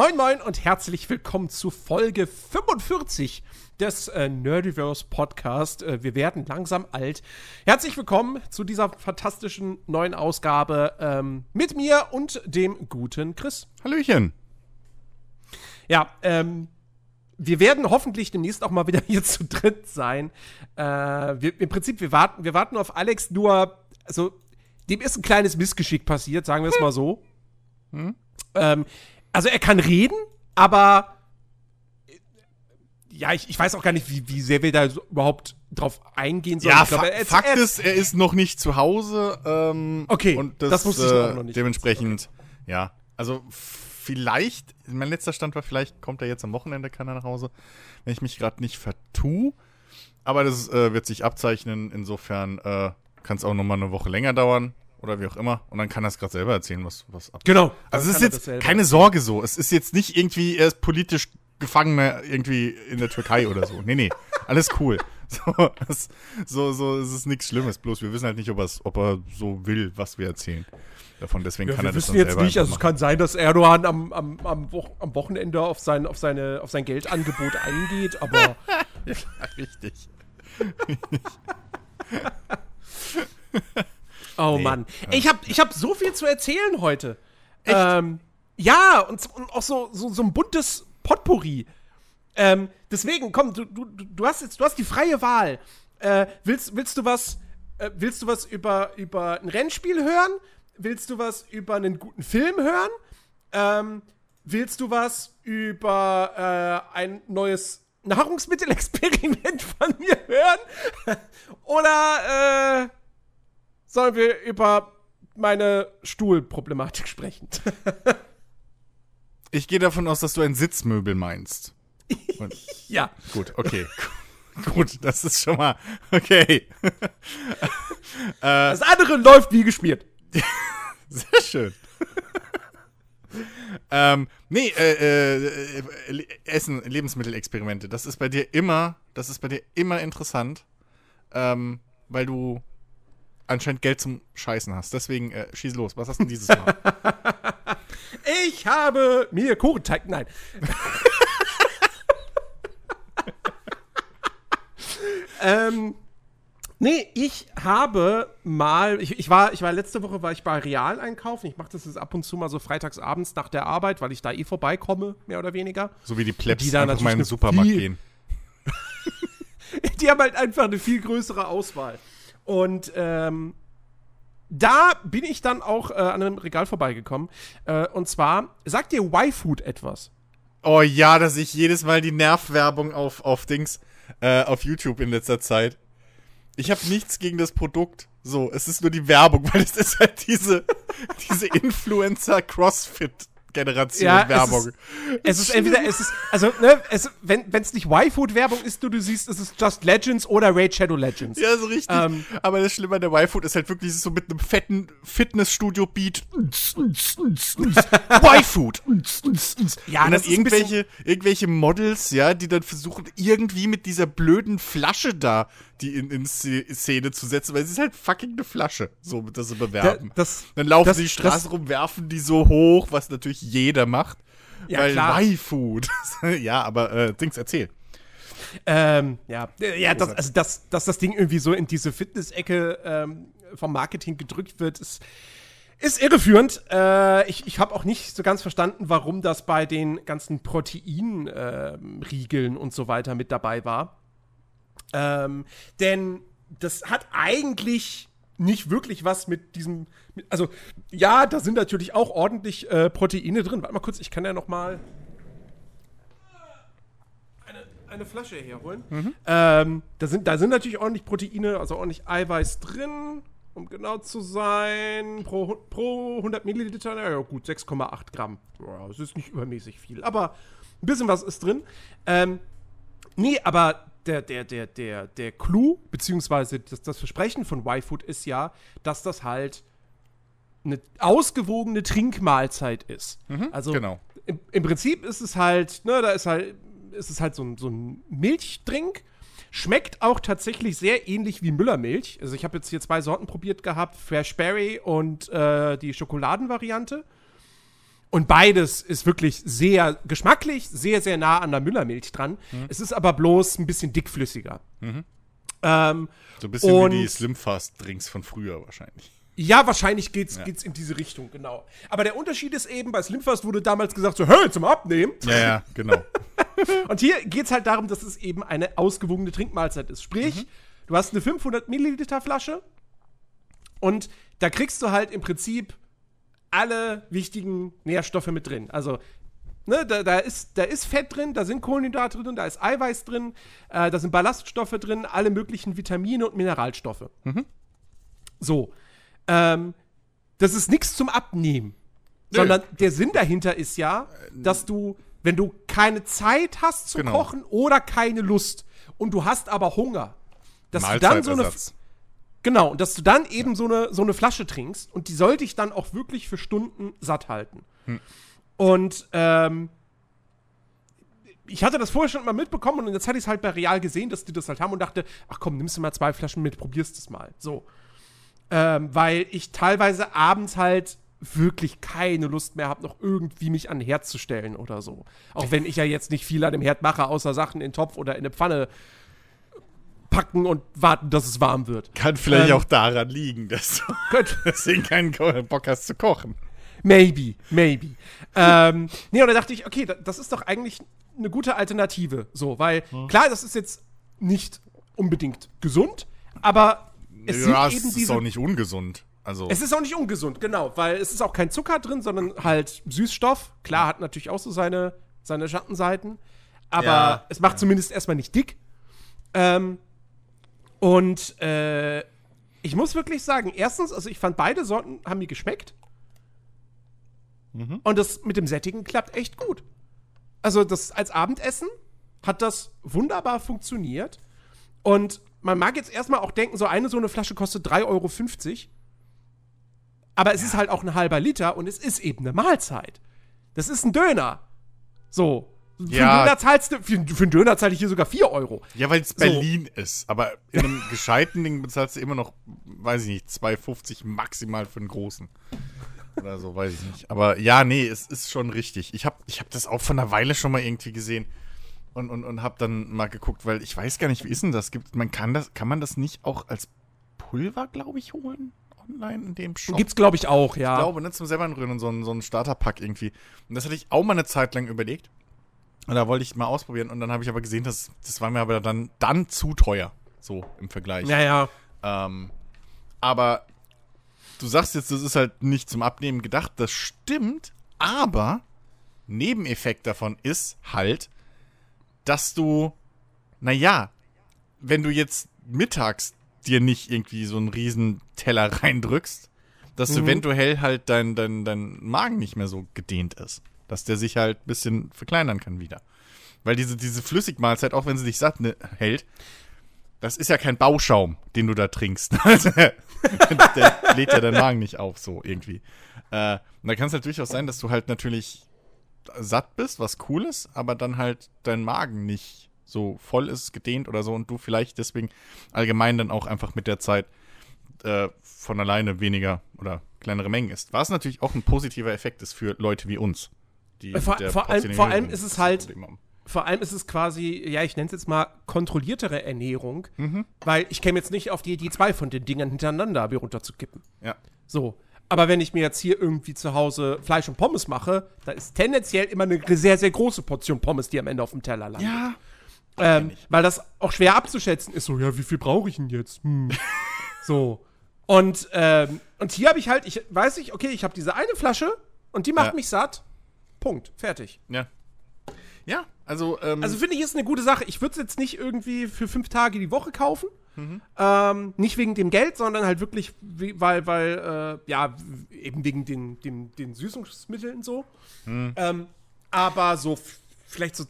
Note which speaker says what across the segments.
Speaker 1: Moin Moin und herzlich willkommen zu Folge 45 des äh, Nerdiverse Podcast. Äh, wir werden langsam alt. Herzlich willkommen zu dieser fantastischen neuen Ausgabe ähm, mit mir und dem guten Chris.
Speaker 2: Hallöchen.
Speaker 1: Ja, ähm, wir werden hoffentlich demnächst auch mal wieder hier zu dritt sein. Äh, wir, Im Prinzip, wir warten, wir warten auf Alex, nur, also, dem ist ein kleines Missgeschick passiert, sagen wir es mal so. Hm? Ähm, also, er kann reden, aber ja, ich, ich weiß auch gar nicht, wie, wie sehr wir da überhaupt drauf eingehen sollen.
Speaker 2: Ja,
Speaker 1: glaub,
Speaker 2: Fa
Speaker 1: er,
Speaker 2: Fakt
Speaker 1: er,
Speaker 2: ist, er ist noch nicht zu Hause. Ähm,
Speaker 1: Okay,
Speaker 2: und das,
Speaker 1: das wusste ich
Speaker 2: äh,
Speaker 1: auch noch nicht.
Speaker 2: Dementsprechend, ja. Also vielleicht, mein letzter Stand war, vielleicht kommt er jetzt am Wochenende, kann er nach Hause, wenn ich mich gerade nicht vertue. Aber das äh, wird sich abzeichnen. Insofern äh, kann es auch noch mal eine Woche länger dauern oder wie auch immer. Und dann kann er es gerade selber erzählen, was, was ab.
Speaker 1: Genau.
Speaker 2: Also
Speaker 1: Dann
Speaker 2: es ist
Speaker 1: das
Speaker 2: jetzt keine Sorge so. Es ist jetzt nicht irgendwie, er ist politisch Gefangener irgendwie in der Türkei oder so. Nee, nee, alles cool. So, es, so, so es ist nichts Schlimmes. Bloß wir wissen halt nicht, ob, ob er so will, was wir erzählen. Davon deswegen
Speaker 1: Ja,
Speaker 2: kann
Speaker 1: wir
Speaker 2: er das
Speaker 1: wissen jetzt nicht, also es kann sein, dass Erdogan am, am, am, Wo am Wochenende auf sein, auf, seine, auf sein Geldangebot eingeht, aber.
Speaker 2: Ja, richtig.
Speaker 1: oh
Speaker 2: Nee,
Speaker 1: Mann. Ich habe ich hab so viel zu erzählen heute. Ähm, ja, und, und auch so, so, so ein buntes Potpourri. Ähm, deswegen, komm, du, du, du hast jetzt, du hast die freie Wahl. Äh, willst, willst du was, äh, willst du was über, über ein Rennspiel hören? Willst du was über einen guten Film hören? Ähm, willst du was über äh, ein neues Nahrungsmittelexperiment von mir hören? Oder äh, sollen wir über meine Stuhlproblematik sprechen?
Speaker 2: Ich gehe davon aus, dass du ein Sitzmöbel meinst. Und,
Speaker 1: ja.
Speaker 2: gut, okay. gut, das ist schon mal okay.
Speaker 1: Das andere läuft wie geschmiert.
Speaker 2: Sehr schön. ähm, nee, äh, äh, äh, Essen, Lebensmittelexperimente, das ist bei dir immer, das ist bei dir immer interessant, ähm, weil du anscheinend Geld zum Scheißen hast. Deswegen äh, schieß los. Was hast du denn dieses Mal?
Speaker 1: Ich habe mir Kuchenteig. Nein. ähm, nee, ich habe mal, ich, ich, war, ich war letzte Woche war ich bei Real einkaufen. Ich mache das jetzt ab und zu mal so freitags abends nach der Arbeit, weil ich da eh vorbeikomme, mehr oder weniger.
Speaker 2: So wie die Plebs
Speaker 1: Die da
Speaker 2: einfach mal in den Supermarkt gehen.
Speaker 1: Die haben halt einfach eine viel größere Auswahl. Und ähm, da bin ich dann auch äh, an einem Regal vorbeigekommen. Äh, und zwar, sagt dir Y-Food etwas?
Speaker 2: Oh ja, dass ich jedes Mal die Nervwerbung auf, auf Dings, äh, auf YouTube in letzter Zeit. Ich habe nichts gegen das Produkt. So, es ist nur die Werbung, weil es ist halt diese, diese Influencer-Crossfit-Generation
Speaker 1: Ja, es
Speaker 2: Werbung.
Speaker 1: ist- Es ist entweder, es ist, also, ne, es, wenn es nicht Y-Food-Werbung ist, du, du siehst, es ist Just Legends oder Raid Shadow Legends.
Speaker 2: Ja, so richtig.
Speaker 1: Ähm.
Speaker 2: Aber das Schlimme an der Y-Food ist halt wirklich so mit einem fetten Fitnessstudio-Beat. Y-Food.
Speaker 1: Ja,
Speaker 2: Und dann
Speaker 1: das ist ein
Speaker 2: irgendwelche, irgendwelche Models, ja, die dann versuchen, irgendwie mit dieser blöden Flasche da die in, in Sz- Szene zu setzen, weil es ist halt fucking eine Flasche, so das sie bewerben.
Speaker 1: Da- das-
Speaker 2: dann laufen
Speaker 1: das-
Speaker 2: sie die Straße rum, werfen die so hoch, was natürlich jeder macht.
Speaker 1: Ja,
Speaker 2: weil
Speaker 1: klar.
Speaker 2: Y-Food. ja, aber äh, Dings, erzähl.
Speaker 1: Ähm, ja, Äh, ja das, also dass, dass das Ding irgendwie so in diese Fitness-Ecke ähm, vom Marketing gedrückt wird, ist, ist irreführend. Äh, ich ich habe auch nicht so ganz verstanden, warum das bei den ganzen Protein-Riegeln und so weiter mit dabei war. Ähm, denn das hat eigentlich nicht wirklich was mit diesem. Mit, also, ja, da sind natürlich auch ordentlich äh, Proteine drin. Warte mal kurz, ich kann ja noch mal eine, eine Flasche herholen. Ähm, da, sind, da sind natürlich ordentlich Proteine, also ordentlich Eiweiß drin, um genau zu sein. Pro, pro 100 Milliliter, na ja gut, 6,8 Gramm. Ja, das ist nicht übermäßig viel, aber ein bisschen was ist drin. Ähm, nee, aber der, der, der, der, der Clou, beziehungsweise das, das Versprechen von Y-Food ist ja, dass das halt eine ausgewogene Trinkmahlzeit ist. also
Speaker 2: genau.
Speaker 1: im, im Prinzip ist es halt, ne, da ist halt, ist es halt so ein, so ein Milchdrink. Schmeckt auch tatsächlich sehr ähnlich wie Müllermilch. Also ich habe jetzt hier zwei Sorten probiert gehabt, Fresh Berry und äh, die Schokoladenvariante. Und beides ist wirklich sehr geschmacklich, sehr, sehr nah an der Müllermilch dran.
Speaker 2: Mhm.
Speaker 1: Es ist aber bloß ein bisschen dickflüssiger. Ähm,
Speaker 2: So ein bisschen
Speaker 1: Und-
Speaker 2: wie die Slimfast-Drinks von früher wahrscheinlich.
Speaker 1: ja, wahrscheinlich geht's,
Speaker 2: Ja.
Speaker 1: geht's in diese Richtung, genau. Aber der Unterschied ist eben, bei Slimfast wurde damals gesagt, so, hey, zum Abnehmen.
Speaker 2: Ja, ja, genau.
Speaker 1: Und hier geht's halt darum, dass es eben eine ausgewogene Trinkmahlzeit ist. Sprich,
Speaker 2: Mhm.
Speaker 1: du hast eine 500 Milliliter Flasche und da kriegst du halt im Prinzip alle wichtigen Nährstoffe mit drin. Also, ne, da, da, ist, da ist Fett drin, da sind Kohlenhydrate drin, da ist Eiweiß drin, äh, da sind Ballaststoffe drin, alle möglichen Vitamine und Mineralstoffe. So. Ähm, das ist nichts zum Abnehmen.
Speaker 2: Nö.
Speaker 1: Sondern der Sinn dahinter ist ja, dass du, wenn du keine Zeit hast zu
Speaker 2: Genau.
Speaker 1: kochen oder keine Lust und du hast aber Hunger, dass du dann so eine. Genau, und dass du dann eben so eine, so eine Flasche trinkst und die sollte ich dann auch wirklich für Stunden satt halten. Und ähm, ich hatte das vorher schon mal mitbekommen und jetzt hatte ich es halt bei Real gesehen, dass die das halt haben und dachte, ach komm, nimmst du mal zwei Flaschen mit, probierst es mal. So. Ähm, weil ich teilweise abends halt wirklich keine Lust mehr habe, noch irgendwie mich an den Herd zu stellen oder so. Auch wenn ich ja jetzt nicht viel an dem Herd mache, außer Sachen in den Topf oder in eine Pfanne packen und warten, dass es warm wird.
Speaker 2: Kann vielleicht
Speaker 1: Ähm,
Speaker 2: auch daran liegen, dass du deswegen keinen Bock hast zu kochen.
Speaker 1: Maybe, maybe. ähm, nee, und da dachte ich, okay, da, das ist doch eigentlich eine gute Alternative. So, weil, klar, das ist jetzt nicht unbedingt gesund, aber es
Speaker 2: ja, es
Speaker 1: eben
Speaker 2: ist
Speaker 1: diese.
Speaker 2: auch nicht ungesund. Also,
Speaker 1: Es ist auch nicht ungesund, genau, weil es ist auch kein Zucker drin, sondern halt Süßstoff. Klar, hat natürlich auch so seine, seine Schattenseiten, aber
Speaker 2: Ja,
Speaker 1: es macht zumindest erstmal nicht dick. Ähm, und äh, ich muss wirklich sagen, erstens, also ich fand beide Sorten haben mir geschmeckt. Und das mit dem Sättigen klappt echt gut. Also das als Abendessen hat das wunderbar funktioniert. Und man mag jetzt erstmal auch denken, so eine so eine Flasche kostet 3,50 Euro. Aber es ist halt auch ein halber Liter und es ist eben eine Mahlzeit. Das ist ein Döner. So. Für,
Speaker 2: Ja.
Speaker 1: einen Döner zahlst du, für, für einen Döner zahle ich hier sogar 4 Euro.
Speaker 2: ja, weil es Berlin ist. Aber in einem gescheiten Ding bezahlst du immer noch, weiß ich nicht, 2,50 maximal für einen großen. Oder so, weiß ich nicht. Aber ja, nee, es ist schon richtig. Ich habe ich hab das auch vor einer Weile schon mal irgendwie gesehen. Und, und, und habe dann mal geguckt, weil ich weiß gar nicht, wie ist denn das? Gibt, man kann das, kann man das nicht auch als Pulver, glaube ich, holen? Online in dem Shop?
Speaker 1: Gibt's, glaube ich, auch, ja.
Speaker 2: Ich glaube, ne, zum selber rühren und so ein, so ein Starterpack irgendwie. Und das hatte ich auch mal eine Zeit lang überlegt. Und da wollte ich mal ausprobieren. Und dann habe ich aber gesehen, dass das war mir aber dann, dann zu teuer. So im Vergleich.
Speaker 1: ja, ja.
Speaker 2: Ähm, aber du sagst jetzt, das ist halt nicht zum Abnehmen gedacht. Das stimmt. Aber Nebeneffekt davon ist halt, dass du, naja, wenn du jetzt mittags dir nicht irgendwie so einen riesen Teller reindrückst, dass du
Speaker 1: Mhm.
Speaker 2: eventuell halt dein, dein, dein Magen nicht mehr so gedehnt ist. Dass der sich halt ein bisschen verkleinern kann wieder. Weil diese, diese Flüssigmahlzeit, auch wenn sie dich satt ne, hält, das ist ja kein Bauschaum, den du da trinkst. der lädt ja deinen Magen nicht auf, so irgendwie. Äh, und da kann es halt durchaus sein, dass du halt natürlich satt bist, was cool ist, aber dann halt dein Magen nicht so voll ist, gedehnt oder so und du vielleicht deswegen allgemein dann auch einfach mit der Zeit äh, von alleine weniger oder kleinere Mengen isst. Was natürlich auch ein positiver Effekt ist für Leute wie uns. Die
Speaker 1: Vor-
Speaker 2: mit der
Speaker 1: vor allem- vor allem ist es halt-. Vor allem ist es quasi, ja, ich nenne es jetzt mal kontrolliertere Ernährung,
Speaker 2: Mhm.
Speaker 1: weil ich käme jetzt nicht auf die Idee, zwei von den Dingern hintereinander mir runterzukippen.
Speaker 2: Ja.
Speaker 1: So. Aber wenn ich mir jetzt hier irgendwie zu Hause Fleisch und Pommes mache, da ist tendenziell immer eine sehr, sehr große Portion Pommes, die am Ende auf dem Teller landet.
Speaker 2: Ja.
Speaker 1: Ähm, weil das auch schwer abzuschätzen ist. So, ja, wie viel brauche ich denn jetzt? Hm. so. Und, ähm, und hier habe ich halt, ich weiß nicht, okay, ich habe diese eine Flasche und die macht
Speaker 2: Ja.
Speaker 1: mich satt. Punkt. Fertig.
Speaker 2: Ja. Ja, also, ähm,
Speaker 1: Also finde ich, ist eine gute Sache. Ich würde es jetzt nicht irgendwie für fünf Tage die Woche kaufen. Ähm, nicht wegen dem Geld, sondern halt wirklich, weil, weil, äh, ja, eben wegen den, den, den Süßungsmitteln so. Ähm, aber so vielleicht so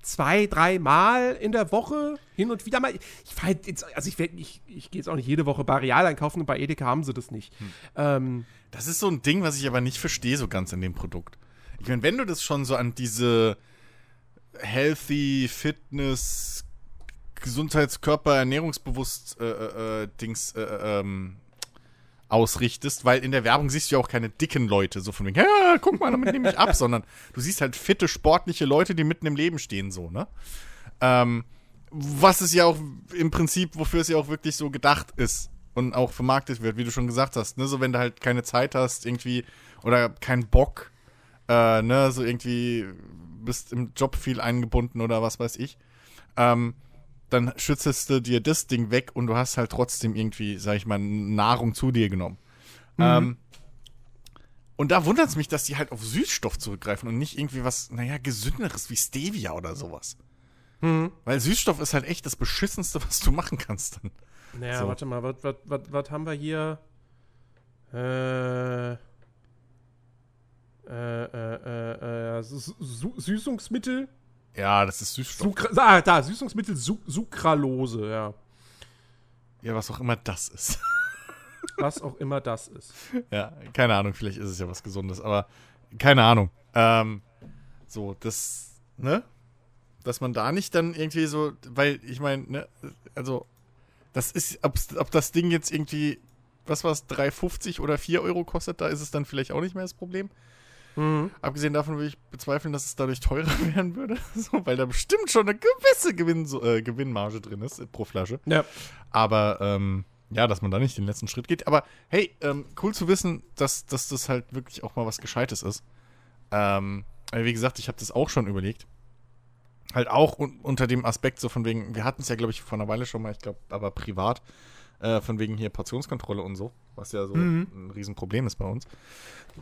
Speaker 1: zwei, drei Mal in der Woche hin und wieder mal. Ich fahr halt jetzt, also ich, ich, ich gehe jetzt auch nicht jede Woche bei Real einkaufen und bei Edeka haben sie das nicht. Ähm,
Speaker 2: Das ist so ein Ding, was ich aber nicht verstehe so ganz an dem Produkt. Ich meine, wenn du das schon so an diese Healthy, Fitness, Gesundheitskörper, Ernährungsbewusst äh, äh, äh, Dings äh, ähm, ausrichtest, weil in der Werbung siehst du ja auch keine dicken Leute, so von wegen, ja, guck mal, damit nehme ich ab, sondern du siehst halt fitte, sportliche Leute, die mitten im Leben stehen, so, ne? Ähm, was es ja auch im Prinzip, wofür es ja auch wirklich so gedacht ist und auch vermarktet wird, wie du schon gesagt hast, ne? So, wenn du halt keine Zeit hast, irgendwie, oder keinen Bock, äh, ne, so irgendwie bist im Job viel eingebunden oder was weiß ich, ähm, dann schützest du dir das Ding weg und du hast halt trotzdem irgendwie, sag ich mal, Nahrung zu dir genommen. Mhm. Ähm, und da wundert es mich, dass die halt auf Süßstoff zurückgreifen und nicht irgendwie was, naja, gesünderes wie Stevia oder sowas. Mhm. Weil Süßstoff ist halt echt das Beschissenste, was du machen kannst dann.
Speaker 1: Naja, so. warte mal, was haben wir hier? Äh. Äh, äh, äh, Süßungsmittel
Speaker 2: ja, das ist Süßstoff.
Speaker 1: Sucra ah, da, Süßungsmittel Su Sucralose, ja.
Speaker 2: Ja, was auch immer das ist.
Speaker 1: was auch immer das ist.
Speaker 2: Ja, keine Ahnung, vielleicht ist es ja was Gesundes, aber keine Ahnung. Ähm, so, das, ne? Dass man da nicht dann irgendwie so, weil ich meine, ne, also, das ist, ob das Ding jetzt irgendwie, was war es, 3,50 oder 4 Euro kostet, da ist es dann vielleicht auch nicht mehr das Problem. Mhm. Abgesehen davon würde ich bezweifeln, dass es dadurch teurer werden würde, so, weil da bestimmt schon eine gewisse Gewinn, äh, Gewinnmarge drin ist pro Flasche. Ja. Aber ähm, ja, dass man da nicht den letzten Schritt geht. Aber hey, ähm, cool zu wissen, dass, dass das halt wirklich auch mal was Gescheites ist. Ähm, wie gesagt, ich habe das auch schon überlegt. Halt auch un unter dem Aspekt so von wegen, wir hatten es ja, glaube ich, vor einer Weile schon mal, ich glaube, aber privat, äh, von wegen hier Portionskontrolle und so, was ja so mhm. ein Riesenproblem ist bei uns.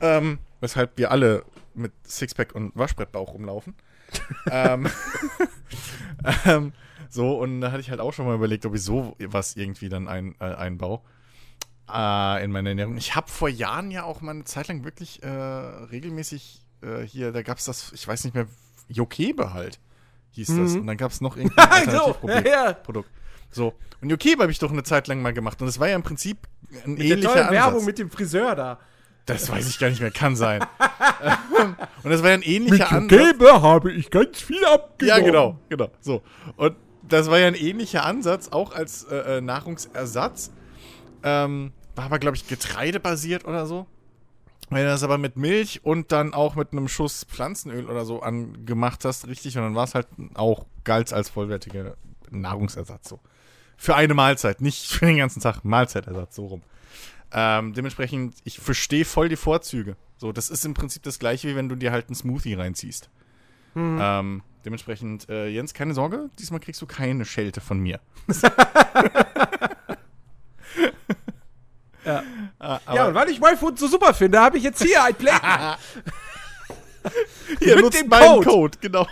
Speaker 2: Ähm, weshalb wir alle mit Sixpack und Waschbrettbauch rumlaufen. ähm, ähm, so, und da hatte ich halt auch schon mal überlegt, ob ich so was irgendwie dann ein, äh, einbaue äh, in meine Ernährung. Ich habe vor Jahren ja auch mal eine Zeit lang wirklich äh, regelmäßig äh, hier, da gab es das, ich weiß nicht mehr, Jokebe halt hieß mhm. das. Und dann gab es noch irgendein Alternativprodukt. ja, ja. So. Und Jokebe habe ich doch eine Zeit lang mal gemacht. Und es war ja im Prinzip ein
Speaker 1: mit ähnlicher der Ansatz. Werbung mit dem Friseur da.
Speaker 2: Das weiß ich gar nicht mehr, kann sein. und das war ja ein ähnlicher
Speaker 1: Ansatz. Mit Jokebe habe ich ganz viel abgenommen.
Speaker 2: Ja, genau, genau. So. Und das war ja ein ähnlicher Ansatz, auch als äh, äh Nahrungsersatz. Ähm, war aber, glaube ich, getreidebasiert oder so. Wenn du das aber mit Milch und dann auch mit einem Schuss Pflanzenöl oder so angemacht hast, richtig, und dann war es halt auch galt als vollwertiger Nahrungsersatz so. Für eine Mahlzeit, nicht für den ganzen Tag. Mahlzeitersatz, so rum. Ähm, dementsprechend, ich verstehe voll die Vorzüge. So, das ist im Prinzip das gleiche, wie wenn du dir halt einen Smoothie reinziehst. Mhm. Ähm, dementsprechend, äh, Jens, keine Sorge, diesmal kriegst du keine Schelte von mir.
Speaker 1: ja. Ah, ja, und weil ich MyFood so super finde, habe ich jetzt hier ein Play.
Speaker 2: hier, mit dem Code. Code, genau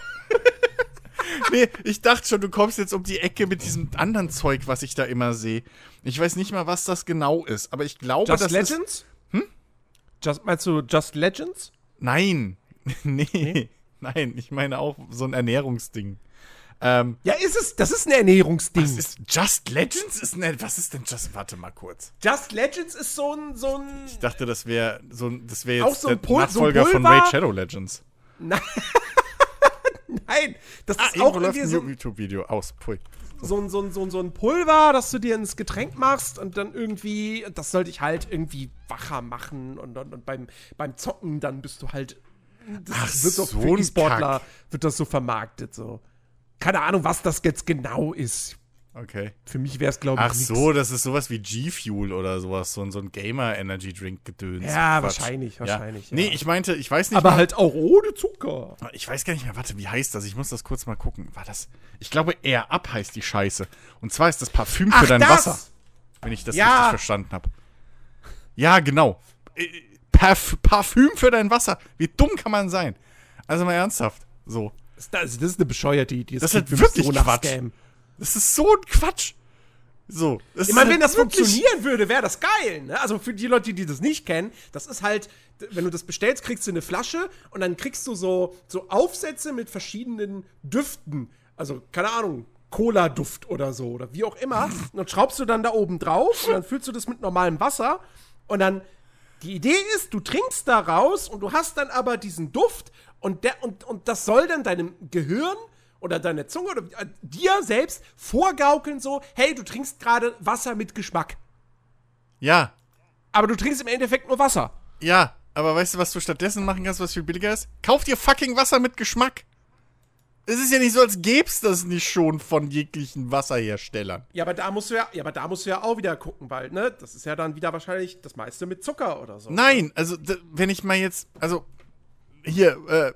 Speaker 2: nee, ich dachte schon, du kommst jetzt um die Ecke mit diesem anderen Zeug, was ich da immer sehe. Ich weiß nicht mal, was das genau ist, aber ich glaube,
Speaker 1: Just das Legends? Ist, hm? Just, meinst du Just Legends?
Speaker 2: Nein. nee. nee. Nein, ich meine auch so ein Ernährungsding. Ähm,
Speaker 1: ja, ist es, das ist ein Ernährungsding. Was
Speaker 2: ist Just Legends? Ist eine, was ist denn Just, warte mal kurz.
Speaker 1: Just Legends ist so ein, so ein.
Speaker 2: Ich dachte, das wäre so ein, das wäre jetzt so der Pul Nachfolger so von Raid Shadow Legends.
Speaker 1: Nein. Nein, das ah, ist
Speaker 2: auch irgendwie so ein YouTube-Video aus. Pui.
Speaker 1: So ein, so, ein, so, ein, so ein Pulver, das du dir ins Getränk machst und dann irgendwie, das soll dich halt irgendwie wacher machen und, und, und beim, beim Zocken dann bist du halt,
Speaker 2: das Ach, wird so für
Speaker 1: E-Sportler, wird das so vermarktet, so. Keine Ahnung, was das jetzt genau ist.
Speaker 2: Okay.
Speaker 1: Für mich wäre es, glaube ich,
Speaker 2: Ach nix. so, das ist sowas wie G-Fuel oder sowas, so, so ein Gamer-Energy-Drink-Gedöns.
Speaker 1: Ja, Quatsch. wahrscheinlich, wahrscheinlich.
Speaker 2: Ja. Nee, ich meinte, ich weiß nicht
Speaker 1: Aber mal, halt auch ohne Zucker.
Speaker 2: Ich weiß gar nicht mehr, warte, wie heißt das? Ich muss das kurz mal gucken. War das, ich glaube, Air Up heißt die Scheiße. Und zwar ist das Parfüm für Ach, dein das? Wasser. Wenn ich das ja. richtig verstanden habe. Ja, genau. Äh, Parf Parfüm für dein Wasser. Wie dumm kann man sein? Also mal ernsthaft. So.
Speaker 1: Das, das ist eine bescheuerte Idee.
Speaker 2: Das, das ist wirklich so Quatsch. Scam. Das ist so ein Quatsch. So.
Speaker 1: Ich meine, wenn das funktionieren würde, wäre das geil. Ne? Also für die Leute, die das nicht kennen, das ist halt, wenn du das bestellst, kriegst du eine Flasche und dann kriegst du so, so Aufsätze mit verschiedenen Düften. Also, keine Ahnung, Cola-Duft oder so oder wie auch immer. Und dann schraubst du dann da oben drauf und dann füllst du das mit normalem Wasser und dann. Die Idee ist, du trinkst da raus und du hast dann aber diesen Duft und, der, und, und das soll dann deinem Gehirn oder deine Zunge oder äh, dir selbst vorgaukeln so, hey, du trinkst gerade Wasser mit Geschmack.
Speaker 2: Ja.
Speaker 1: aber du trinkst im Endeffekt nur Wasser.
Speaker 2: Ja, aber weißt du, was du stattdessen machen kannst, was viel billiger ist? Kauf dir fucking Wasser mit Geschmack. Es ist ja nicht so, als gäb's das nicht schon von jeglichen Wasserherstellern.
Speaker 1: Ja, aber da musst du ja, ja, aber da musst du ja auch wieder gucken, weil, ne, das ist ja dann wieder wahrscheinlich das meiste mit Zucker oder so.
Speaker 2: Nein, also wenn ich mal jetzt, also hier, äh,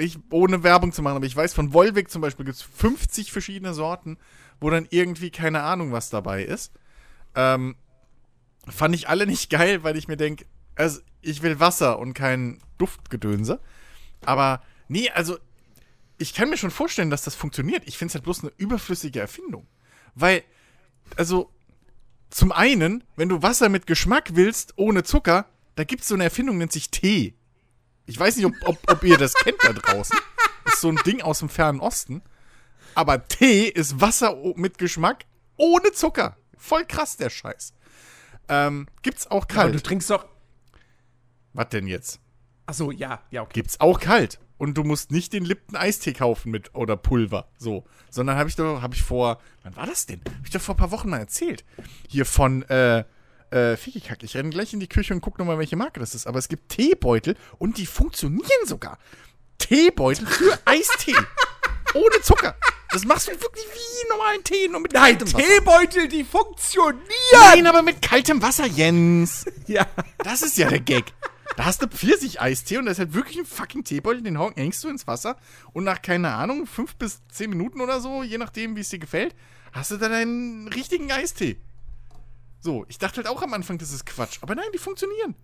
Speaker 2: ich, ohne Werbung zu machen, aber ich weiß, von Volvic zum Beispiel gibt's 50 verschiedene Sorten, wo dann irgendwie keine Ahnung was dabei ist. Ähm, fand ich alle nicht geil, weil ich mir denke, also ich will Wasser und kein Duftgedönse. Aber nee, also ich kann mir schon vorstellen, dass das funktioniert. Ich finde es halt bloß eine überflüssige Erfindung. Weil, also, zum einen, wenn du Wasser mit Geschmack willst, ohne Zucker, da gibt es so eine Erfindung, nennt sich Tee. Ich weiß nicht, ob, ob, ob ihr das kennt da draußen. Das ist so ein Ding aus dem fernen Osten. Aber Tee ist Wasser mit Geschmack ohne Zucker. Voll krass, der Scheiß. Ähm, gibt's auch
Speaker 1: aber du
Speaker 2: kalt.
Speaker 1: trinkst doch.
Speaker 2: Was denn jetzt?
Speaker 1: Achso, ja, ja, okay.
Speaker 2: Gibt's auch kalt. Und du musst nicht den Lipton Eistee kaufen mit oder Pulver, so. Sondern habe ich doch, habe ich vor, wann war das denn? Habe ich doch vor ein paar Wochen mal erzählt. Hier von, äh, äh, Fickikack. Ich renne gleich in die Küche und guck nochmal, welche Marke das ist. Aber es gibt Teebeutel und die funktionieren sogar. Teebeutel für Eistee. Ohne Zucker. Das machst du wirklich wie normalen Tee, nur mit
Speaker 1: Nein,
Speaker 2: kaltem Wasser.
Speaker 1: Teebeutel, die funktionieren!
Speaker 2: Nein, aber mit kaltem Wasser, Jens.
Speaker 1: Ja.
Speaker 2: Das ist ja der Gag. Da hast du Pfirsich-Eistee und da ist halt wirklich ein fucking Teebeutel, den hängst du ins Wasser und nach, keine Ahnung, fünf bis zehn Minuten oder so, je nachdem, wie es dir gefällt, hast du da deinen richtigen Eistee. So, ich dachte halt auch am Anfang, das ist Quatsch. Aber nein, die funktionieren.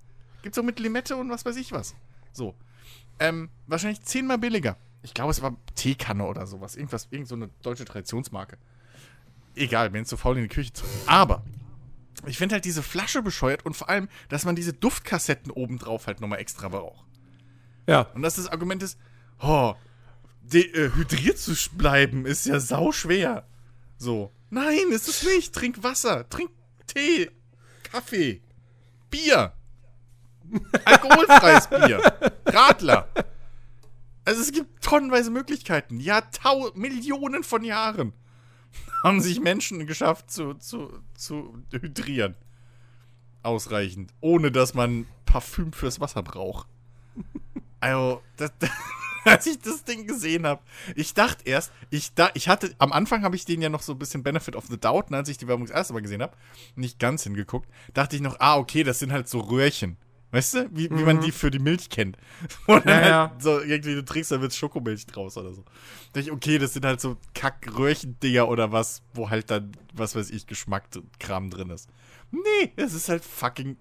Speaker 2: Gibt's auch mit Limette und was weiß ich was. So. Ähm, wahrscheinlich zehnmal billiger. Ich glaube, es war Teekanne oder sowas. Irgendwas, irgend so eine deutsche Traditionsmarke. Egal, bin jetzt so faul in die Küche zu. Aber ich finde halt diese Flasche bescheuert und vor allem, dass man diese Duftkassetten obendrauf halt nochmal extra braucht.
Speaker 1: Ja.
Speaker 2: Und dass das Argument ist, oh, äh, hydriert zu bleiben ist ja sau schwer. So. Nein, ist es nicht. Trink Wasser, trink Tee, Kaffee, Bier. Alkoholfreies Bier. Radler. Also es gibt tonnenweise Möglichkeiten. Ja, tau Millionen von Jahren haben sich Menschen geschafft zu, zu, zu hydrieren. Ausreichend. Ohne dass man Parfüm fürs Wasser braucht. Also, das, als ich das Ding gesehen habe, ich dachte erst, ich, da, ich hatte, am Anfang habe ich den ja noch so ein bisschen Benefit of the Doubt, ne, als ich die Werbung das erste Mal gesehen habe, nicht ganz hingeguckt, dachte ich noch, ah, okay, das sind halt so Röhrchen. Weißt du, wie, wie man die für die Milch kennt. Dann
Speaker 1: Ja, ja.
Speaker 2: halt so irgendwie du trinkst, da wird Schokomilch draus oder so. Da dachte ich, okay, das sind halt so Kack-Röhrchen-Dinger oder was, wo halt dann, was weiß ich, Geschmack-Kram drin ist. Nee, es ist halt fucking.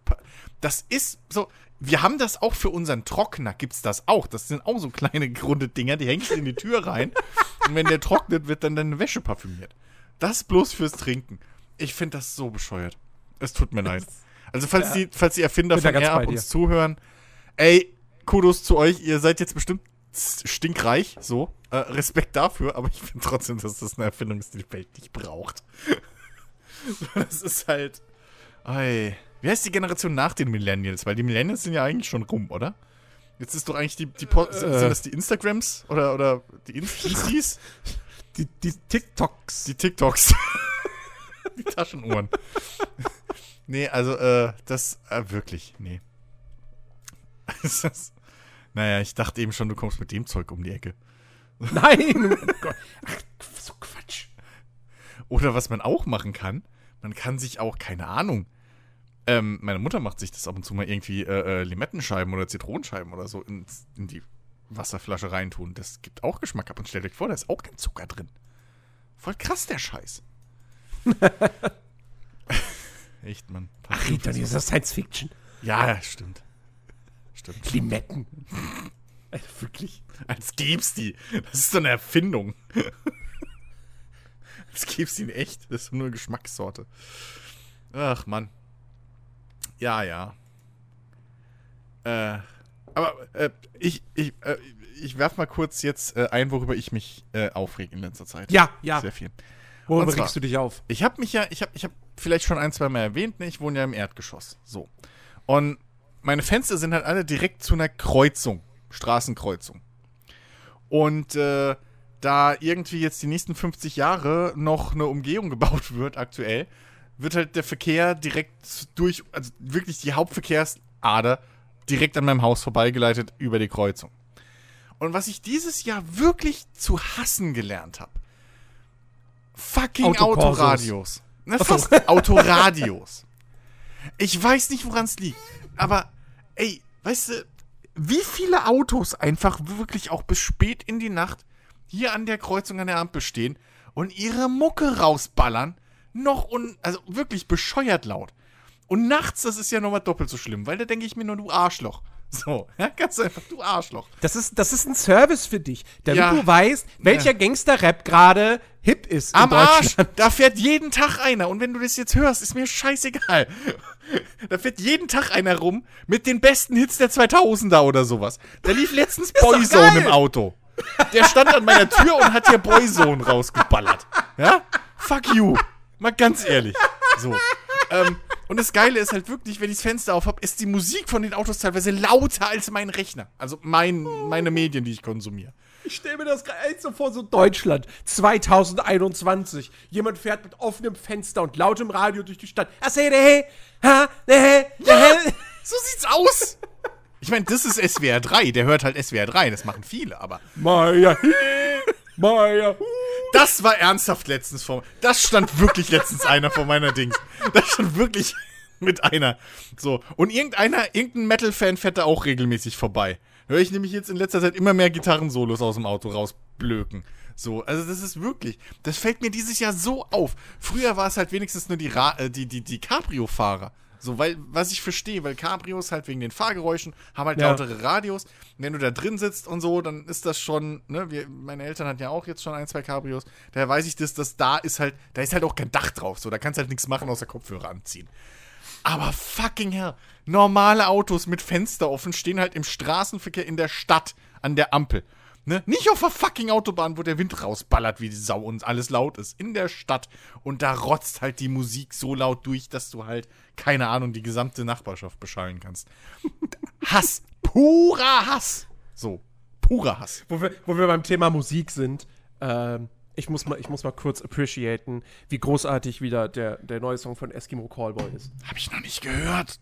Speaker 2: Das ist so. Wir haben das auch für unseren Trockner, gibt's das auch. Das sind auch so kleine runde Dinger, die hängst du in die Tür rein. und wenn der trocknet, wird dann deine Wäsche parfümiert. Das bloß fürs Trinken. Ich finde das so bescheuert. Es tut mir leid. Also, falls, die, falls die Erfinder von Air uns zuhören, ey, Kudos zu euch. Ihr seid jetzt bestimmt stinkreich, so. Äh, Respekt dafür, aber ich finde trotzdem, dass das eine Erfindung ist, die die Welt nicht braucht. das ist halt. Ey. Wie heißt die Generation nach den Millennials? Weil die Millennials sind ja eigentlich schon rum, oder? Jetzt ist doch eigentlich die, die Po-
Speaker 1: Äh.
Speaker 2: sind das die Instagrams oder, oder die Inst- Instis?
Speaker 1: Die, die TikToks.
Speaker 2: Die TikToks. die Taschenuhren. nee, also, äh, das, äh, wirklich, nee. Das naja, ich dachte eben schon, du kommst mit dem Zeug um die Ecke.
Speaker 1: Nein! oh Gott. Ach, so Quatsch.
Speaker 2: Oder was man auch machen kann, man kann sich auch, keine Ahnung, ähm, meine Mutter macht sich das ab und zu mal irgendwie äh, äh, Limettenscheiben oder Zitronenscheiben oder so ins, in die Wasserflasche reintun. Das gibt auch Geschmack ab und stellt euch vor, da ist auch kein Zucker drin. Voll krass, der Scheiß. Echt, Mann.
Speaker 1: Ach, Rita, das ist Science Fiction.
Speaker 2: Ja, stimmt. Stimmt.
Speaker 1: Limetten. Äh, Wirklich.
Speaker 2: Als gäb's die. Das ist so eine Erfindung. Als gäb's die in echt. Das ist nur eine Geschmackssorte. Ach, Mann. Ja, ja. Äh, aber äh, ich, ich, äh, ich werf mal kurz jetzt äh, ein, worüber ich mich äh, aufrege in letzter Zeit.
Speaker 1: Ja, ja.
Speaker 2: Sehr viel.
Speaker 1: Worüber
Speaker 2: zwar-
Speaker 1: regst du dich auf?
Speaker 2: Ich habe mich ja, ich habe ich hab vielleicht schon ein, zwei Mal erwähnt, ne? ich wohne ja im Erdgeschoss. So. Und meine Fenster sind halt alle direkt zu einer Kreuzung, Straßenkreuzung. Und äh, da irgendwie jetzt die nächsten 50 Jahre noch eine Umgehung gebaut wird, aktuell, wird halt der Verkehr direkt durch, also wirklich die Hauptverkehrsader direkt an meinem Haus vorbeigeleitet über die Kreuzung. Und was ich dieses Jahr wirklich zu hassen gelernt habe, fucking. Autoradios. Na, fast Autoradios. Ich weiß nicht, woran es liegt, aber ey, weißt du, wie viele Autos einfach wirklich auch bis spät in die Nacht hier an der Kreuzung an der Ampel stehen und ihre Mucke rausballern, noch un also wirklich bescheuert laut. Und nachts, das ist ja nochmal doppelt so schlimm, weil da denke ich mir nur, du Arschloch. So, ja, ganz einfach, du Arschloch.
Speaker 1: Das ist, das ist ein Service für dich, damit
Speaker 2: Ja.
Speaker 1: du weißt, welcher Gangster-Rap gerade hip ist in
Speaker 2: Am Arsch! Da fährt jeden Tag einer. Und wenn du das jetzt hörst, ist mir scheißegal. Da fährt jeden Tag einer rum mit den besten Hits der 2000er oder sowas. Da lief letztens Boyzone im Auto. Der stand an meiner Tür und hat hier Boyzone rausgeballert. Ja? Fuck you. Mal ganz ehrlich. So. Ähm, und das Geile ist halt wirklich, wenn ich das Fenster auf habe, ist die Musik von den Autos teilweise lauter als mein Rechner. Also mein, meine Medien, die ich konsumiere.
Speaker 1: Ich stelle mir das gerade so vor, so Deutschland 2021. Jemand fährt mit offenem Fenster und lautem Radio durch die Stadt. Ne.
Speaker 2: So sieht's aus. Ich meine, das ist SWR 3. Der hört halt SWR 3. Das machen viele, aber
Speaker 1: Maya, hu.
Speaker 2: das war ernsthaft letztens vor. Das stand wirklich letztens einer vor meiner Dings. Das stand wirklich mit einer. So. Und irgendeiner, irgendein Metal-Fan fährt da auch regelmäßig vorbei. Höre ich nämlich jetzt in letzter Zeit immer mehr Gitarrensolos aus dem Auto rausblöken. So, also das ist wirklich, das fällt mir dieses Jahr so auf. Früher war es halt wenigstens nur die, Ra äh, die, die, die Cabrio-Fahrer. So, weil, was ich verstehe, weil Cabrios halt wegen den Fahrgeräuschen haben halt
Speaker 1: Ja.
Speaker 2: lautere Radios. Und wenn du da drin sitzt und so, dann ist das schon, ne, wir, meine Eltern hatten ja auch jetzt schon ein, zwei Cabrios. Daher weiß ich das, dass da ist halt, da ist halt auch kein Dach drauf. So, da kannst du halt nichts machen, außer Kopfhörer anziehen. Aber fucking hell, normale Autos mit Fenster offen stehen halt im Straßenverkehr in der Stadt an der Ampel. Ne? Nicht auf der fucking Autobahn, wo der Wind rausballert wie die Sau und alles laut ist. In der Stadt. Und da rotzt halt die Musik so laut durch, dass du halt, keine Ahnung, die gesamte Nachbarschaft beschallen kannst. Hass. Purer Hass. So. Purer Hass.
Speaker 1: Wo wir, wo wir beim Thema Musik sind, ähm, ich muss mal, ich muss mal kurz appreciaten, wie großartig wieder der, der neue Song von Eskimo Callboy ist.
Speaker 2: Hab ich noch nicht gehört.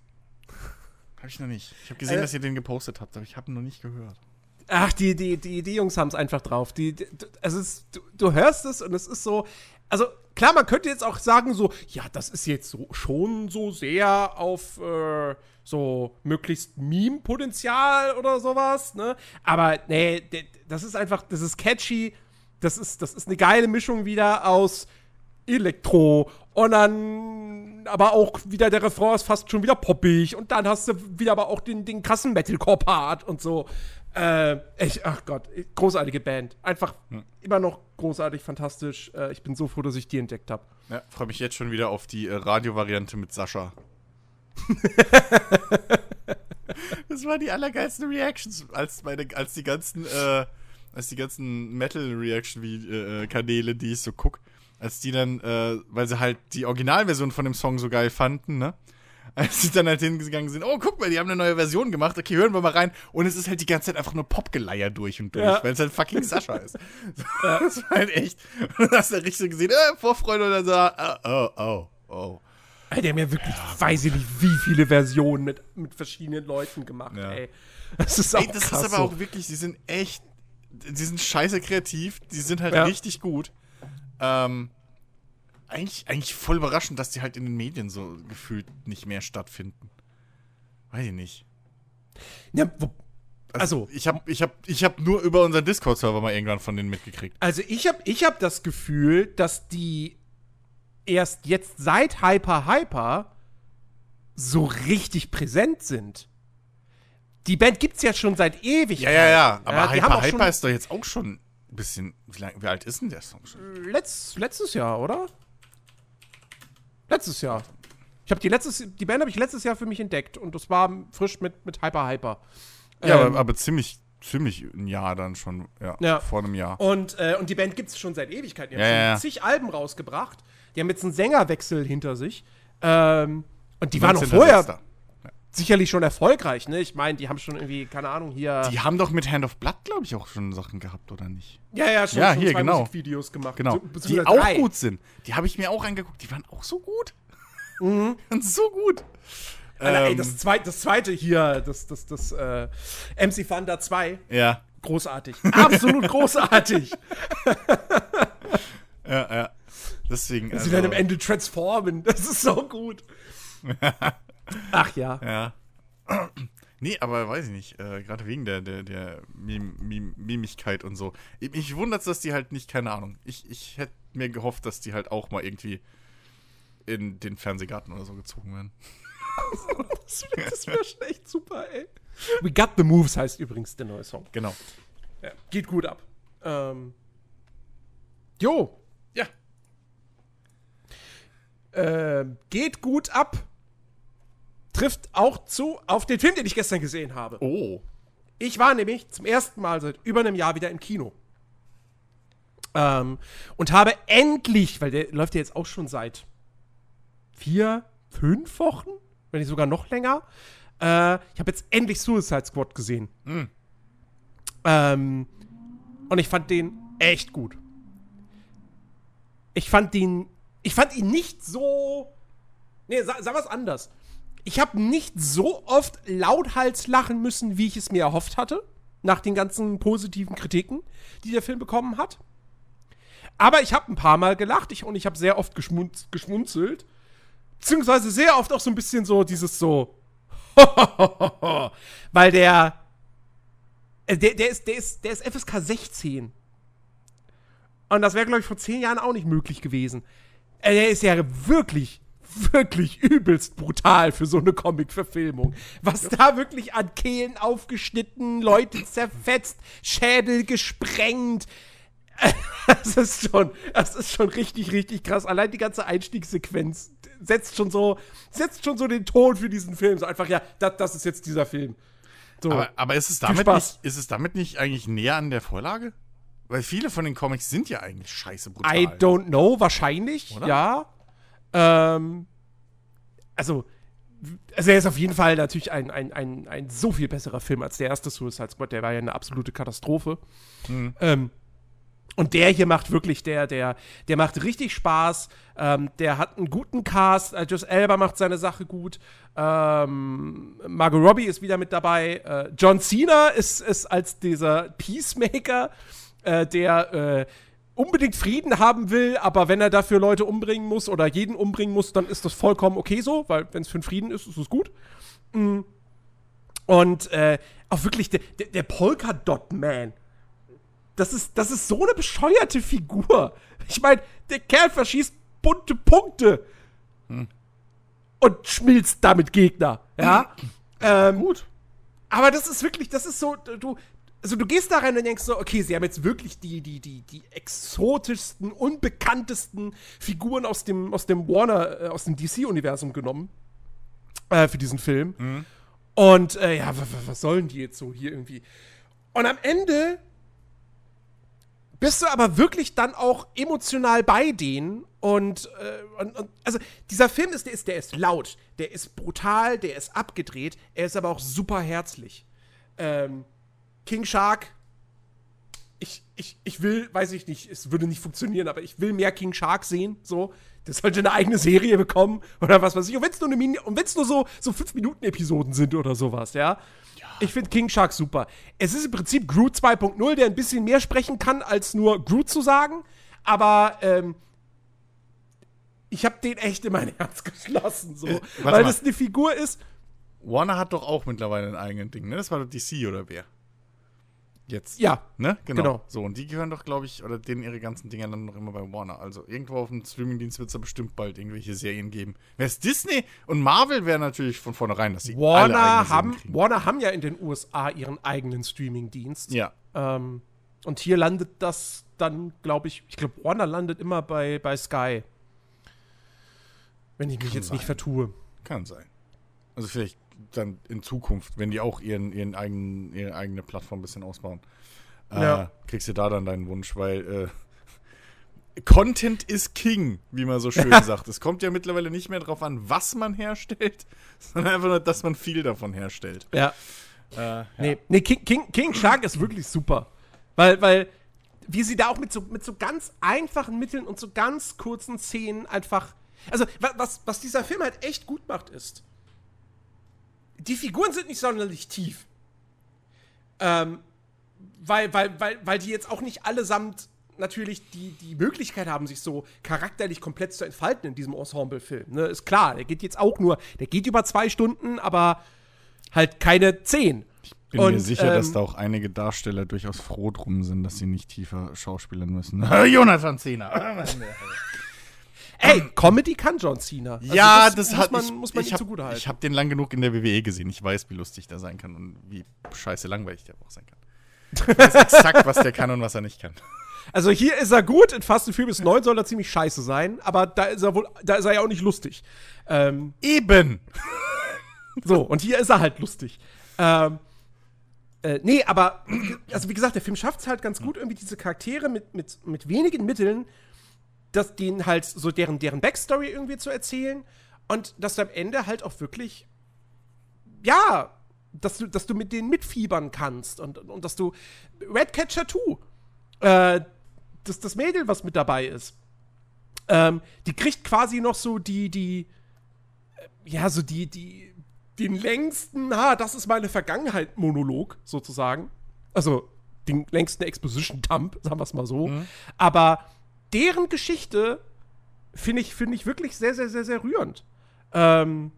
Speaker 2: Hab ich noch nicht. Ich habe gesehen,
Speaker 1: Äh.
Speaker 2: dass ihr den gepostet habt, aber ich habe ihn noch nicht gehört.
Speaker 1: Ach, die, die, die, die Jungs haben es einfach drauf. Die, die, es ist, du, du hörst es und es ist so. Also, klar, man könnte jetzt auch sagen, so, ja, das ist jetzt so, schon so sehr auf äh, so möglichst Meme-Potenzial oder sowas, ne? Aber nee, das ist einfach, das ist catchy. Das ist, das ist eine geile Mischung wieder aus Elektro und dann aber auch wieder der Refrain ist fast schon wieder poppig und dann hast du wieder aber auch den, den krassen Metalcore-Part und so. Äh, ich, ach Gott, großartige Band. Einfach immer noch großartig, fantastisch. Äh, ich bin so froh, dass ich die entdeckt habe.
Speaker 2: Ja, freue mich jetzt schon wieder auf die äh, Radiovariante mit Sascha. das waren die allergeilsten Reactions, als meine, als die ganzen, äh, als die ganzen Metal-Reaction-Kanäle, die ich so guck, als die dann, äh, weil sie halt die Originalversion von dem Song so geil fanden, ne? Als sie dann halt hingegangen sind, oh, guck mal, die haben eine neue Version gemacht, okay, hören wir mal rein. Und es ist halt die ganze Zeit einfach nur Popgeleier durch und durch,
Speaker 1: Ja.
Speaker 2: weil es halt fucking Sascha ist. Das war halt echt. Und dann hast du richtig so gesehen, äh, Vorfreude und dann so, oh, oh, oh, oh.
Speaker 1: Ey, die haben ja wirklich, weiß ich nicht, wie viele Versionen mit, mit verschiedenen Leuten gemacht,
Speaker 2: Ja.
Speaker 1: ey. Das ist auch
Speaker 2: Ey, das
Speaker 1: krass
Speaker 2: ist aber auch wirklich, die sind echt, die sind scheiße kreativ, die sind halt
Speaker 1: Ja.
Speaker 2: richtig gut. Ähm, eigentlich, eigentlich voll überraschend, dass die halt in den Medien so gefühlt nicht mehr stattfinden. Weiß ich nicht.
Speaker 1: Ja, wo, also,
Speaker 2: ich habe ich hab, ich hab nur über unseren Discord-Server mal irgendwann von denen mitgekriegt.
Speaker 1: Also ich habe ich hab das Gefühl, dass die erst jetzt seit Hyper Hyper so richtig präsent sind. Die Band gibt's ja schon seit ewig.
Speaker 2: Ja, ja, ja. Aber
Speaker 1: haben
Speaker 2: Hyper Hyper ist doch jetzt auch schon ein bisschen. Wie, lang, wie alt ist denn der Song schon?
Speaker 1: Letz, letztes Jahr, oder? Letztes Jahr. Ich habe die letztes, die Band habe ich letztes Jahr für mich entdeckt und das war frisch mit, mit Hyper Hyper.
Speaker 2: Ja,
Speaker 1: Ähm,
Speaker 2: aber, aber ziemlich, ziemlich ein Jahr dann schon. Ja,
Speaker 1: Ja.
Speaker 2: vor einem Jahr.
Speaker 1: Und, äh, und die Band gibt es schon seit Ewigkeiten. Die haben
Speaker 2: ja,
Speaker 1: schon zig Alben rausgebracht. Die haben jetzt einen Sängerwechsel hinter sich. Ähm, und die waren
Speaker 2: 19.06..
Speaker 1: vorher sicherlich schon erfolgreich, ne? Ich meine, die haben schon irgendwie, keine Ahnung, hier.
Speaker 2: Die haben doch mit Hand of Blood, glaube ich, auch schon Sachen gehabt, oder nicht?
Speaker 1: ja, ja, schon,
Speaker 2: Ja,
Speaker 1: schon
Speaker 2: hier, genau.
Speaker 1: Musikvideos gemacht.
Speaker 2: Genau.
Speaker 1: So-
Speaker 2: die auch
Speaker 1: drei.
Speaker 2: gut sind. Die habe ich mir auch angeguckt. Die waren auch so gut. Mhm. so gut.
Speaker 1: Alter, ey, ähm. das, zweit, das zweite hier, das, das, das äh, MC Thunder 2.
Speaker 2: Ja.
Speaker 1: Großartig. Absolut großartig.
Speaker 2: ja, ja. Deswegen.
Speaker 1: Also, sie dann am Ende transformen. Das ist so gut. Ach ja.
Speaker 2: Ja. Nee, aber weiß ich nicht. Äh, Gerade wegen der, der, der Mim Mim Mimigkeit und so. Mich wundert dass die halt nicht, keine Ahnung. Ich, ich hätte mir gehofft, dass die halt auch mal irgendwie in den Fernsehgarten oder so gezogen werden.
Speaker 1: das wäre wär schon echt super, ey. We Got the Moves heißt übrigens der neue Song.
Speaker 2: Genau.
Speaker 1: Ja, geht gut ab. Ähm. Jo.
Speaker 2: Ja.
Speaker 1: Äh, geht gut ab. Trifft auch zu auf den Film, den ich gestern gesehen habe.
Speaker 2: Oh.
Speaker 1: Ich war nämlich zum ersten Mal seit über einem Jahr wieder im Kino. Ähm, und habe endlich, weil der läuft ja jetzt auch schon seit vier, fünf Wochen, wenn nicht sogar noch länger. Äh, ich habe jetzt endlich Suicide Squad gesehen. Mhm. Ähm, und ich fand den echt gut. Ich fand den. Ich fand ihn nicht so. Nee, sag, sag was anders. Ich habe nicht so oft lauthals lachen müssen, wie ich es mir erhofft hatte. Nach den ganzen positiven Kritiken, die der Film bekommen hat. Aber ich habe ein paar Mal gelacht ich, und ich habe sehr oft geschmunz geschmunzelt. Beziehungsweise sehr oft auch so ein bisschen so dieses so. Weil der, äh, der. Der ist, der ist, der ist FSK 16. Und das wäre, glaube ich, vor zehn Jahren auch nicht möglich gewesen. Äh, der ist ja wirklich, wirklich übelst brutal für so eine Comic-Verfilmung. Was da wirklich an Kehlen aufgeschnitten, Leute zerfetzt, Schädel gesprengt. Das ist schon, das ist schon richtig, richtig krass. Allein die ganze Einstiegssequenz setzt schon so, setzt schon so den Ton für diesen Film. So einfach, ja, das, das ist jetzt dieser Film.
Speaker 2: So. Aber, aber ist, es damit nicht, ist es damit nicht eigentlich näher an der Vorlage? Weil viele von den Comics sind ja eigentlich scheiße brutal.
Speaker 1: I don't know, wahrscheinlich, Oder? ja. Ähm, also, also er ist auf jeden Fall natürlich ein, ein, ein, ein so viel besserer Film als der erste Suicide Squad. Der war ja eine absolute Katastrophe. Mhm. Ähm, und der hier macht wirklich, der, der, der macht richtig Spaß. Ähm, der hat einen guten Cast. Äh, Just Elba macht seine Sache gut. Ähm, Margot Robbie ist wieder mit dabei. Äh, John Cena ist, ist als dieser Peacemaker, äh, der äh, unbedingt Frieden haben will, aber wenn er dafür Leute umbringen muss oder jeden umbringen muss, dann ist das vollkommen okay so, weil wenn es für einen Frieden ist, ist es gut. Mm. Und äh, auch wirklich der, der, der Polka-Dot-Man das ist, das ist so eine bescheuerte Figur. Ich meine, der Kerl verschießt bunte Punkte hm. und schmilzt damit Gegner. Ja. ähm, Gut. Aber das ist wirklich, das ist so, du, also du gehst da rein und denkst so, okay, sie haben jetzt wirklich die, die, die, die exotischsten, unbekanntesten Figuren aus dem, aus dem Warner, äh, aus dem DC-Universum genommen äh, für diesen Film. Mhm. Und äh, ja, was sollen die jetzt so hier irgendwie? Und am Ende bist du aber wirklich dann auch emotional bei denen und, äh, und, und, also dieser Film ist der, ist, der ist laut, der ist brutal, der ist abgedreht, er ist aber auch super herzlich. Ähm, King Shark, ich, ich, ich will, weiß ich nicht, es würde nicht funktionieren, aber ich will mehr King Shark sehen, so. Das sollte eine eigene Serie bekommen oder was weiß ich. Und wenn es nur, eine und wenn's nur so, so 5-Minuten-Episoden sind oder sowas, ja. Ich finde King Shark super. Es ist im Prinzip Groot 2.0, der ein bisschen mehr sprechen kann, als nur Groot zu sagen. Aber ähm, ich habe den echt in mein Herz geschlossen, so. Äh, weil mal. das eine Figur ist.
Speaker 2: Warner hat doch auch mittlerweile ein eigenes Ding, ne? Das war doch DC oder wer? Jetzt.
Speaker 1: Ja.
Speaker 2: Ne? Genau. genau. So, und die gehören doch, glaube ich, oder denen ihre ganzen Dinger dann noch immer bei Warner. Also irgendwo auf dem Streamingdienst wird es da bestimmt bald irgendwelche Serien geben. Wer ist Disney und Marvel wäre natürlich von vornherein, dass sie
Speaker 1: Warner alle haben Warner haben ja in den USA ihren eigenen Streamingdienst.
Speaker 2: Ja.
Speaker 1: Ähm, und hier landet das dann, glaube ich, ich glaube, Warner landet immer bei, bei Sky. Wenn ich mich Kann jetzt sein. nicht vertue.
Speaker 2: Kann sein. Also vielleicht dann in Zukunft, wenn die auch ihren, ihren eigenen, ihre eigene Plattform ein bisschen ausbauen, äh, ja. kriegst du da dann deinen Wunsch, weil äh, Content is King, wie man so schön sagt. Es kommt ja mittlerweile nicht mehr darauf an, was man herstellt, sondern einfach nur, dass man viel davon herstellt.
Speaker 1: Ja. Äh, ja. Nee, nee King, King, King Shark ist wirklich super. Weil, weil, wie sie da auch mit so, mit so ganz einfachen Mitteln und so ganz kurzen Szenen einfach Also, was, was dieser Film halt echt gut macht, ist, die Figuren sind nicht sonderlich tief. Ähm, weil, weil, weil, weil die jetzt auch nicht allesamt natürlich die, die Möglichkeit haben, sich so charakterlich komplett zu entfalten in diesem Ensemble-Film. Ne? Ist klar, der geht jetzt auch nur, der geht über zwei Stunden, aber halt keine zehn.
Speaker 2: Ich bin Und, mir sicher, ähm, dass da auch einige Darsteller durchaus froh drum sind, dass sie nicht tiefer schauspielern müssen. Jonathan Cena.
Speaker 1: Ey, Comedy kann John Cena.
Speaker 2: Also ja, das, das
Speaker 1: muss
Speaker 2: hat
Speaker 1: man,
Speaker 2: ich,
Speaker 1: muss man
Speaker 2: ich, hab, ich habe den lang genug in der WWE gesehen. Ich weiß, wie lustig der sein kann und wie scheiße langweilig der auch sein kann. Ich weiß exakt, was der kann und was er nicht kann.
Speaker 1: Also hier ist er gut, in Fast and Furious 9 soll er ziemlich scheiße sein, aber da ist er wohl, da ist er ja auch nicht lustig.
Speaker 2: Ähm, Eben!
Speaker 1: so, und hier ist er halt lustig. Ähm, äh, nee, aber, also wie gesagt, der Film schafft es halt ganz gut, irgendwie diese Charaktere mit, mit, mit wenigen Mitteln, dass denen halt so deren, deren Backstory irgendwie zu erzählen und dass du am Ende halt auch wirklich, ja, dass du, dass du mit denen mitfiebern kannst und, und dass du Redcatcher 2 äh, das, das Mädel, was mit dabei ist, ähm, die kriegt quasi noch so die, die, äh, ja, so die, die, den längsten, ha, das ist meine Vergangenheit-Monolog, sozusagen. Also, den längsten Exposition-Dump, sagen wir es mal so. Mhm. Aber deren Geschichte finde ich, find ich wirklich sehr, sehr, sehr, sehr rührend. Ähm,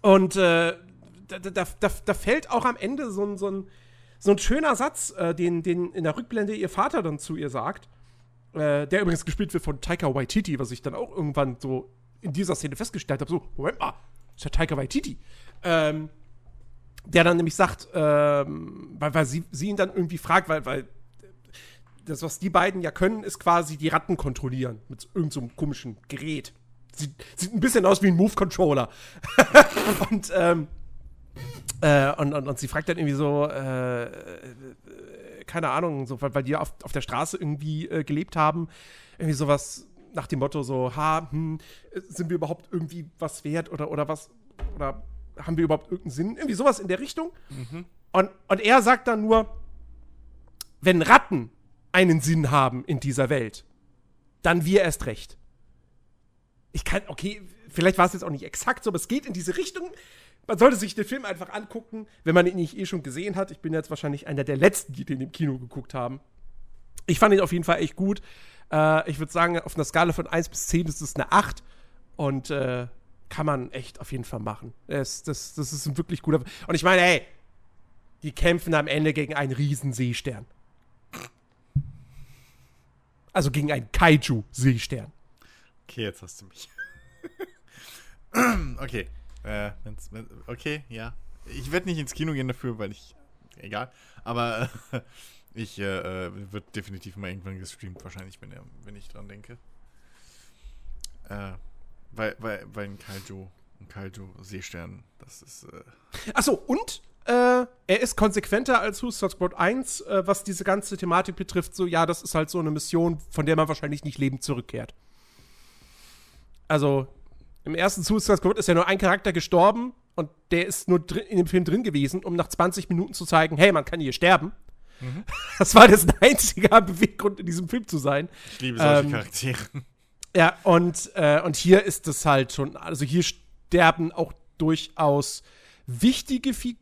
Speaker 1: und äh, da, da, da, da, fällt auch am Ende so ein, so ein, so ein schöner Satz, äh, den, den in der Rückblende ihr Vater dann zu ihr sagt, äh, der übrigens gespielt wird von Taika Waititi, was ich dann auch irgendwann so in dieser Szene festgestellt habe, so, Moment mal, ist ja Taika Waititi. Ähm, der dann nämlich sagt, ähm, weil, weil sie, sie ihn dann irgendwie fragt, weil, weil das, was die beiden ja können, ist quasi die Ratten kontrollieren mit irgendeinem so komischen Gerät. Sieht, sieht ein bisschen aus wie ein Move-Controller. und ähm, äh, und, und, und, sie fragt dann irgendwie so, äh, keine Ahnung, so, weil, weil die auf, auf der Straße irgendwie äh, gelebt haben, irgendwie sowas nach dem Motto so, ha, hm, sind wir überhaupt irgendwie was wert oder, oder was, oder haben wir überhaupt irgendeinen Sinn? Irgendwie sowas in der Richtung. Mhm. Und, und er sagt dann nur, wenn Ratten einen Sinn haben in dieser Welt, dann wir erst recht. Ich kann, okay, vielleicht war es jetzt auch nicht exakt so, aber es geht in diese Richtung man sollte sich den Film einfach angucken, wenn man ihn nicht eh schon gesehen hat. Ich bin jetzt wahrscheinlich einer der letzten, die den im Kino geguckt haben. Ich fand ihn auf jeden Fall echt gut. Äh, ich würde sagen, auf einer Skala von 1 bis 10 ist es eine 8. Und äh, kann man echt auf jeden Fall machen. Das, das, das ist ein wirklich guter. Und ich meine, hey, die kämpfen am Ende gegen einen Riesenseestern. Also gegen einen Kaiju-Seestern.
Speaker 2: Okay, jetzt hast du mich. okay. Äh, wenn's, wenn, okay, ja. Ich werde nicht ins Kino gehen dafür, weil ich. Egal. Aber äh, ich äh, wird definitiv mal irgendwann gestreamt, wahrscheinlich, wenn, er, wenn ich dran denke. Äh, weil, weil, weil ein Kaiju, ein Kaiju-Seestern, das ist. Äh
Speaker 1: Achso, und äh, er ist konsequenter als Suicide Squad 1, äh, was diese ganze Thematik betrifft. So, ja, das ist halt so eine Mission, von der man wahrscheinlich nicht lebend zurückkehrt. Also, im ersten Suicide Squad ist ja nur ein Charakter gestorben und der ist nur in dem Film drin gewesen, um nach 20 Minuten zu zeigen, hey, man kann hier sterben. Mhm. Das war das einzige Beweggrund in diesem Film zu sein.
Speaker 2: Ich liebe solche ähm, Charaktere.
Speaker 1: Ja, und, äh, und hier ist es halt schon, also hier sterben auch durchaus wichtige Figuren,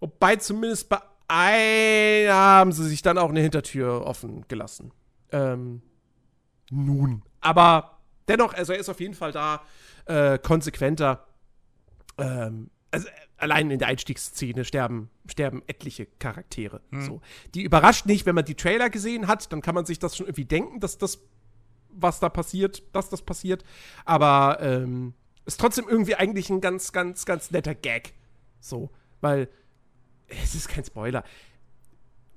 Speaker 1: wobei zumindest bei einer haben sie sich dann auch eine Hintertür offen gelassen. Ähm, nun. Aber dennoch, also er ist auf jeden Fall da äh, konsequenter. Ähm, also allein in der Einstiegsszene sterben, sterben etliche Charaktere. Hm. So. Die überrascht nicht, wenn man die Trailer gesehen hat, dann kann man sich das schon irgendwie denken, dass das, was da passiert, dass das passiert. Aber ähm, ist trotzdem irgendwie eigentlich ein ganz, ganz, ganz netter Gag. So, weil es ist kein Spoiler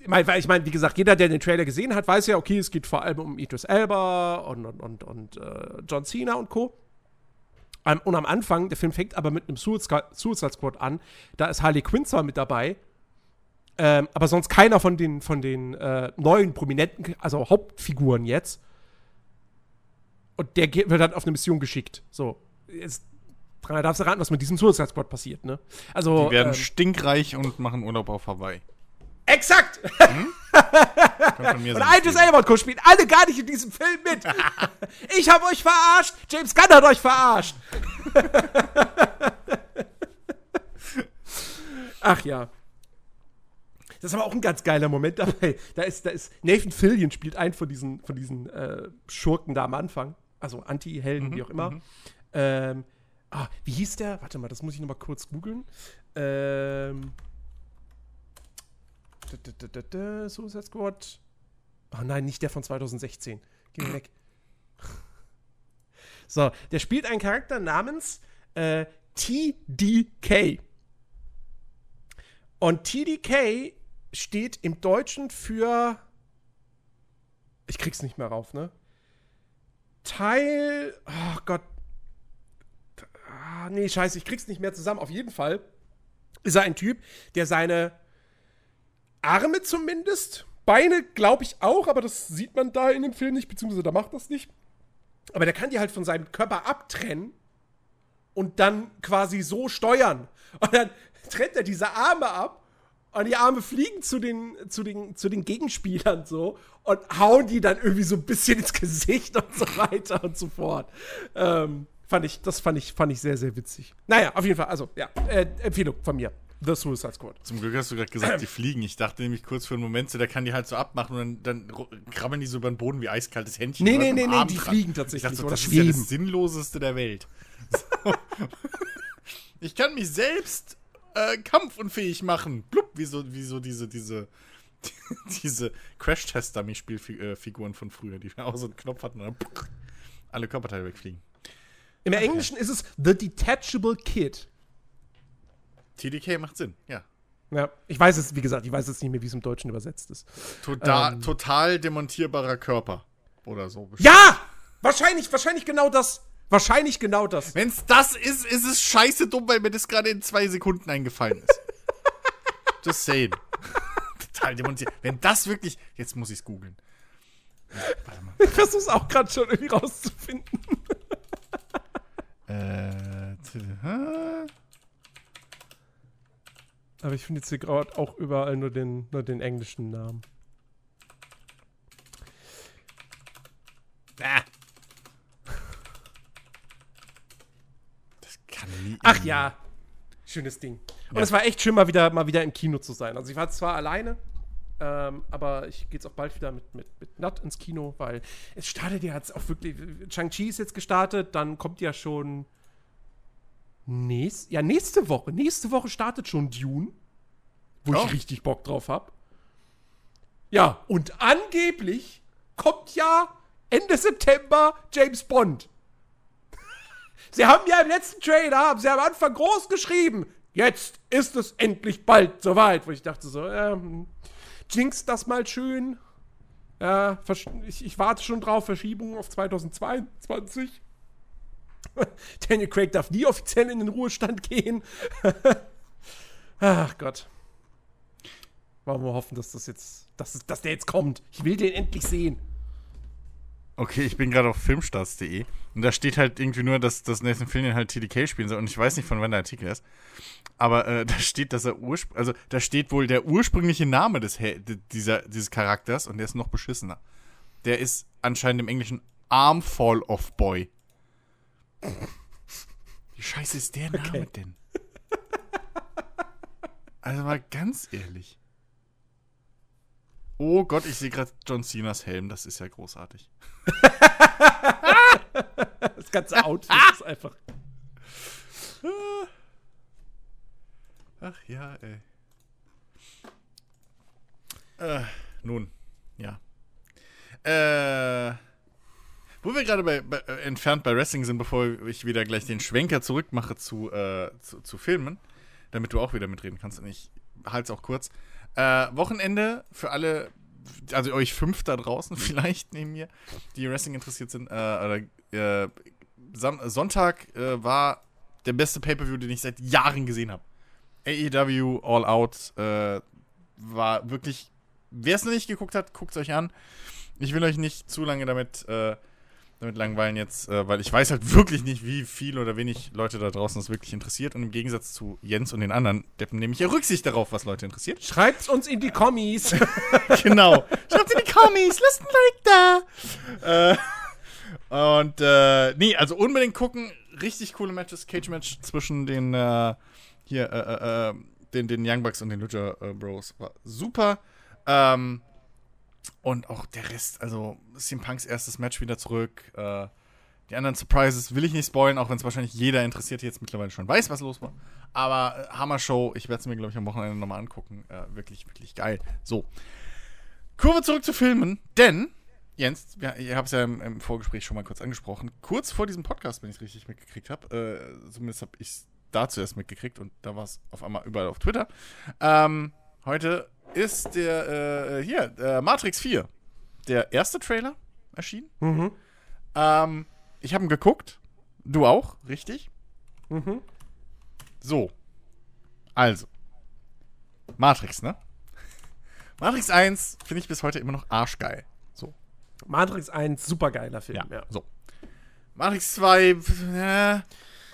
Speaker 1: weil ich meine, wie gesagt, jeder, der den Trailer gesehen hat, weiß ja, okay, es geht vor allem um Idris Elba und, und, und, und äh, John Cena und Co. Um, und am Anfang, der Film fängt aber mit einem Suicide, Squad an. Da ist Harley Quinn zwar mit dabei, ähm, aber sonst keiner von den, von den äh, neuen Prominenten, also Hauptfiguren jetzt. Und der wird dann auf eine Mission geschickt. So, jetzt darfst du raten, was mit diesem Suicide Squad passiert, ne? Also,
Speaker 2: Die werden ähm, stinkreich und machen Urlaub auf Hawaii.
Speaker 1: Exakt! Hm? Und Idris. Elba und Co. spielen alle gar nicht in diesem Film mit. ich habe euch verarscht. James Gunn hat euch verarscht. Ach ja. Das ist aber auch ein ganz geiler Moment dabei. Da ist, da ist Nathan Fillion spielt einen von diesen, von diesen äh, Schurken da am Anfang. Also Anti-Helden, wie auch immer. Ähm, ah, wie hieß der? Warte mal, das muss ich noch mal kurz googeln. Ähm. Da, da, da, Suicide Squad. Oh nein, nicht der von 2016. Geh weg. So, der spielt einen Charakter namens äh, TDK. Und TDK steht im Deutschen für. Ich krieg's nicht mehr rauf, ne? Teil. Oh Gott. Ah, nee, scheiße, ich krieg's nicht mehr zusammen. Auf jeden Fall ist er ein Typ, der seine Arme zumindest, Beine glaube ich auch, aber das sieht man da in dem Film nicht, beziehungsweise da macht das nicht. Aber der kann die halt von seinem Körper abtrennen und dann quasi so steuern. Und dann trennt er diese Arme ab und die Arme fliegen zu den, zu den, zu den Gegenspielern so und hauen die dann irgendwie so ein bisschen ins Gesicht und so weiter und so fort. Ähm, fand ich, das fand ich, fand ich sehr, sehr witzig. Naja, auf jeden Fall, also, ja, äh, Empfehlung von mir. The Suicide Squad.
Speaker 2: Zum Glück hast du gerade gesagt, die fliegen. Ich dachte nämlich kurz für einen Moment so, der kann die halt so abmachen und dann, dann krabbeln die so über den Boden wie eiskaltes Händchen.
Speaker 1: Nee, nee, nee, nee, die
Speaker 2: dran.
Speaker 1: fliegen
Speaker 2: Ich
Speaker 1: tatsächlich
Speaker 2: dachte so,
Speaker 1: oder
Speaker 2: das ist ja
Speaker 1: schweben.
Speaker 2: das Sinnloseste der Welt. So. ich kann mich selbst äh, kampfunfähig machen. Blub, wie so, wie so diese, diese, diese Crash-Test-Dummy-Spielfiguren von früher, die auch so einen Knopf hatten und dann alle Körperteile wegfliegen.
Speaker 1: Im Englischen ist es The Detachable Kid.
Speaker 2: TDK macht Sinn, ja.
Speaker 1: Ja, ich weiß es, wie gesagt, ich weiß jetzt nicht mehr, wie es im Deutschen übersetzt ist.
Speaker 2: Total,
Speaker 1: Ähm.
Speaker 2: total demontierbarer Körper. Oder so.
Speaker 1: Ja! Wahrscheinlich, wahrscheinlich genau das. Wahrscheinlich genau das.
Speaker 2: Wenn's das ist, ist es scheiße dumm, weil mir das gerade in zwei Sekunden eingefallen ist. Just saying. Total demontiert. Wenn das wirklich. Jetzt muss googeln. Ja, warte mal.
Speaker 1: Ich versuch's auch gerade schon irgendwie rauszufinden.
Speaker 2: Äh. hä?
Speaker 1: Aber ich finde jetzt hier gerade auch überall nur den, nur den englischen Namen.
Speaker 2: Ah. Das kann nie.
Speaker 1: Ach ja, schönes Ding. Und
Speaker 2: Ja.
Speaker 1: es war echt schön, mal wieder, mal wieder im Kino zu sein. Also ich war zwar alleine, ähm, aber ich gehe jetzt auch bald wieder mit, mit, mit Nat ins Kino, weil es startet ja jetzt auch wirklich. Shang-Chi ist jetzt gestartet, dann kommt ja schon. Nächst, ja, nächste Woche. Nächste Woche startet schon Dune, wo
Speaker 2: Oh.
Speaker 1: ich richtig Bock drauf habe. Ja, und angeblich kommt ja Ende September James Bond. Sie haben ja im letzten Trailer, haben sie am Anfang groß geschrieben, jetzt ist es endlich bald soweit. Wo ich dachte so, ähm, jinx das mal schön. Ja, versch- ich, ich warte schon drauf, Verschiebung auf 2022. Daniel Craig darf nie offiziell in den Ruhestand gehen. Ach Gott. Wollen wir hoffen, dass das jetzt, dass, dass der jetzt kommt. Ich will den endlich sehen.
Speaker 2: Okay, ich bin gerade auf filmstarts.de und da steht halt irgendwie nur, dass, dass Nathan Fillion halt TDK spielen soll und ich weiß nicht, von wann der Artikel ist. Aber äh, da steht, dass er ursprünglich, also da steht wohl der ursprüngliche Name des dieser, dieses Charakters und der ist noch beschissener. Der ist anscheinend im Englischen Armfall of Boy. Wie scheiße ist der Name
Speaker 1: Okay.
Speaker 2: denn? Also mal ganz ehrlich. Oh Gott, ich sehe gerade John Cenas Helm, das ist ja großartig.
Speaker 1: Das ganze Outfit ist einfach.
Speaker 2: Ach ja, ey. Äh, nun, ja. Äh, wo wir gerade bei, bei, äh, entfernt bei Wrestling sind, bevor ich wieder gleich den Schwenker zurückmache zu, äh, zu, zu Filmen, damit du auch wieder mitreden kannst und ich halte es auch kurz. Äh, Wochenende für alle, also euch fünf da draußen vielleicht neben mir, die Wrestling interessiert sind, äh, oder, äh, Sonntag äh, war der beste Pay-Per-View, den ich seit Jahren gesehen habe. AEW All Out äh, war wirklich. Wer es noch nicht geguckt hat, guckt es euch an. Ich will euch nicht zu lange damit, äh, damit langweilen jetzt, äh, weil ich weiß halt wirklich nicht, wie viel oder wenig Leute da draußen das wirklich interessiert. Und im Gegensatz zu Jens und den anderen Deppen nehme ich ja Rücksicht darauf, was Leute interessiert.
Speaker 1: Schreibt's uns in die Kommis.
Speaker 2: genau. Schreibt in die homies, listen like that. Äh, und, äh, nee, also unbedingt gucken. Richtig coole Matches. Cage-Match zwischen den, äh, hier, äh, äh, äh, den, den Young Bucks und den Lucha äh, Bros. War super. Ähm, und auch der Rest, also CM Punks erstes Match wieder zurück. Äh, die anderen Surprises will ich nicht spoilen, auch wenn es wahrscheinlich jeder interessiert jetzt mittlerweile schon weiß, was los war. Aber äh, Hammer Show, ich werde es mir, glaube ich, am Wochenende nochmal angucken. Äh, wirklich, wirklich geil. So. Kurve zurück zu Filmen, denn, Jens, ja, ihr habt es ja im, im, Vorgespräch schon mal kurz angesprochen. Kurz vor diesem Podcast, wenn ich es richtig mitgekriegt habe, äh, zumindest habe ich es da zuerst mitgekriegt und da war es auf einmal überall auf Twitter. Ähm, heute ist der, äh, hier, äh, Matrix 4, der erste Trailer erschienen. Mhm. Ähm, ich habe ihn geguckt. Du auch, richtig? Mhm. So. Also. Matrix, ne? Matrix 1 finde ich bis heute immer noch arschgeil. So.
Speaker 1: Matrix 1, super geiler Film, ja.
Speaker 2: ja. So. Matrix 2, äh,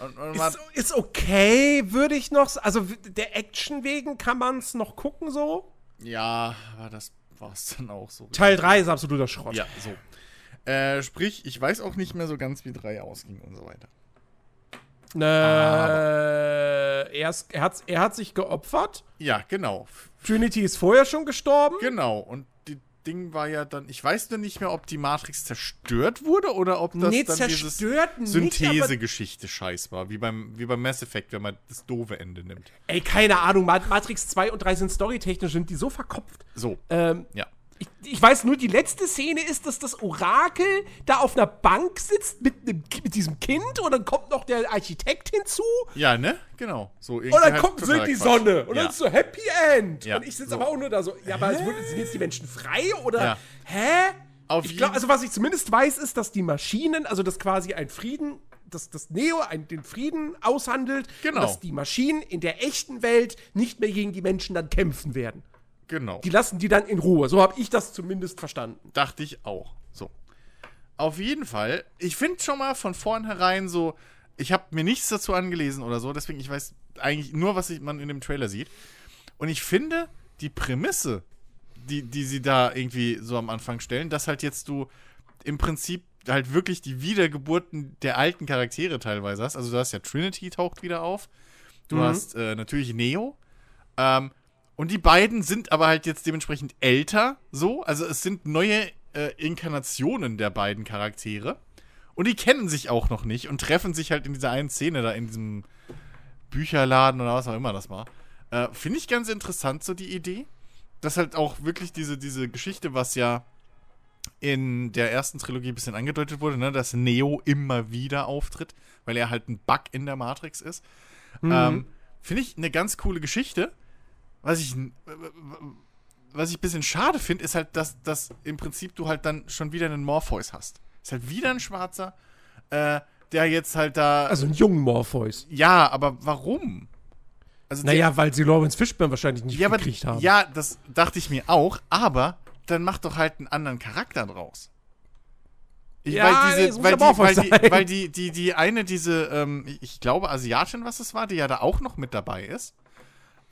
Speaker 1: und, und ist, ist, okay, würde ich noch. Also der Action wegen kann man es noch gucken so.
Speaker 2: Ja, aber das war es dann auch so.
Speaker 1: Teil 3 ist absoluter Schrott.
Speaker 2: Ja, so. Äh, sprich, ich weiß auch nicht mehr so ganz, wie 3 ausging und so weiter.
Speaker 1: Äh, er, ist, er, hat, er hat sich geopfert.
Speaker 2: Ja, genau.
Speaker 1: Trinity ist vorher schon gestorben.
Speaker 2: Genau. Und Ding war ja dann, ich weiß nur nicht mehr, ob die Matrix zerstört wurde oder ob das nee, dann dieses Synthese-Geschichte scheiß war, wie beim, wie beim Mass Effect, wenn man das doofe Ende nimmt.
Speaker 1: Ey, keine Ahnung, Matrix 2 und 3 sind storytechnisch, sind die so verkopft.
Speaker 2: So.
Speaker 1: Ähm, ja. Ich, ich, weiß nur, die letzte Szene ist, dass das Orakel da auf einer Bank sitzt mit, nem, mit diesem Kind und dann kommt noch der Architekt hinzu.
Speaker 2: Ja, ne? Genau. So
Speaker 1: und dann halt kommt so die Sonne und ja. dann ist so Happy End. Ja. Und ich sitze so. aber auch nur da so, ja, aber sind jetzt die Menschen frei oder ja. hä? Auf ich glaube, also was ich zumindest weiß, ist, dass die Maschinen, also dass quasi ein Frieden dass das Neo ein, den Frieden aushandelt,
Speaker 2: genau.
Speaker 1: dass die Maschinen in der echten Welt nicht mehr gegen die Menschen dann kämpfen werden.
Speaker 2: Genau.
Speaker 1: Die lassen die dann in Ruhe. So habe ich das zumindest verstanden.
Speaker 2: Dachte ich auch. So. Auf jeden Fall, ich finde schon mal von vornherein so, ich habe mir nichts dazu angelesen oder so, deswegen ich weiß eigentlich nur, was ich, man in dem Trailer sieht. Und ich finde, die Prämisse, die, die sie da irgendwie so am Anfang stellen, dass halt jetzt du im Prinzip halt wirklich die Wiedergeburten der alten Charaktere teilweise hast. Also du hast ja Trinity taucht wieder auf. Du mhm. hast äh, natürlich Neo. Ähm, und die beiden sind aber halt jetzt dementsprechend älter, so. Also es sind neue äh, Inkarnationen der beiden Charaktere. Und die kennen sich auch noch nicht und treffen sich halt in dieser einen Szene da in diesem Bücherladen oder was auch immer das war. Äh, Finde ich ganz interessant, so die Idee. Dass halt auch wirklich diese, diese Geschichte, was ja in der ersten Trilogie ein bisschen angedeutet wurde, ne, dass Neo immer wieder auftritt, weil er halt ein Bug in der Matrix ist. Mhm. Ähm, Finde ich eine ganz coole Geschichte. Was ich, was ich ein bisschen schade finde, ist halt, dass, dass im Prinzip du halt dann schon wieder einen Morpheus hast. Ist halt wieder ein Schwarzer, äh, der jetzt halt da.
Speaker 1: Also einen jungen Morpheus.
Speaker 2: Ja, aber warum?
Speaker 1: Also naja, der, weil sie Lawrence Fishburne wahrscheinlich nicht ja, gekriegt haben.
Speaker 2: Ja, das dachte ich mir auch, aber dann mach doch halt einen anderen Charakter draus. Ich, ja, weil, diese, nee, weil, die, weil, die, weil die, die, die eine, diese, ähm, ich glaube, Asiatin, was es war, die ja da auch noch mit dabei ist,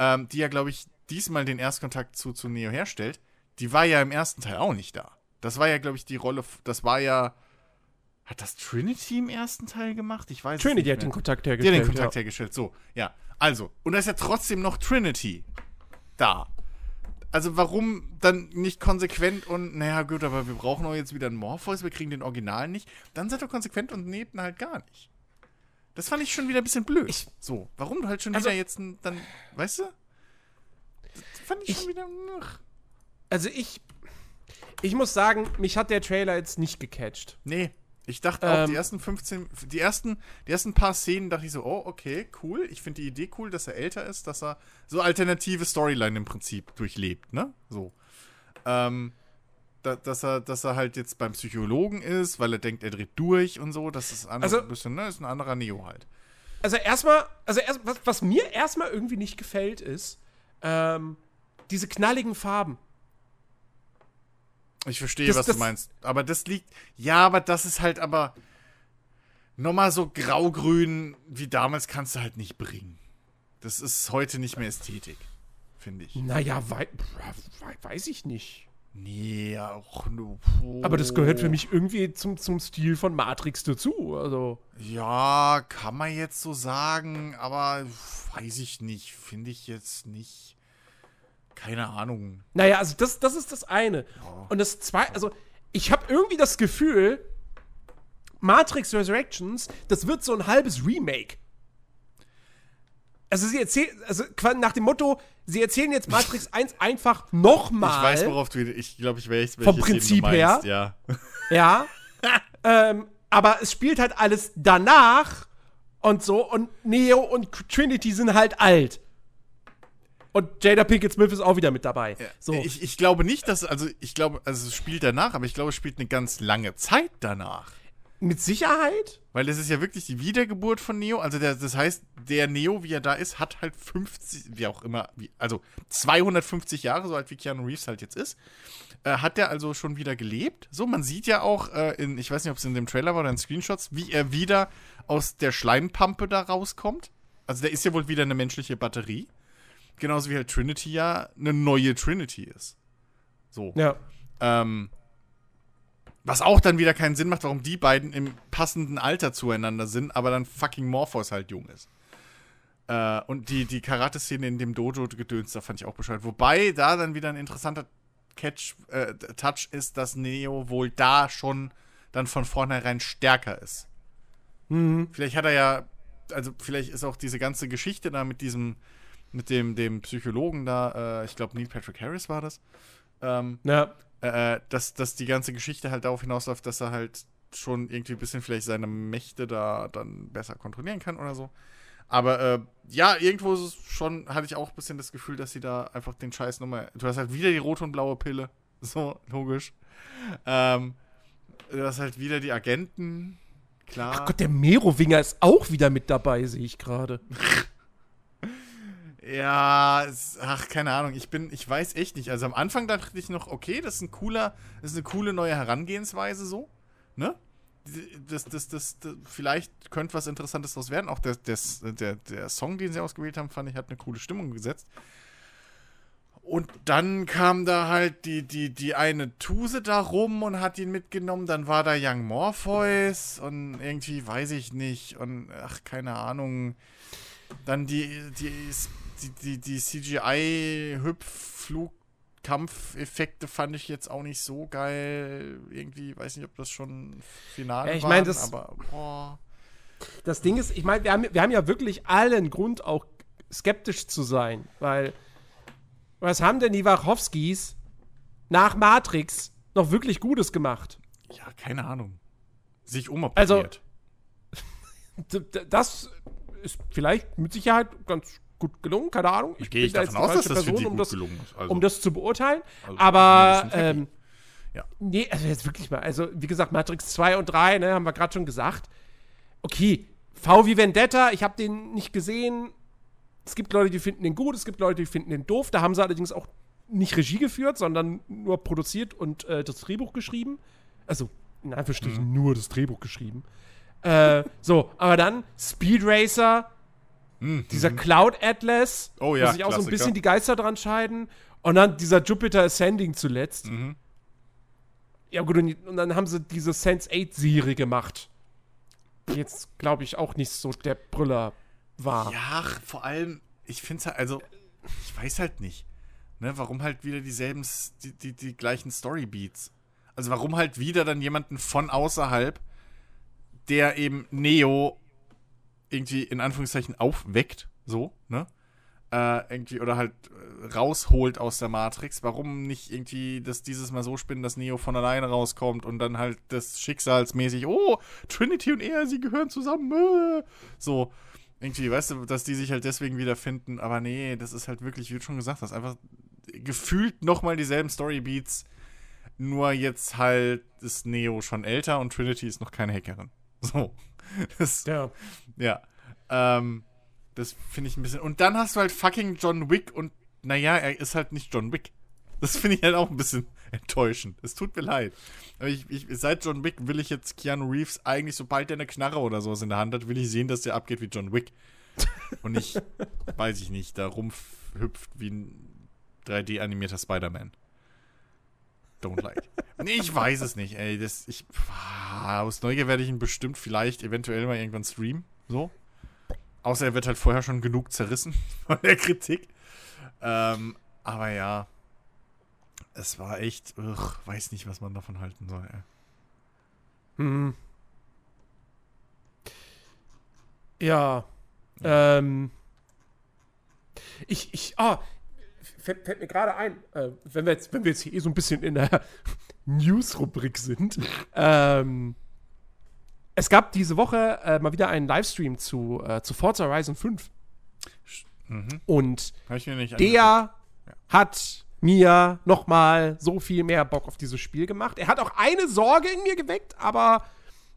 Speaker 2: ähm, die ja, glaube ich, diesmal den Erstkontakt zu, zu Neo herstellt, die war ja im ersten Teil auch nicht da. Das war ja, glaube ich, die Rolle, das war ja. Hat das Trinity im ersten Teil gemacht? Ich weiß
Speaker 1: Trinity hat den Kontakt hergestellt. Die
Speaker 2: hat den Kontakt ja. hergestellt, so, ja. Also, und da ist ja trotzdem noch Trinity da. Also warum dann nicht konsequent und, naja gut, aber wir brauchen auch jetzt wieder einen Morpheus, wir kriegen den Original nicht. Dann seid doch konsequent und nehmt ihn halt gar nicht. Das fand ich schon wieder ein bisschen blöd. Ich, so, warum du halt schon also, wieder jetzt dann, weißt du?
Speaker 1: Das fand ich, ich schon wieder. Ach. Also ich, ich muss sagen, mich hat der Trailer jetzt nicht gecatcht.
Speaker 2: Nee. Ich dachte auch, ähm, die ersten 15, die ersten, die ersten paar Szenen dachte ich so, oh, okay, cool. Ich finde die Idee cool, dass er älter ist, dass er so alternative Storyline im Prinzip durchlebt, ne? So. Ähm, da, dass, er, dass er halt jetzt beim Psychologen ist, weil er denkt, er dreht durch und so. Das ist ein, also, bisschen, ne, ist ein anderer Neo halt.
Speaker 1: Also erstmal, also erst, was, was, mir erstmal irgendwie nicht gefällt, ist ähm, diese knalligen Farben.
Speaker 2: Ich verstehe, das, was das, du meinst. Aber das liegt. Ja, aber das ist halt aber. Nochmal so grau-grün wie damals kannst du halt nicht bringen. Das ist heute nicht mehr Ästhetik, finde ich.
Speaker 1: Naja, wei weiß ich nicht.
Speaker 2: Nee, auch nur.
Speaker 1: Aber das gehört für mich irgendwie zum, zum Stil von Matrix dazu. Also.
Speaker 2: Ja, kann man jetzt so sagen, aber weiß ich nicht. Finde ich jetzt nicht. Keine Ahnung.
Speaker 1: Naja, also das, das ist das eine.
Speaker 2: Ja.
Speaker 1: Und das zweite, also ich habe irgendwie das Gefühl, Matrix Resurrections, das wird so ein halbes Remake. Also sie erzählen, also nach dem Motto, sie erzählen jetzt Matrix 1 einfach nochmal.
Speaker 2: Ich weiß, worauf du. Ich glaube, ich weiß,
Speaker 1: Vom
Speaker 2: welches
Speaker 1: Prinzip
Speaker 2: du meinst,
Speaker 1: her?
Speaker 2: Ja.
Speaker 1: Ja. ähm, aber es spielt halt alles danach und so. Und Neo und Trinity sind halt alt. Und Jada Pinkett Smith ist auch wieder mit dabei. So.
Speaker 2: Ich, ich glaube nicht, dass. Also, ich glaube, also es spielt danach, aber ich glaube, es spielt eine ganz lange Zeit danach.
Speaker 1: Mit Sicherheit?
Speaker 2: Weil es ist ja wirklich die Wiedergeburt von Neo. Also der, das heißt, der Neo, wie er da ist, hat halt 50, wie auch immer, wie, also 250 Jahre, so alt wie Keanu Reeves halt jetzt ist, äh, hat der also schon wieder gelebt. So, man sieht ja auch äh, in, ich weiß nicht, ob es in dem Trailer war oder in Screenshots, wie er wieder aus der Schleimpampe da rauskommt. Also der ist ja wohl wieder eine menschliche Batterie. Genauso wie halt Trinity ja eine neue Trinity ist. So.
Speaker 1: Ja.
Speaker 2: Ähm, was auch dann wieder keinen Sinn macht, warum die beiden im passenden Alter zueinander sind, aber dann fucking Morphos halt jung ist. Äh, und die, die Karate-Szene in dem Dojo-Gedöns, da fand ich auch bescheuert. Wobei da dann wieder ein interessanter Catch, äh, Touch ist, dass Neo wohl da schon dann von vornherein stärker ist.
Speaker 1: Mhm.
Speaker 2: Vielleicht hat er ja, also vielleicht ist auch diese ganze Geschichte da mit diesem, mit dem, dem Psychologen da, äh, ich glaube Neil Patrick Harris war das, ähm,
Speaker 1: Ja.
Speaker 2: Äh, dass, dass die ganze Geschichte halt darauf hinausläuft, dass er halt schon irgendwie ein bisschen vielleicht seine Mächte da dann besser kontrollieren kann oder so. Aber äh, ja, irgendwo schon, hatte ich auch ein bisschen das Gefühl, dass sie da einfach den Scheiß nochmal. Du hast halt wieder die rote und blaue Pille. So, logisch. Ähm, du hast halt wieder die Agenten. Klar.
Speaker 1: Ach Gott, der Merowinger ist auch wieder mit dabei, sehe ich gerade.
Speaker 2: Ja, ach, keine Ahnung. Ich bin, ich weiß echt nicht. Also am Anfang dachte ich noch, okay, das ist ein cooler, das ist eine coole neue Herangehensweise so. Ne? Das, das, das, das vielleicht könnte was Interessantes daraus werden. Auch der, das, der, der Song, den sie ausgewählt haben, fand ich, hat eine coole Stimmung gesetzt. Und dann kam da halt die, die, die eine Tuse da rum und hat ihn mitgenommen. Dann war da Young Morpheus und irgendwie weiß ich nicht. Und ach, keine Ahnung. Dann die, die, die, die, die CGI-Hüpf-Flug-Kampfeffekte fand ich jetzt auch nicht so geil. Irgendwie, weiß nicht, ob das schon final
Speaker 1: Ja, ich
Speaker 2: waren,
Speaker 1: mein, das-
Speaker 2: aber boah.
Speaker 1: Das Ding ist, ich meine, wir haben, wir haben ja wirklich allen Grund, auch skeptisch zu sein, weil was haben denn die Wachowskis nach Matrix noch wirklich Gutes gemacht?
Speaker 2: Ja, keine Ahnung. Sich
Speaker 1: Also,
Speaker 2: umoperiert.
Speaker 1: D- das ist vielleicht mit Sicherheit ganz gut gelungen, keine Ahnung. Ich
Speaker 2: Gehe ich davon aus, dass das für die
Speaker 1: Person, um
Speaker 2: gut
Speaker 1: das,
Speaker 2: gelungen ist. Also,
Speaker 1: um das zu beurteilen.
Speaker 2: also,
Speaker 1: Aber, ähm,
Speaker 2: Ja.
Speaker 1: nee, also jetzt wirklich mal. Also, wie gesagt, Matrix 2 und 3, ne, haben wir gerade schon gesagt. Okay, V wie Vendetta, ich habe den nicht gesehen. Es gibt Leute, die finden den gut, es gibt Leute, die finden den doof. Da haben sie allerdings auch nicht Regie geführt, sondern nur produziert und äh, das Drehbuch geschrieben. Also, in Anführungsstrichen
Speaker 2: Mhm.
Speaker 1: nur das Drehbuch geschrieben. Äh, so, aber dann Speed Racer,
Speaker 2: Mhm.
Speaker 1: dieser Cloud Atlas,
Speaker 2: Oh ja,
Speaker 1: wo sich auch so ein bisschen die Geister dran scheiden. Und dann dieser Jupiter Ascending zuletzt.
Speaker 2: Mhm.
Speaker 1: Ja, gut, und, und dann haben sie diese Sense 8-Serie gemacht. Die jetzt, glaube ich, auch nicht so der Brüller war.
Speaker 2: Ja, vor allem, ich finde es halt, also, ich weiß halt nicht, ne, warum halt wieder dieselben, die, die, die gleichen Storybeats. Also warum halt wieder dann jemanden von außerhalb, der eben Neo irgendwie in Anführungszeichen aufweckt, so, ne? Äh, irgendwie, oder halt äh, rausholt aus der Matrix. Warum nicht irgendwie das dieses Mal so spinnen, dass Neo von alleine rauskommt und dann halt das schicksalsmäßig, oh, Trinity und er, sie gehören zusammen, äh. so. Irgendwie, weißt du, dass die sich halt deswegen wiederfinden, aber nee, das ist halt wirklich, wie du schon gesagt hast, einfach gefühlt nochmal dieselben Storybeats, nur jetzt halt ist Neo schon älter und Trinity ist noch keine Hackerin. So. Das,
Speaker 1: Ja.
Speaker 2: ja. Ähm, das finde ich ein bisschen. Und dann hast du halt fucking John Wick und naja, er ist halt nicht John Wick. Das finde ich halt auch ein bisschen enttäuschend. Es tut mir leid. Aber ich, ich, seit John Wick will ich jetzt Keanu Reeves eigentlich, sobald der eine Knarre oder sowas in der Hand hat, will ich sehen, dass der abgeht wie John Wick. Und nicht, weiß ich nicht, da rumhüpft wie ein 3D-animierter Spider-Man. Don't like. nee, ich weiß es nicht, ey. Das, ich, ah, aus Neugier werde ich ihn bestimmt vielleicht eventuell mal irgendwann streamen. So. Außer er wird halt vorher schon genug zerrissen von der Kritik. Ähm, aber ja, es war echt, ugh, weiß nicht, was man davon halten soll. Ey.
Speaker 1: Hm. Ja. Ähm. Ich, ich, ah, fällt, fällt mir gerade ein, äh, wenn, wir jetzt, wenn wir jetzt hier eh so ein bisschen in der News-Rubrik sind. ähm, es gab diese Woche äh, mal wieder einen Livestream zu, äh, zu Forza Horizon 5. Mhm. Und der hat mir nochmal so viel mehr Bock auf dieses Spiel gemacht. Er hat auch eine Sorge in mir geweckt, aber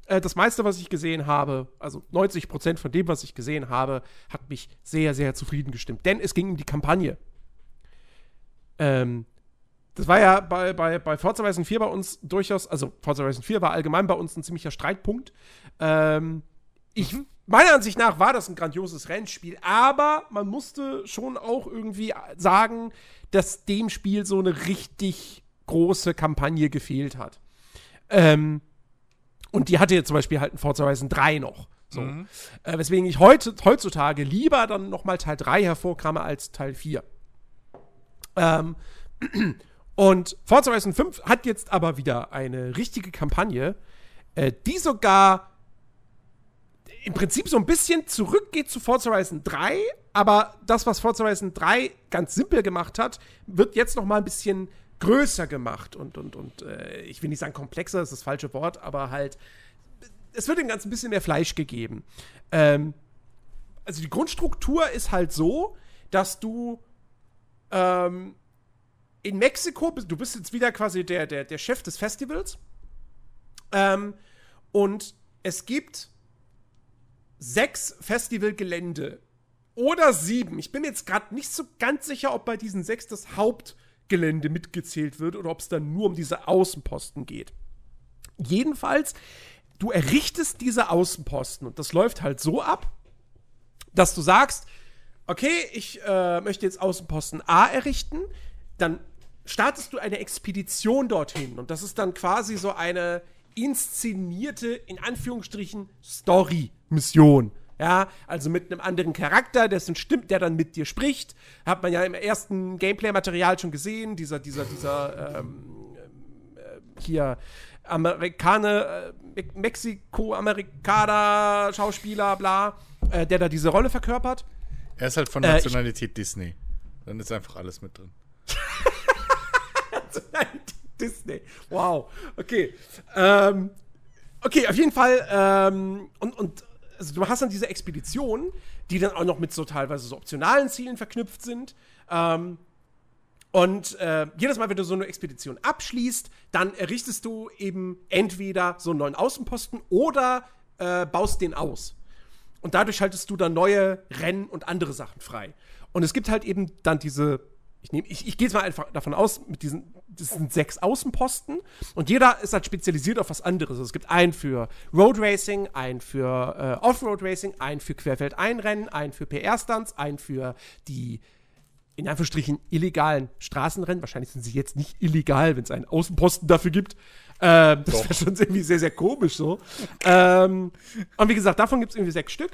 Speaker 1: äh, das meiste, was ich gesehen habe, also 90 Prozent von dem, was ich gesehen habe, hat mich sehr, sehr zufrieden gestimmt. Denn es ging um die Kampagne. Ähm, das war ja bei, bei, bei Forza Horizon 4 bei uns durchaus, also Forza Horizon 4 war allgemein bei uns ein ziemlicher Streitpunkt. Ähm, ich, mhm. meiner Ansicht nach war das ein grandioses Rennspiel, aber man musste schon auch irgendwie sagen, dass dem Spiel so eine richtig große Kampagne gefehlt hat. Ähm, und die hatte jetzt zum Beispiel halt ein Forza Horizon 3 noch. So. Mhm. Äh, weswegen ich heute, heutzutage lieber dann noch mal Teil 3 hervorkrame als Teil 4. Ähm, und Forza Horizon 5 hat jetzt aber wieder eine richtige Kampagne, äh, die sogar im Prinzip so ein bisschen zurückgeht zu Forza Horizon 3, aber das, was Forza Horizon 3 ganz simpel gemacht hat, wird jetzt noch mal ein bisschen größer gemacht und, und, und äh, ich will nicht sagen komplexer, das ist das falsche Wort, aber halt, es wird dem Ganzen ein bisschen mehr Fleisch gegeben. Ähm, also die Grundstruktur ist halt so, dass du ähm, in Mexiko, du bist jetzt wieder quasi der, der, der Chef des Festivals. Ähm, und es gibt sechs Festivalgelände oder sieben. Ich bin jetzt gerade nicht so ganz sicher, ob bei diesen sechs das Hauptgelände mitgezählt wird oder ob es dann nur um diese Außenposten geht. Jedenfalls, du errichtest diese Außenposten und das läuft halt so ab, dass du sagst, okay, ich äh, möchte jetzt Außenposten A errichten, dann startest du eine Expedition dorthin und das ist dann quasi so eine inszenierte, in Anführungsstrichen, Story-Mission. Ja, also mit einem anderen Charakter, dessen stimmt, der dann mit dir spricht. Hat man ja im ersten Gameplay-Material schon gesehen, dieser, dieser, dieser, ähm, äh, hier, Amerikaner, äh, Mexiko-Amerikaner, Schauspieler, bla, äh, der da diese Rolle verkörpert.
Speaker 2: Er ist halt von äh, Nationalität ich, Disney. Dann ist einfach alles mit drin.
Speaker 1: Disney. Wow. Okay. Ähm, okay, auf jeden Fall. Ähm, und, und also du hast dann diese Expeditionen, die dann auch noch mit so teilweise so optionalen Zielen verknüpft sind. Ähm, und äh, jedes Mal, wenn du so eine Expedition abschließt, dann errichtest du eben entweder so einen neuen Außenposten oder äh, baust den aus. Und dadurch schaltest du dann neue Rennen und andere Sachen frei. Und es gibt halt eben dann diese ich, nehm, ich, ich gehe jetzt mal einfach davon aus, mit diesen, das sind sechs Außenposten und jeder ist halt spezialisiert auf was anderes. Also es gibt einen für Road Racing, einen für äh, Offroad Racing, einen für Querfeldeinrennen, einen für PR-Stunts, einen für die in Anführungsstrichen illegalen Straßenrennen. Wahrscheinlich sind sie jetzt nicht illegal, wenn es einen Außenposten dafür gibt. Ähm, das wäre schon irgendwie sehr, sehr komisch so. ähm, und wie gesagt, davon gibt es irgendwie sechs Stück.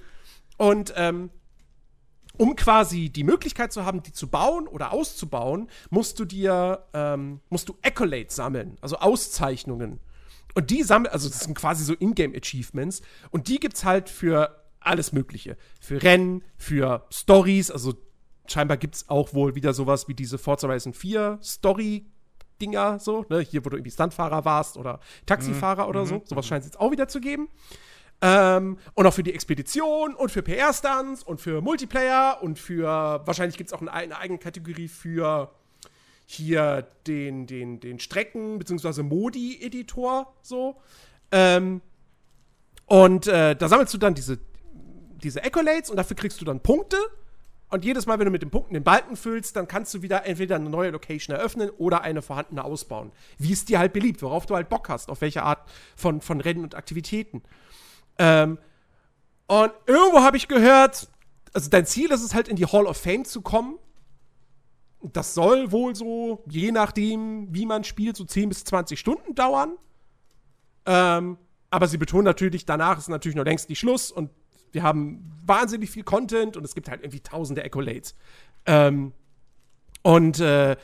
Speaker 1: Und ähm, um quasi die Möglichkeit zu haben, die zu bauen oder auszubauen, musst du dir, ähm, musst du Accolades sammeln, also Auszeichnungen. Und die sammeln, also das sind quasi so Ingame-Achievements. Und die gibt's halt für alles Mögliche. Für Rennen, für Stories, also scheinbar gibt's auch wohl wieder sowas wie diese Forza Horizon 4 Story Dinger, so, ne? Hier, wo du irgendwie Stuntfahrer warst oder Taxifahrer mhm. oder so. Sowas scheint es jetzt auch wieder zu geben. Ähm, und auch für die Expedition und für PR-Stunts und für Multiplayer und für, wahrscheinlich gibt es auch eine, eine, eigene Kategorie für hier den, den, den Strecken- bzw. Modi-Editor so. Ähm, und äh, da sammelst du dann diese, diese Accolades und dafür kriegst du dann Punkte. Und jedes Mal, wenn du mit den Punkten den Balken füllst, dann kannst du wieder entweder eine neue Location eröffnen oder eine vorhandene ausbauen. Wie es dir halt beliebt, worauf du halt Bock hast, auf welche Art von, von Rennen und Aktivitäten. Ähm, und irgendwo habe ich gehört, also dein Ziel ist es halt in die Hall of Fame zu kommen. das soll wohl so, je nachdem, wie man spielt, so 10 bis 20 Stunden dauern. Ähm, aber sie betonen natürlich, danach ist natürlich noch längst nicht Schluss und wir haben wahnsinnig viel Content und es gibt halt irgendwie tausende Accolades. Ähm, und äh,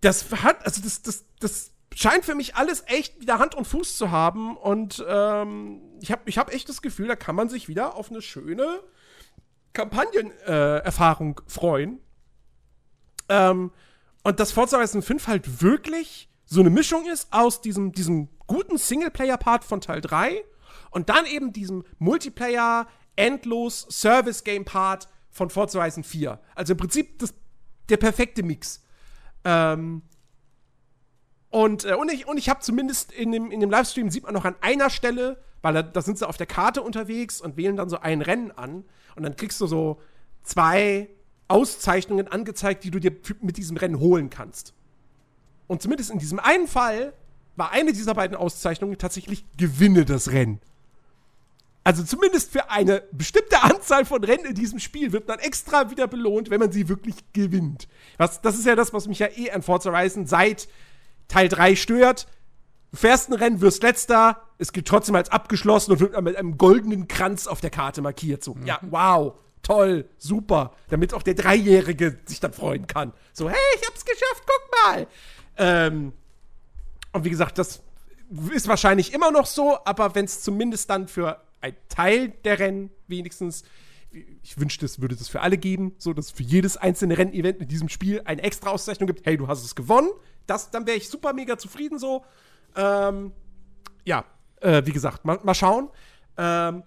Speaker 1: das hat, also das, das, das scheint für mich alles echt wieder Hand und Fuß zu haben. Und ähm, ich habe ich hab echt das Gefühl, da kann man sich wieder auf eine schöne Kampagnenerfahrung äh, freuen. Ähm, und dass Forza Horizon 5 halt wirklich so eine Mischung ist aus diesem, diesem guten Singleplayer-Part von Teil 3 und dann eben diesem Multiplayer, endlos Service-Game-Part von Forza Horizon 4. Also im Prinzip das, der perfekte Mix. Ähm, und, äh, und ich, und ich habe zumindest in dem, in dem Livestream sieht man noch an einer Stelle, weil da, da sind sie auf der Karte unterwegs und wählen dann so ein Rennen an. Und dann kriegst du so zwei Auszeichnungen angezeigt, die du dir mit diesem Rennen holen kannst. Und zumindest in diesem einen Fall war eine dieser beiden Auszeichnungen tatsächlich Gewinne das Rennen. Also zumindest für eine bestimmte Anzahl von Rennen in diesem Spiel wird man extra wieder belohnt, wenn man sie wirklich gewinnt. Was, das ist ja das, was mich ja eh an Forza Horizon seit Teil 3 stört. Du fährst ein Rennen, wirst letzter, es gilt trotzdem als abgeschlossen und wird mit einem goldenen Kranz auf der Karte markiert. So, mhm. ja, wow, toll, super. Damit auch der Dreijährige sich dann freuen kann. So, hey, ich hab's geschafft, guck mal. Ähm, und wie gesagt, das ist wahrscheinlich immer noch so, aber wenn es zumindest dann für ein Teil der Rennen wenigstens ich wünschte, es würde es für alle geben, so dass es für jedes einzelne Rennevent in diesem Spiel eine extra Auszeichnung gibt. Hey, du hast es gewonnen das, dann wäre ich super mega zufrieden so. Ähm, ja, äh, wie gesagt, mal, mal schauen. Ähm,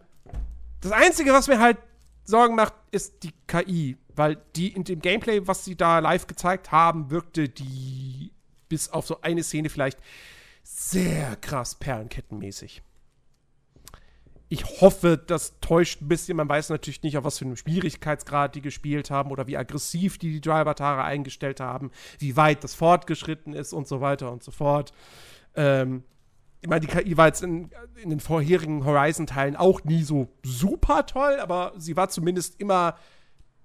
Speaker 1: das Einzige, was mir halt Sorgen macht, ist die KI, weil die in dem Gameplay, was sie da live gezeigt haben, wirkte die bis auf so eine Szene vielleicht sehr krass perlenkettenmäßig ich hoffe, das täuscht ein bisschen. Man weiß natürlich nicht, auf was für einem Schwierigkeitsgrad die gespielt haben oder wie aggressiv die die Driver-Tare eingestellt haben, wie weit das fortgeschritten ist und so weiter und so fort. Ähm, ich meine, die KI war jetzt in, in den vorherigen Horizon-Teilen auch nie so super toll, aber sie war zumindest immer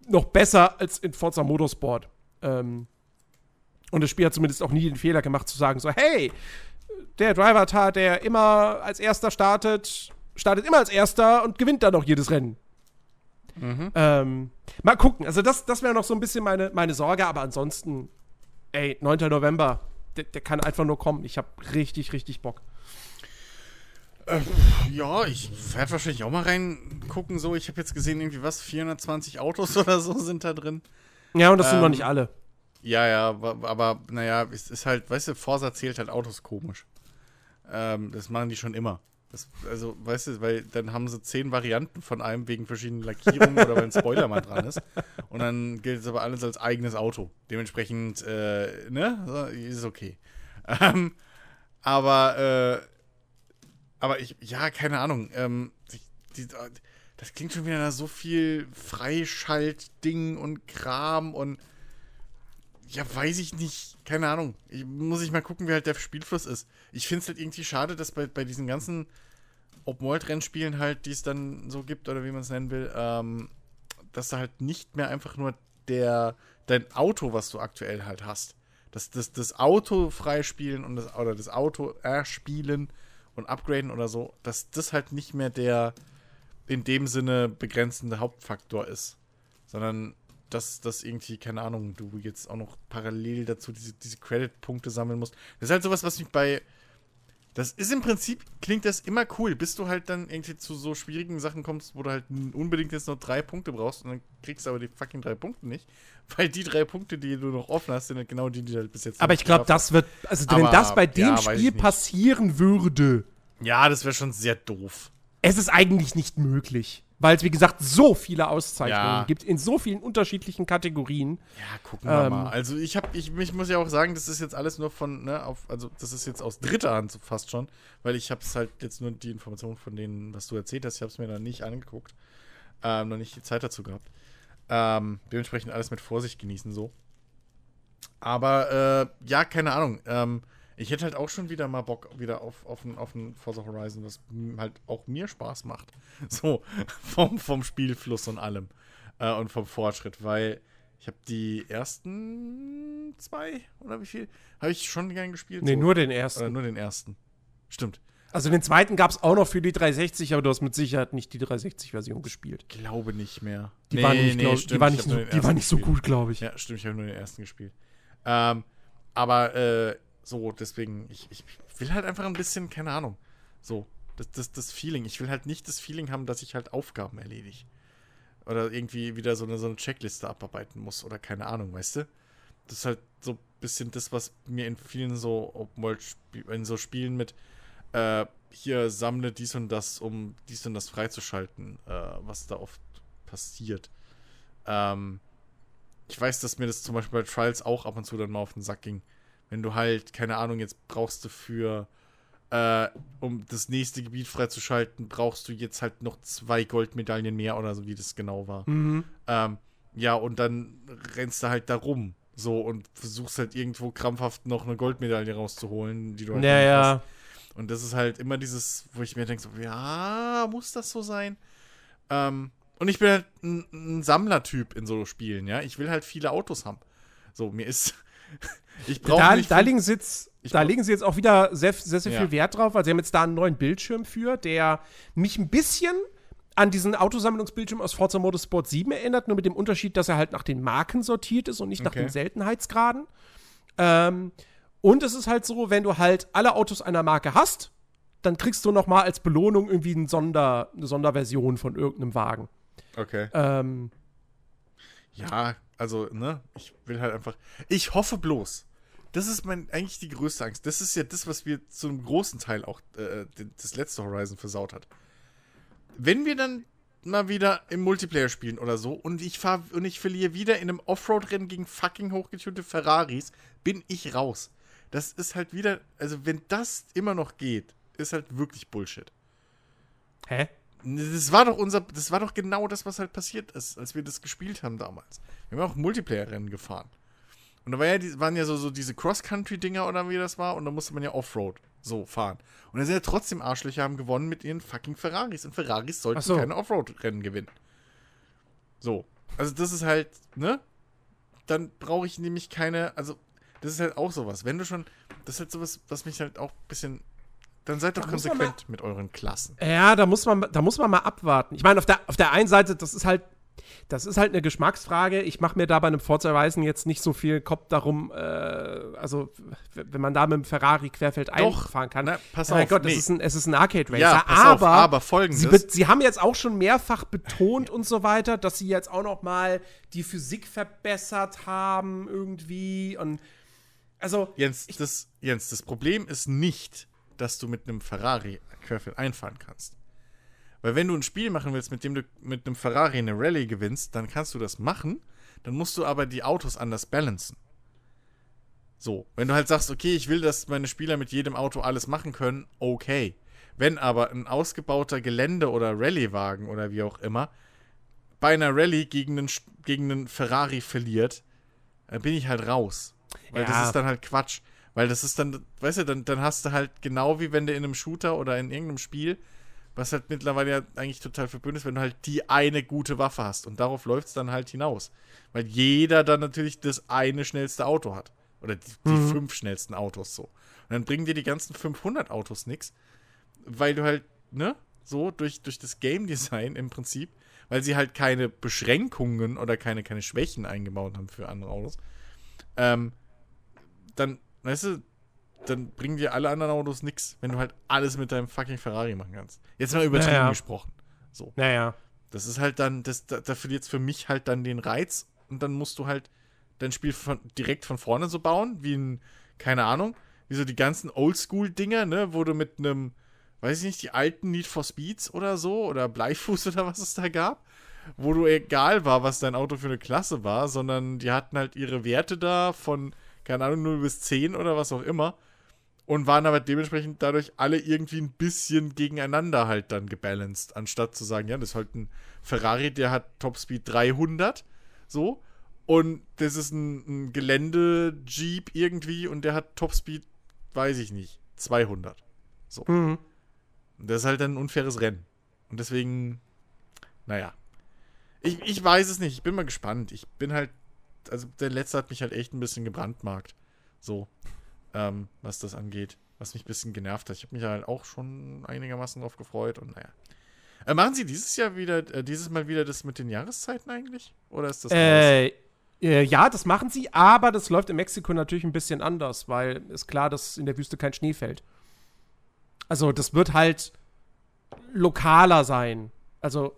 Speaker 1: noch besser als in Forza Motorsport. Ähm, und das Spiel hat zumindest auch nie den Fehler gemacht zu sagen, so, hey, der Driver-Tar, der immer als erster startet, startet immer als Erster und gewinnt dann noch jedes Rennen. Mhm. Ähm, mal gucken. Also, das, das wäre noch so ein bisschen meine, meine Sorge, aber ansonsten, ey, 9. November, der, der kann einfach nur kommen. Ich habe richtig, richtig Bock.
Speaker 2: Äh, ja, ich werde wahrscheinlich auch mal reingucken. So, ich habe jetzt gesehen, irgendwie was, 420 Autos oder so sind da drin.
Speaker 1: Ja, und das ähm, sind noch nicht alle.
Speaker 2: Ja, ja, aber naja, es ist halt, weißt du, Forsa zählt halt Autos komisch. Ähm, das machen die schon immer. Das, also, weißt du, weil dann haben sie zehn Varianten von einem wegen verschiedenen Lackierungen oder weil ein Spoiler mal dran ist. Und dann gilt es aber alles als eigenes Auto. Dementsprechend, äh, ne, ist okay. Ähm, aber, äh, aber ich, ja, keine Ahnung. Ähm, die, die, das klingt schon wieder nach so viel Freischaltding und Kram und ja, weiß ich nicht. Keine Ahnung. Ich, muss ich mal gucken, wie halt der Spielfluss ist. Ich finde es halt irgendwie schade, dass bei, bei diesen ganzen Open-World-Rennspielen halt, die es dann so gibt, oder wie man es nennen will, ähm, dass da halt nicht mehr einfach nur der, dein Auto, was du aktuell halt hast, dass das, das Auto freispielen und das, oder das Auto erspielen und upgraden oder so, dass das halt nicht mehr der in dem Sinne begrenzende Hauptfaktor ist. Sondern dass das irgendwie, keine Ahnung, du jetzt auch noch parallel dazu diese, diese Credit-Punkte sammeln musst. Das ist halt sowas, was mich bei. Das ist im Prinzip, klingt das immer cool, bis du halt dann irgendwie zu so schwierigen Sachen kommst, wo du halt unbedingt jetzt noch drei Punkte brauchst und dann kriegst du aber die fucking drei Punkte nicht. Weil die drei Punkte, die du noch offen hast, sind halt genau die, die halt bis jetzt.
Speaker 1: Aber ich glaube, das wird, also aber, wenn das bei dem ja, Spiel passieren würde.
Speaker 2: Ja, das wäre schon sehr doof.
Speaker 1: Es ist eigentlich nicht möglich weil es, wie gesagt, so viele Auszeichnungen ja. gibt in so vielen unterschiedlichen Kategorien.
Speaker 2: Ja, gucken wir ähm, mal. Also ich habe, ich, ich muss ja auch sagen, das ist jetzt alles nur von, ne, auf, also das ist jetzt aus dritter Hand fast schon, weil ich habe es halt jetzt nur die Informationen von denen, was du erzählt hast, ich habe es mir dann nicht angeguckt, ähm, noch nicht die Zeit dazu gehabt. Ähm, dementsprechend alles mit Vorsicht genießen so. Aber äh, ja, keine Ahnung. Ähm, ich hätte halt auch schon wieder mal Bock wieder auf, auf, ein, auf ein Forza Horizon, was halt auch mir Spaß macht. So, vom, vom Spielfluss und allem. Äh, und vom Fortschritt, weil Ich habe die ersten zwei oder wie viel? Habe ich schon gern gespielt?
Speaker 1: Nee,
Speaker 2: So.
Speaker 1: nur den ersten.
Speaker 2: Oder nur den ersten. Stimmt.
Speaker 1: Also den zweiten gab es auch noch für die 360, aber du hast mit Sicherheit nicht die 360-Version gespielt.
Speaker 2: Glaube nicht mehr.
Speaker 1: Die war nicht, glaub, die
Speaker 2: stimmt,
Speaker 1: war
Speaker 2: ich
Speaker 1: nicht, so, die war
Speaker 2: ersten
Speaker 1: nicht so gut, glaube ich.
Speaker 2: Ja, stimmt, ich habe nur den ersten gespielt. Ähm, aber äh, so, deswegen, ich, ich will halt einfach ein bisschen, keine Ahnung, so, das, das, das Feeling. Ich will halt nicht das Feeling haben, dass ich halt Aufgaben erledige. Oder irgendwie wieder so eine, so eine Checkliste abarbeiten muss oder keine Ahnung, weißt du? Das ist halt so ein bisschen das, was mir in vielen so Open World in so Spielen mit äh, hier sammle dies und das, um dies und das freizuschalten, äh, was da oft passiert. Ähm, ich weiß, dass mir das zum Beispiel bei Trials auch ab und zu dann mal auf den Sack ging. Wenn du halt, keine Ahnung, jetzt brauchst du für, äh, um das nächste Gebiet freizuschalten, brauchst du jetzt halt noch zwei Goldmedaillen mehr oder so, wie das genau war.
Speaker 1: Mhm.
Speaker 2: Ähm, ja, und dann rennst du halt da rum. So und versuchst halt irgendwo krampfhaft noch eine Goldmedaille rauszuholen, die du halt
Speaker 1: Ja,
Speaker 2: nicht
Speaker 1: ja.
Speaker 2: hast. Und das ist halt immer dieses, wo ich mir denke, so, ja, muss das so sein? Ähm, und ich bin halt ein, ein Sammlertyp in so Spielen, ja. Ich will halt viele Autos haben. So, mir ist. ich brauche
Speaker 1: Da,
Speaker 2: nicht.
Speaker 1: da, sie jetzt, da legen sie jetzt auch wieder sehr, sehr, sehr
Speaker 2: Ja.
Speaker 1: viel Wert drauf, weil sie haben jetzt da einen neuen Bildschirm für, der mich ein bisschen an diesen Autosammlungsbildschirm aus Forza Motorsport 7 erinnert, nur mit dem Unterschied, dass er halt nach den Marken sortiert ist und nicht nach
Speaker 2: Okay.
Speaker 1: den Seltenheitsgraden. Ähm, und es ist halt so, wenn du halt alle Autos einer Marke hast, dann kriegst du noch mal als Belohnung irgendwie ein Sonder, eine Sonderversion von irgendeinem Wagen.
Speaker 2: okay.
Speaker 1: Ähm,
Speaker 2: Ja, also, ne, ich will halt einfach. Ich hoffe bloß. Das ist mein, eigentlich die größte Angst. Das ist ja das, was wir zu einem großen Teil auch äh, das letzte Horizon versaut hat. Wenn wir dann mal wieder im Multiplayer spielen oder so und ich fahr, und ich verliere wieder in einem Offroad-Rennen gegen fucking hochgetunte Ferraris, bin ich raus. Das ist halt wieder, also wenn das immer noch geht, ist halt wirklich Bullshit.
Speaker 1: hä?
Speaker 2: Das war doch unser, das war doch genau das, was halt passiert ist, als wir das gespielt haben damals. Wir haben auch Multiplayer-Rennen gefahren. Und da war ja die, waren ja so, so diese Cross-Country-Dinger oder wie das war, und da musste man ja Offroad so fahren. Und da sind ja trotzdem Arschlöcher haben gewonnen mit ihren fucking Ferraris. Und Ferraris sollten
Speaker 1: so.
Speaker 2: keine Offroad-Rennen gewinnen. So. Also das ist halt, ne? Dann brauche ich nämlich keine, also das ist halt auch sowas. Wenn du schon, das ist halt sowas, was mich halt auch ein bisschen, dann seid doch
Speaker 1: Da
Speaker 2: konsequent mit euren Klassen.
Speaker 1: Ja, da muss man, da muss man mal abwarten. Ich meine, auf der, auf der einen Seite, das ist halt, das ist halt eine Geschmacksfrage. Ich mache mir da bei einem Forza Horizon jetzt nicht so viel Kopf darum, äh, also wenn man da mit dem Ferrari querfeld einfahren kann.
Speaker 2: na, pass
Speaker 1: mein
Speaker 2: auf,
Speaker 1: Gott,
Speaker 2: nee.
Speaker 1: es, ist ein, es ist ein Arcade Racer.
Speaker 2: Ja,
Speaker 1: aber,
Speaker 2: auf, aber folgendes.
Speaker 1: Sie, sie haben jetzt auch schon mehrfach betont und so weiter, dass sie jetzt auch noch mal die Physik verbessert haben irgendwie und also
Speaker 2: Jens, das, Jens, das Problem ist nicht, dass du mit einem Ferrari querfeld einfahren kannst. Weil wenn du ein Spiel machen willst, mit dem du mit einem Ferrari eine Rallye gewinnst, dann kannst du das machen. Dann musst du aber die Autos anders balancen. So, wenn du halt sagst, okay, ich will, dass meine Spieler mit jedem Auto alles machen können, okay. Wenn aber ein ausgebauter Gelände- oder Rallye-Wagen oder wie auch immer bei einer Rallye gegen einen, gegen einen Ferrari verliert, dann bin ich halt raus. Weil das
Speaker 1: Ja.
Speaker 2: ist dann halt Quatsch. Weil das ist dann, weißt du, dann, dann hast du halt genau wie wenn du in einem Shooter oder in irgendeinem Spiel, was halt mittlerweile ja eigentlich total verbündet ist, wenn du halt die eine gute Waffe hast. Und darauf läuft es dann halt hinaus. Weil jeder dann natürlich das eine schnellste Auto hat. Oder die, die fünf schnellsten Autos so. Und dann bringen dir die ganzen 500 Autos nichts, weil du halt, ne, so durch, durch das Game Design im Prinzip, weil sie halt keine Beschränkungen oder keine, keine Schwächen eingebaut haben für andere Autos, ähm, dann, weißt du, dann bringen dir alle anderen Autos nichts, wenn du halt alles mit deinem fucking Ferrari machen kannst. Jetzt mal übertrieben
Speaker 1: Ja, ja.
Speaker 2: gesprochen. So.
Speaker 1: naja.
Speaker 2: Das ist halt dann, das, da, da verliert es für mich halt dann den Reiz und dann musst du halt dein Spiel von, direkt von vorne so bauen, wie ein, keine Ahnung, wie so die ganzen Oldschool-Dinger, ne, wo du mit einem, weiß ich nicht, die alten Need for Speeds oder so oder Bleifuß oder was es da gab, wo du egal war, was dein Auto für eine Klasse war, sondern die hatten halt ihre Werte da von, keine Ahnung, 0 bis 10 oder was auch immer und waren aber dementsprechend dadurch alle irgendwie ein bisschen gegeneinander halt dann gebalanced, anstatt zu sagen, ja, das ist halt ein Ferrari, der hat Topspeed 300, so, und das ist ein, ein Gelände-Jeep irgendwie und der hat Topspeed, weiß ich nicht, 200.
Speaker 1: Mhm.
Speaker 2: Und das ist halt dann ein unfaires Rennen. Und deswegen, naja. Ich, ich weiß es nicht, ich bin mal gespannt. Ich bin halt also der letzte hat mich halt echt ein bisschen gebrandmarkt. So, ähm, was das angeht. Was mich ein bisschen genervt hat. Ich habe mich halt auch schon einigermaßen drauf gefreut und naja. Äh, machen Sie dieses Jahr wieder, äh, dieses Mal wieder das mit den Jahreszeiten eigentlich? Oder ist das
Speaker 1: äh, äh, ja, das machen sie, aber das läuft in Mexiko natürlich ein bisschen anders, weil ist klar, dass in der Wüste kein Schnee fällt. Also, das wird halt lokaler sein. Also,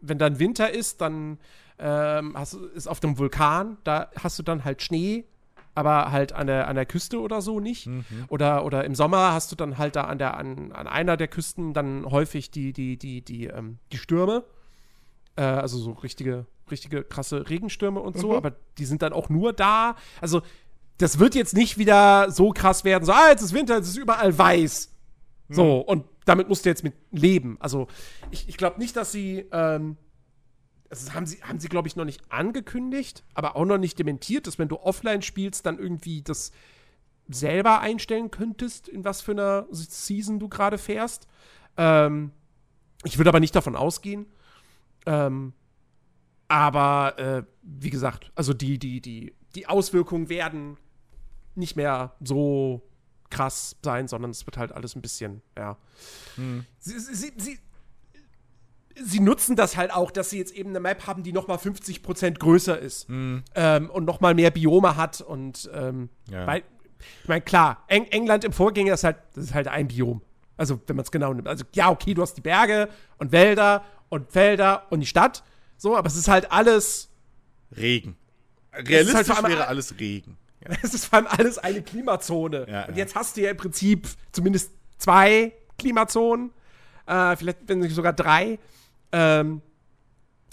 Speaker 1: wenn dann Winter ist, dann ähm, hast, ist auf dem Vulkan, da hast du dann halt Schnee, aber halt an der, an der Küste oder so nicht. Mhm. Oder, oder im Sommer hast du dann halt da an, der, an, an einer der Küsten dann häufig die, die, die, die, ähm, die Stürme. Äh, also so richtige, richtige krasse Regenstürme und so, mhm. aber die sind dann auch nur da. Also, das wird jetzt nicht wieder so krass werden, so, ah, jetzt ist Winter, jetzt ist überall weiß. So, mhm. und damit musst du jetzt mit leben. Also, ich, ich glaube nicht, dass sie, ähm, das haben sie, haben sie, glaube ich, noch nicht angekündigt, aber auch noch nicht dementiert, dass wenn du offline spielst, dann irgendwie das selber einstellen könntest, in was für einer Season du gerade fährst. Ähm, ich würde aber nicht davon ausgehen. Ähm, aber äh, wie gesagt, also die, die, die, die Auswirkungen werden nicht mehr so krass sein, sondern es wird halt alles ein bisschen, ja. Hm. Sie, sie, sie, sie, nutzen das halt auch, dass sie jetzt eben eine Map haben, die noch mal 50% größer ist hm. ähm, und noch mal mehr Biome hat und ähm, ja. weil, ich meine, klar, Eng England im Vorgänger ist halt, das ist halt ein Biom. Also, wenn man es genau nimmt. Also, ja, okay, du hast die Berge und Wälder und Felder und die Stadt, so, aber es ist halt alles
Speaker 2: Regen. Realistisch halt wäre alles Regen.
Speaker 1: Es ist vor allem alles eine Klimazone. Ja, und jetzt hast du ja im Prinzip zumindest zwei Klimazonen. Äh, vielleicht, wenn nicht sogar drei. Ähm,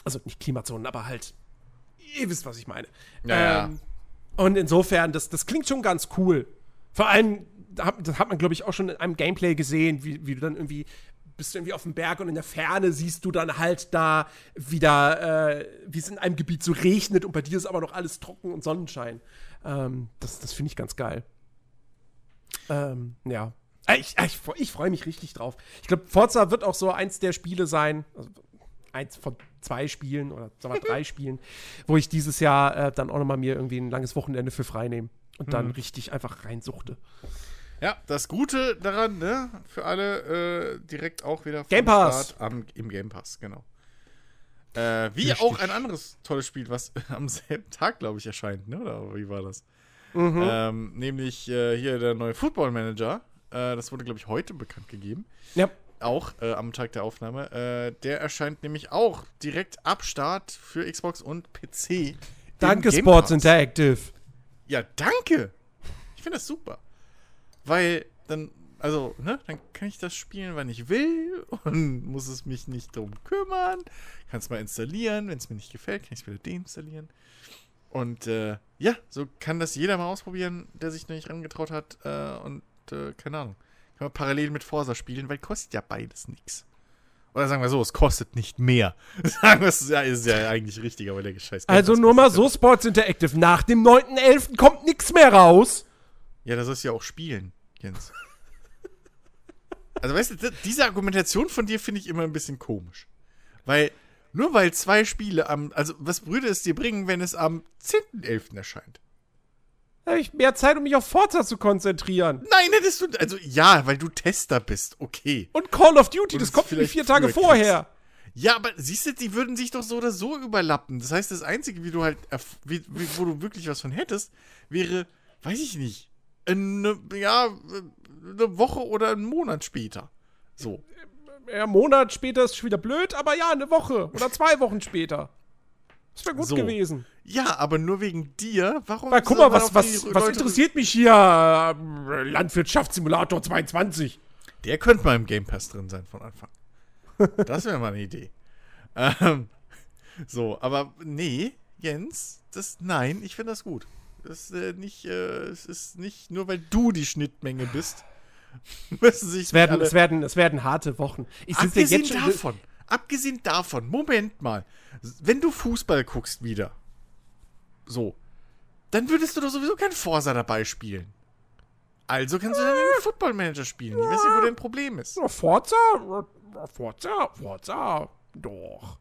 Speaker 1: also nicht Klimazonen, aber halt. Ihr wisst, was ich meine.
Speaker 2: Ja, ähm,
Speaker 1: und insofern, das, das klingt schon ganz cool. Vor allem, das hat man, glaube ich, auch schon in einem Gameplay gesehen, wie, wie du dann irgendwie bist du irgendwie auf dem Berg und in der Ferne siehst du dann halt da wieder, äh, wie es in einem Gebiet so regnet und bei dir ist aber noch alles trocken und Sonnenschein. Ähm, das das finde ich ganz geil. Ähm, ja. Äh, ich, äh, ich, ich freue mich richtig drauf. Ich glaube, Forza wird auch so eins der Spiele sein, also eins von zwei Spielen oder sagen wir drei Spielen, wo ich dieses Jahr äh, dann auch noch mal mir irgendwie ein langes Wochenende für frei nehme und mhm. dann richtig einfach reinsuchte.
Speaker 2: Ja, das Gute daran, ne, für alle äh, direkt auch wieder
Speaker 1: Game Pass.
Speaker 2: Am, im Game Pass, genau. Äh, wie Richtig. auch ein anderes tolles Spiel, was am selben Tag, glaube ich, erscheint, ne? Oder wie war das? Mhm. Ähm, nämlich äh, hier der neue Football Manager. Äh, das wurde, glaube ich, heute bekannt gegeben.
Speaker 1: Ja.
Speaker 2: Auch äh, am Tag der Aufnahme. Äh, der erscheint nämlich auch direkt ab Start für Xbox und PC.
Speaker 1: Danke, Sports Interactive.
Speaker 2: Ja, danke. Ich finde das super. Weil dann also, ne, dann kann ich das spielen, wann ich will und muss es mich nicht drum kümmern. Kann es mal installieren. Wenn es mir nicht gefällt, kann ich es wieder deinstallieren. Und äh, ja, so kann das jeder mal ausprobieren, der sich noch nicht rangetraut hat. Äh, und äh, keine Ahnung. Kann man parallel mit Forsa spielen, weil kostet ja beides nichts. Oder sagen wir so, es kostet nicht mehr. sagen wir, es ja, ist ja eigentlich richtig, aber der Scheiß.
Speaker 1: Also nur mal so, Sports Interactive. Nach dem 9.11. kommt nichts mehr raus.
Speaker 2: Ja, da sollst du ja auch spielen, Jens. Also weißt du, diese Argumentation von dir finde ich immer ein bisschen komisch. Weil, nur weil zwei Spiele am, also was würde es dir bringen, wenn es am 10.11. erscheint?
Speaker 1: Habe ich mehr Zeit, um mich auf Forza zu konzentrieren.
Speaker 2: Nein, hättest du, also ja, weil du Tester bist, okay.
Speaker 1: Und Call of Duty, Und das kommt vielleicht vier Tage vorher.
Speaker 2: Ja, aber siehst du, die würden sich doch so oder so überlappen. Das heißt, das Einzige, wie du halt, wie, wo du wirklich was von hättest, wäre, weiß ich nicht, eine, ja, eine Woche oder einen Monat später. So.
Speaker 1: Ja, Monat später ist schon wieder blöd, aber ja, eine Woche oder zwei Wochen später. Das wäre gut so. gewesen.
Speaker 2: Ja, aber nur wegen dir. Warum?
Speaker 1: Weil, guck mal, was, was, was interessiert mich hier? Äh, Landwirtschaftssimulator 22.
Speaker 2: Der könnte mal im Game Pass drin sein von Anfang. Das wäre mal eine Idee. Ähm, so, aber nee, Jens, das, nein, ich finde das gut. Das ist, äh, nicht, äh, es ist nicht nur, weil du die Schnittmenge bist.
Speaker 1: müssen sich es werden, es, werden, es werden harte Wochen.
Speaker 2: Ich abgesehen ja davon, abgesehen davon, Moment mal. Wenn du Fußball guckst wieder, so, dann würdest du doch sowieso kein Forsa dabei spielen. Also kannst du dann den Football Manager spielen. Ich weiß nicht, wo dein Problem ist.
Speaker 1: Forza? Forza? Forza? Doch.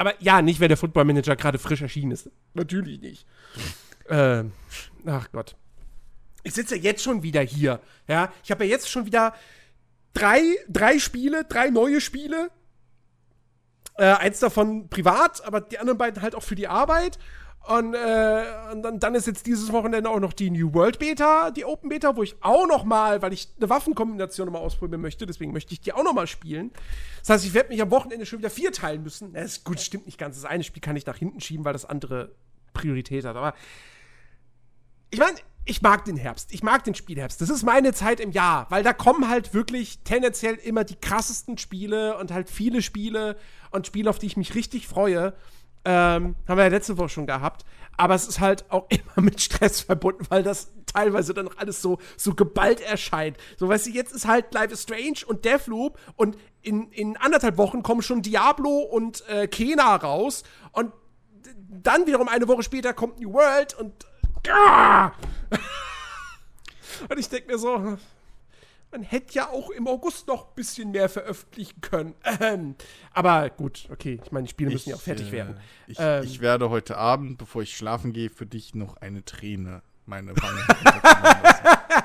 Speaker 1: aber ja, nicht, wenn der Football Manager gerade frisch erschienen ist. Natürlich nicht. ähm, ach Gott. Ich sitze ja jetzt schon wieder hier. Ja, ich habe ja jetzt schon wieder drei, drei Spiele, drei neue Spiele. Äh, eins davon privat, aber die anderen beiden halt auch für die Arbeit. Und, äh, und dann, dann, ist jetzt dieses Wochenende auch noch die New World Beta, die Open Beta, wo ich auch noch mal, weil ich eine Waffenkombination mal ausprobieren möchte, deswegen möchte ich die auch noch mal spielen. Das heißt, ich werde mich am Wochenende schon wieder vier teilen müssen. Das ist gut, stimmt nicht ganz. Das eine Spiel kann ich nach hinten schieben, weil das andere Priorität hat. Aber ich meine, ich mag den Herbst. Ich mag den Spielherbst. Das ist meine Zeit im Jahr, weil da kommen halt wirklich tendenziell immer die krassesten Spiele und halt viele Spiele und Spiele, auf die ich mich richtig freue. Ähm, haben wir ja letzte Woche schon gehabt. Aber es ist halt auch immer mit Stress verbunden, weil das teilweise dann alles so, so geballt erscheint. So, weißt du, jetzt ist halt Life is Strange und Deathloop und in, in anderthalb Wochen kommen schon Diablo und äh, Kena raus und dann wiederum eine Woche später kommt New World und. Ah! und ich denke mir so, man hätte ja auch im August noch ein bisschen mehr veröffentlichen können. Ähm, aber gut, okay. Ich meine, die Spiele müssen ich, ja auch fertig äh, werden.
Speaker 2: Ich, ähm, ich, werde heute Abend, bevor ich schlafen gehe, für dich noch eine Träne meine Wange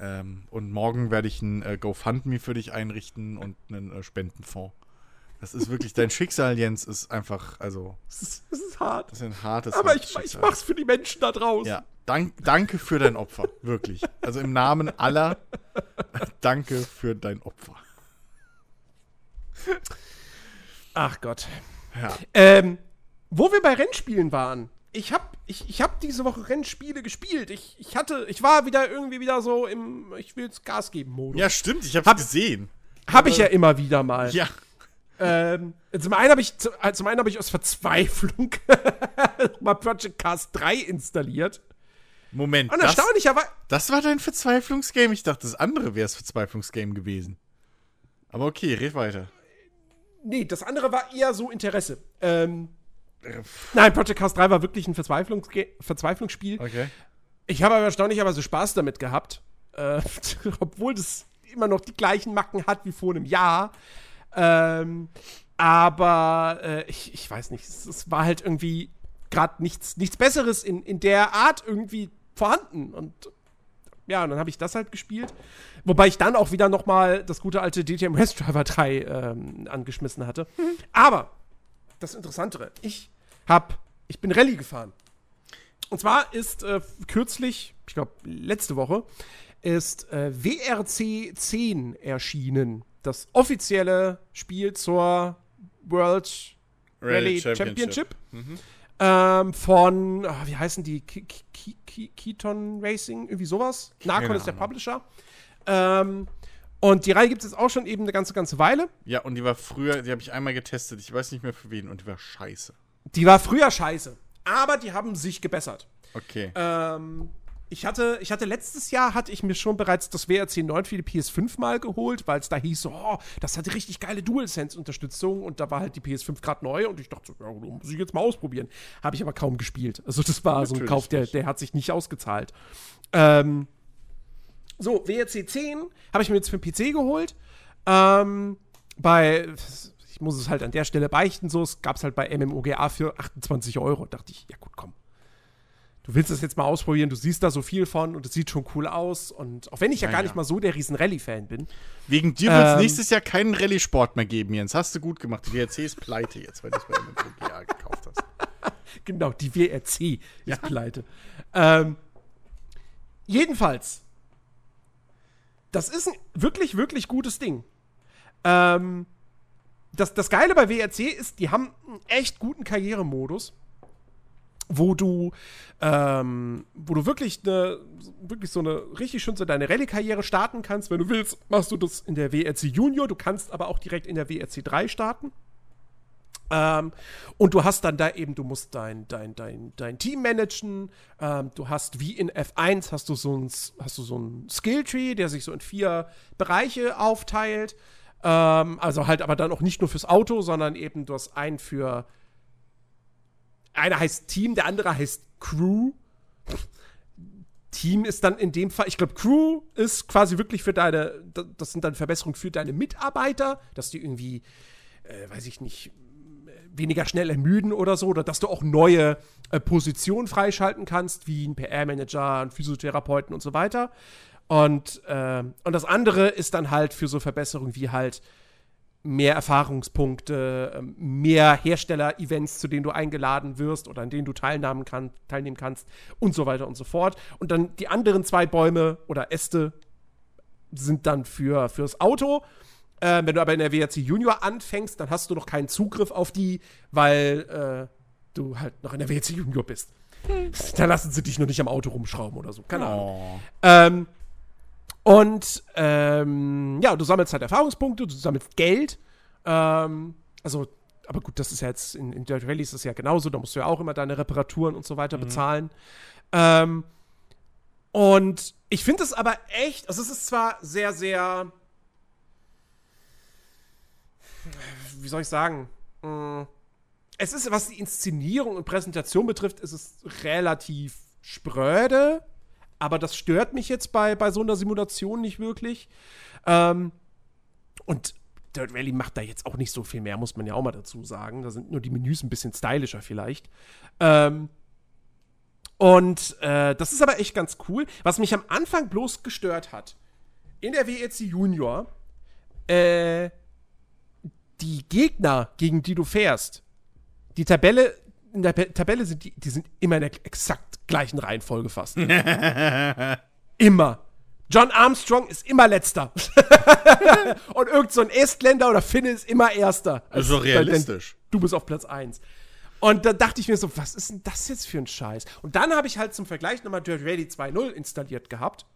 Speaker 2: ähm, Und morgen werde ich ein äh, GoFundMe für dich einrichten und einen äh, Spendenfonds. Das ist wirklich, dein Schicksal, Jens, ist einfach, also.
Speaker 1: Es ist, es ist hart.
Speaker 2: Das ist ein hartes
Speaker 1: Aber ich, ich mach's für die Menschen da draußen.
Speaker 2: Ja, dank, danke für dein Opfer, wirklich. Also im Namen aller, danke für dein Opfer.
Speaker 1: Ach Gott. Ja. Ähm, wo wir bei Rennspielen waren. Ich hab, ich, ich hab diese Woche Rennspiele gespielt. Ich, ich hatte, ich war wieder irgendwie wieder so im Ich will's Gas geben Modus.
Speaker 2: Ja, stimmt, ich hab's hab, gesehen.
Speaker 1: Hab ich ja immer wieder mal.
Speaker 2: Ja.
Speaker 1: Ähm, zum einen habe ich, äh, zum einen hab ich aus Verzweiflung mal Project Cast 3 installiert.
Speaker 2: Moment.
Speaker 1: Und erstaunlicherweise.
Speaker 2: Das, das war dein Verzweiflungsgame? Ich dachte, das andere wäre das Verzweiflungsgame gewesen. Aber okay, red weiter.
Speaker 1: Nee, das andere war eher so Interesse. Ähm, nein, Project Cast 3 war wirklich ein Verzweiflungsge Verzweiflungsspiel.
Speaker 2: Okay.
Speaker 1: Ich habe aber erstaunlicherweise Spaß damit gehabt. Äh, obwohl das immer noch die gleichen Macken hat wie vor einem Jahr. Ähm, aber äh, ich, ich weiß nicht, es, es war halt irgendwie gerade nichts, nichts Besseres in, in der Art irgendwie vorhanden. Und ja, und dann habe ich das halt gespielt. Wobei ich dann auch wieder noch mal das gute alte DTM Race Driver 3 ähm, angeschmissen hatte. Mhm. Aber das Interessantere, ich hab, ich bin Rallye gefahren. Und zwar ist äh, kürzlich, ich glaube letzte Woche, ist äh, WRC 10 erschienen das offizielle Spiel zur World Rally, Rally Championship. Championship. Mhm. Ähm, von, oh, wie heißen die? Keaton Racing, irgendwie sowas. Narcon ist der Publisher. Ähm, und die Reihe gibt es jetzt auch schon eben eine ganze, ganze Weile.
Speaker 2: Ja, und die war früher, die habe ich einmal getestet, ich weiß nicht mehr für wen, und die war scheiße.
Speaker 1: Die war früher scheiße. Aber die haben sich gebessert.
Speaker 2: Okay.
Speaker 1: Ähm, ich hatte, ich hatte letztes Jahr hatte ich mir schon bereits das WRC 9 für die PS5 mal geholt, weil es da hieß, oh, das hat richtig geile DualSense-Unterstützung und da war halt die PS5 gerade neu und ich dachte so, ja, muss ich jetzt mal ausprobieren. Habe ich aber kaum gespielt. Also das war Natürlich so ein Kauf, der, der hat sich nicht ausgezahlt. Ähm, so, WRC 10 habe ich mir jetzt für den PC geholt. Ähm, bei, ich muss es halt an der Stelle beichten, so, es gab es halt bei MMOGA für 28 Euro. Da dachte ich, ja gut, komm du willst es jetzt mal ausprobieren, du siehst da so viel von und es sieht schon cool aus. Und auch wenn ich ja, ja gar nicht mal so der riesen Rallye-Fan bin.
Speaker 2: Wegen dir wird es ähm, nächstes Jahr keinen Rallye-Sport mehr geben, Jens. Hast du gut gemacht. Die WRC ist pleite jetzt, weil du es bei MMOGA gekauft hast.
Speaker 1: genau, die WRC ja. ist pleite. Ähm, jedenfalls, das ist ein wirklich, wirklich gutes Ding. Ähm, das, das Geile bei WRC ist, die haben einen echt guten Karrieremodus wo du, ähm, wo du wirklich, eine, wirklich so eine richtig schön so deine Rallye-Karriere starten kannst. Wenn du willst, machst du das in der WRC Junior. Du kannst aber auch direkt in der WRC 3 starten. Ähm, und du hast dann da eben, du musst dein, dein, dein, dein Team managen. Ähm, du hast wie in F1 hast du so ein, hast du so ein Skilltree, der sich so in vier Bereiche aufteilt. Ähm, also halt aber dann auch nicht nur fürs Auto, sondern eben du hast einen für einer heißt Team, der andere heißt Crew. Team ist dann in dem Fall, ich glaube, Crew ist quasi wirklich für deine, das sind dann Verbesserungen für deine Mitarbeiter, dass die irgendwie, äh, weiß ich nicht, weniger schnell ermüden oder so, oder dass du auch neue äh, Positionen freischalten kannst, wie ein PR-Manager, ein Physiotherapeuten und so weiter. Und, äh, und das andere ist dann halt für so Verbesserungen wie halt mehr Erfahrungspunkte, ähm, mehr Hersteller-Events, zu denen du eingeladen wirst oder an denen du teilnehmen, kann, teilnehmen kannst und so weiter und so fort. Und dann die anderen zwei Bäume oder Äste sind dann für, fürs Auto. Äh, wenn du aber in der WRC Junior anfängst, dann hast du noch keinen Zugriff auf die, weil äh, du halt noch in der WRC Junior bist. Hm. Da lassen sie dich nur nicht am Auto rumschrauben oder so. Keine Ahnung. Oh. Ähm, und ähm, ja, du sammelst halt Erfahrungspunkte, du sammelst Geld. Ähm, also, aber gut, das ist ja jetzt in, in Dirt Rally ist das ja genauso. Da musst du ja auch immer deine Reparaturen und so weiter mhm. bezahlen. Ähm, und ich finde es aber echt, also es ist zwar sehr, sehr, wie soll ich sagen, mm, es ist, was die Inszenierung und Präsentation betrifft, ist es relativ spröde aber das stört mich jetzt bei, bei so einer Simulation nicht wirklich. Ähm, und Dirt Rally macht da jetzt auch nicht so viel mehr, muss man ja auch mal dazu sagen. Da sind nur die Menüs ein bisschen stylischer vielleicht. Ähm, und äh, das ist aber echt ganz cool. Was mich am Anfang bloß gestört hat, in der WEC Junior, äh, die Gegner, gegen die du fährst, die Tabelle, in der Tabelle sind die, die sind immer in der exakt gleichen Reihenfolge fast. immer. John Armstrong ist immer letzter. und irgend so ein Estländer oder Finne ist immer erster.
Speaker 2: Also realistisch.
Speaker 1: Du bist auf Platz 1. Und da dachte ich mir so, was ist denn das jetzt für ein Scheiß? Und dann habe ich halt zum Vergleich nochmal Dirt Rally 2.0 installiert gehabt.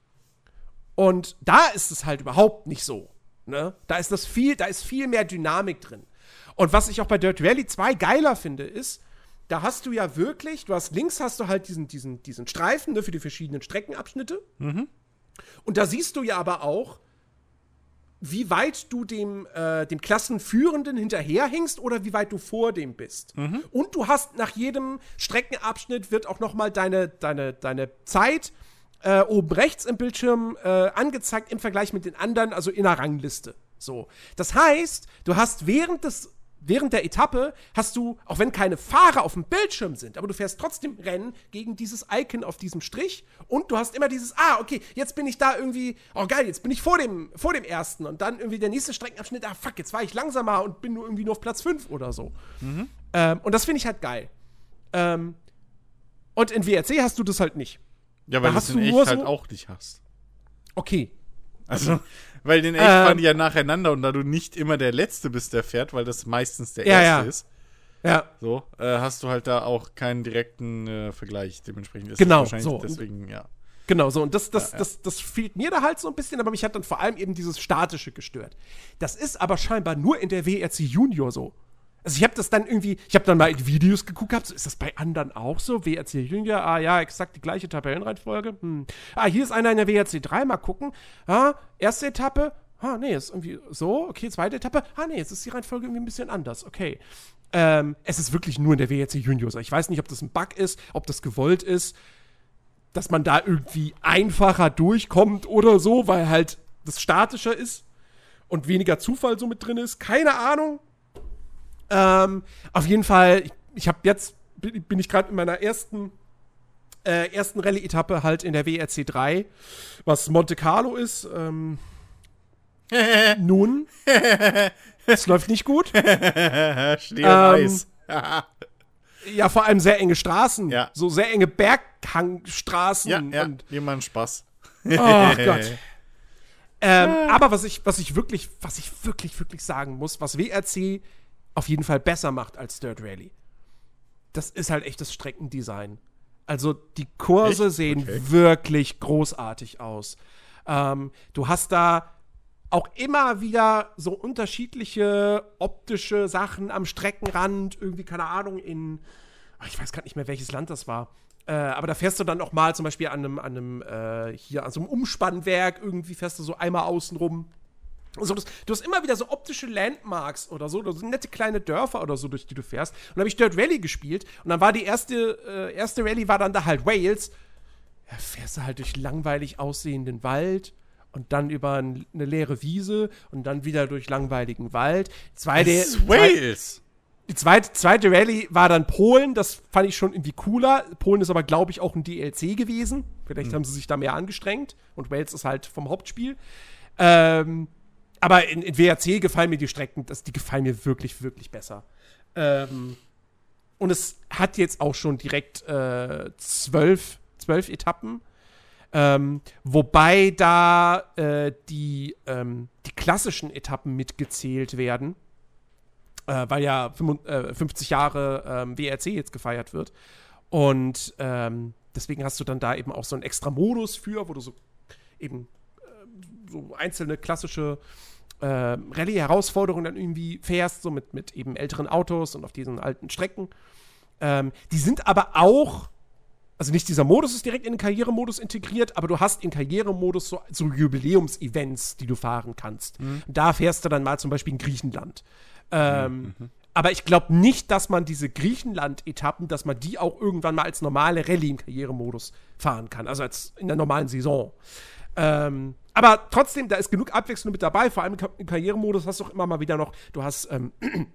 Speaker 1: Und da ist es halt überhaupt nicht so. Ne? Da ist das viel, da ist viel mehr Dynamik drin. Und was ich auch bei Dirt Rally 2 geiler finde, ist, da hast du ja wirklich, du hast links hast du halt diesen, diesen, diesen Streifen ne, für die verschiedenen Streckenabschnitte. Mhm. Und da siehst du ja aber auch, wie weit du dem, äh, dem Klassenführenden hinterherhängst oder wie weit du vor dem bist. Mhm. Und du hast nach jedem Streckenabschnitt wird auch noch mal deine, deine, deine Zeit äh, oben rechts im Bildschirm äh, angezeigt im Vergleich mit den anderen, also in der Rangliste. So. Das heißt, du hast während des während der Etappe hast du, auch wenn keine Fahrer auf dem Bildschirm sind, aber du fährst trotzdem Rennen gegen dieses Icon auf diesem Strich und du hast immer dieses, ah, okay, jetzt bin ich da irgendwie, oh geil, jetzt bin ich vor dem, vor dem ersten und dann irgendwie der nächste Streckenabschnitt, ah fuck, jetzt war ich langsamer und bin nur irgendwie nur auf Platz 5 oder so. Mhm. Ähm, und das finde ich halt geil. Ähm, und in WRC hast du das halt nicht.
Speaker 2: Ja, weil
Speaker 1: da
Speaker 2: du es in echt halt auch nicht hast.
Speaker 1: Okay.
Speaker 2: Also, weil den echt ähm, fahren die ja nacheinander und da du nicht immer der Letzte bist, der fährt, weil das meistens der
Speaker 1: ja,
Speaker 2: Erste
Speaker 1: ja.
Speaker 2: ist.
Speaker 1: Ja.
Speaker 2: So, äh, hast du halt da auch keinen direkten äh, Vergleich. Dementsprechend ist
Speaker 1: genau,
Speaker 2: wahrscheinlich
Speaker 1: so.
Speaker 2: deswegen, ja.
Speaker 1: Genau, so. Und das, das, ja, das, das fehlt mir da halt so ein bisschen, aber mich hat dann vor allem eben dieses Statische gestört. Das ist aber scheinbar nur in der WRC Junior so. Also ich habe das dann irgendwie, ich habe dann mal in Videos geguckt, hab, so, ist das bei anderen auch so? WRC Junior, ah ja, exakt die gleiche Tabellenreihenfolge. Hm. Ah, hier ist einer in der WRC 3, mal gucken. Ah, erste Etappe, ah, nee, ist irgendwie so, okay, zweite Etappe, ah, nee, jetzt ist die Reihenfolge irgendwie ein bisschen anders, okay. Ähm, es ist wirklich nur in der WRC Junior. Ich weiß nicht, ob das ein Bug ist, ob das gewollt ist, dass man da irgendwie einfacher durchkommt oder so, weil halt das statischer ist und weniger Zufall so mit drin ist. Keine Ahnung. Ähm, auf jeden Fall, ich, ich habe jetzt, bin ich gerade in meiner ersten äh, ersten Rallye-Etappe halt in der WRC 3, was Monte Carlo ist. Ähm, nun, es läuft nicht gut.
Speaker 2: Schnee ähm,
Speaker 1: ja, vor allem sehr enge Straßen.
Speaker 2: Ja.
Speaker 1: So sehr enge Berghangstraßen.
Speaker 2: Ja, ja. Und jemand Spaß.
Speaker 1: Oh Gott. Ähm, aber was ich, was ich wirklich, was ich wirklich, wirklich sagen muss, was WRC auf jeden Fall besser macht als Dirt Rally, das ist halt echt das Streckendesign. Also die Kurse echt? sehen okay. wirklich großartig aus. Ähm, du hast da auch immer wieder so unterschiedliche optische Sachen am Streckenrand, irgendwie, keine Ahnung, in, ich weiß gar nicht mehr, welches Land das war. Äh, aber da fährst du dann auch mal zum Beispiel an einem, an einem äh, hier, an so einem Umspannwerk, irgendwie fährst du so einmal außen rum. Also das, du hast immer wieder so optische Landmarks oder so, oder so nette kleine Dörfer oder so, durch die du fährst. Und dann habe ich Dirt Rally gespielt und dann war die erste, äh, erste Rallye war dann da halt Wales. Ja, fährst du halt durch langweilig aussehenden Wald und dann über eine leere Wiese und dann wieder durch langweiligen Wald.
Speaker 2: Zweite, das ist Wales.
Speaker 1: Die zweite, zweite Rallye war dann Polen, das fand ich schon irgendwie cooler. Polen ist aber, glaube ich, auch ein DLC gewesen. Vielleicht mhm. haben sie sich da mehr angestrengt und Wales ist halt vom Hauptspiel. Ähm, aber in, in WRC gefallen mir die Strecken, das, die gefallen mir wirklich, wirklich besser. Ähm, und es hat jetzt auch schon direkt äh, zwölf, zwölf Etappen. Ähm, wobei da äh, die, ähm, die klassischen Etappen mitgezählt werden, äh, weil ja 55, 50 äh, Jahre ähm, WRC jetzt gefeiert wird. Und ähm, deswegen hast du dann da eben auch so einen extra Modus für, wo du so eben so einzelne klassische äh, Rallye-Herausforderungen dann irgendwie fährst, so mit, mit eben älteren Autos und auf diesen alten Strecken. Ähm, die sind aber auch also nicht dieser Modus ist direkt in den Karrieremodus integriert, aber du hast im Karrieremodus so, so Jubiläumsevents, die du fahren kannst. Mhm. Da fährst du dann mal zum Beispiel in Griechenland. Ähm, mhm. Aber ich glaube nicht, dass man diese Griechenland-Etappen, dass man die auch irgendwann mal als normale Rallye im Karrieremodus fahren kann, also als in der normalen Saison. Ähm, aber trotzdem, da ist genug Abwechslung mit dabei. Vor allem im Karrieremodus hast du auch immer mal wieder noch, du hast ähm,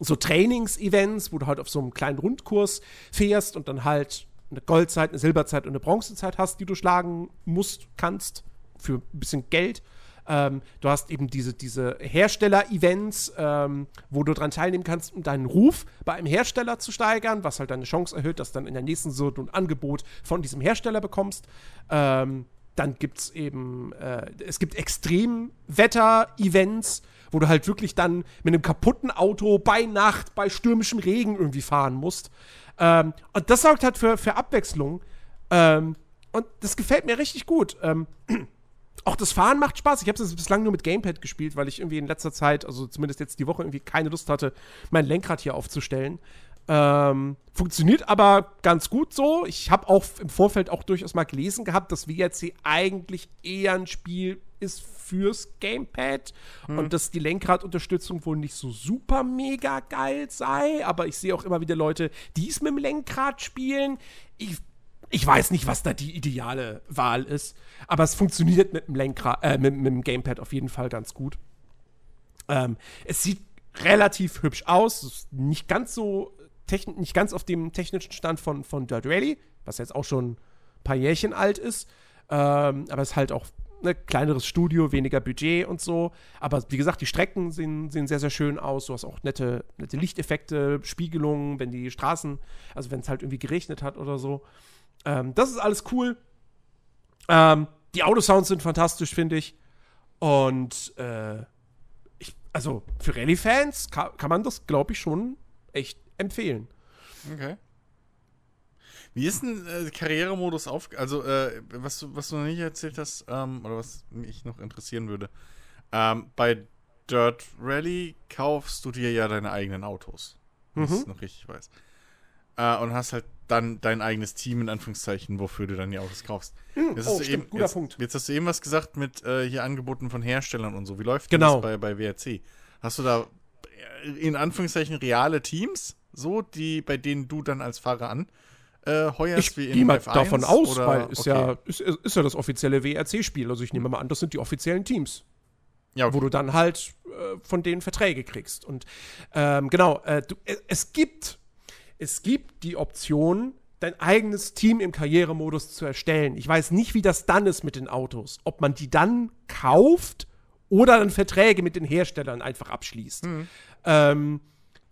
Speaker 1: so Trainings-Events, wo du halt auf so einem kleinen Rundkurs fährst und dann halt eine Goldzeit, eine Silberzeit und eine Bronzezeit hast, die du schlagen musst, kannst, für ein bisschen Geld. Ähm, du hast eben diese, diese Hersteller-Events, ähm, wo du daran teilnehmen kannst, um deinen Ruf bei einem Hersteller zu steigern, was halt deine Chance erhöht, dass dann in der nächsten Saison ein Angebot von diesem Hersteller bekommst. Ähm, dann gibt es eben, äh, es gibt Extremwetter-Events, wo du halt wirklich dann mit einem kaputten Auto bei Nacht, bei stürmischem Regen irgendwie fahren musst. Ähm, und das sorgt halt für, für Abwechslung. Ähm, und das gefällt mir richtig gut. Ähm, auch das Fahren macht Spaß. Ich habe es bislang nur mit Gamepad gespielt, weil ich irgendwie in letzter Zeit, also zumindest jetzt die Woche, irgendwie keine Lust hatte, mein Lenkrad hier aufzustellen. Ähm, funktioniert aber ganz gut so. Ich habe auch im Vorfeld auch durchaus mal gelesen gehabt, dass WRC eigentlich eher ein Spiel ist fürs Gamepad hm. und dass die Lenkradunterstützung wohl nicht so super mega geil sei. Aber ich sehe auch immer wieder Leute, die es mit dem Lenkrad spielen. Ich, ich weiß nicht, was da die ideale Wahl ist, aber es funktioniert mit dem Lenkrad, äh, mit, mit dem Gamepad auf jeden Fall ganz gut. Ähm, es sieht relativ hübsch aus, nicht ganz so nicht ganz auf dem technischen Stand von, von Dirt Rally, was jetzt auch schon ein paar Jährchen alt ist. Ähm, aber es ist halt auch ne, kleineres Studio, weniger Budget und so. Aber wie gesagt, die Strecken sehen, sehen sehr, sehr schön aus. Du hast auch nette, nette Lichteffekte, Spiegelungen, wenn die Straßen, also wenn es halt irgendwie geregnet hat oder so. Ähm, das ist alles cool. Ähm, die Autosounds sind fantastisch, finde ich. Und äh, ich, also für Rallye-Fans kann, kann man das, glaube ich, schon echt empfehlen.
Speaker 2: Okay. Wie ist denn äh, Karrieremodus auf? Also, äh, was, du, was du noch nicht erzählt hast, ähm, oder was mich noch interessieren würde. Ähm, bei Dirt Rally kaufst du dir ja deine eigenen Autos. Wenn mhm. ich noch richtig weiß. Äh, und hast halt dann dein eigenes Team, in Anführungszeichen, wofür du dann die Autos kaufst.
Speaker 1: Mhm. Jetzt, oh, stimmt,
Speaker 2: eben,
Speaker 1: guter
Speaker 2: jetzt,
Speaker 1: Punkt.
Speaker 2: jetzt hast du eben was gesagt mit äh, hier Angeboten von Herstellern und so. Wie läuft
Speaker 1: genau.
Speaker 2: das bei, bei WRC? Hast du da äh, in Anführungszeichen reale Teams, so, die, bei denen du dann als Fahrer an äh, heuerst
Speaker 1: ich wie in gehe mal F1, davon aus, oder? weil ist, okay. ja, ist, ist ja das offizielle WRC-Spiel. Also ich nehme mal an, das sind die offiziellen Teams. Ja, okay. Wo du dann halt äh, von denen Verträge kriegst. Und ähm, genau, äh, du, äh, es gibt es gibt die Option, dein eigenes Team im Karrieremodus zu erstellen. Ich weiß nicht, wie das dann ist mit den Autos. Ob man die dann kauft oder dann Verträge mit den Herstellern einfach abschließt. Mhm. Ähm,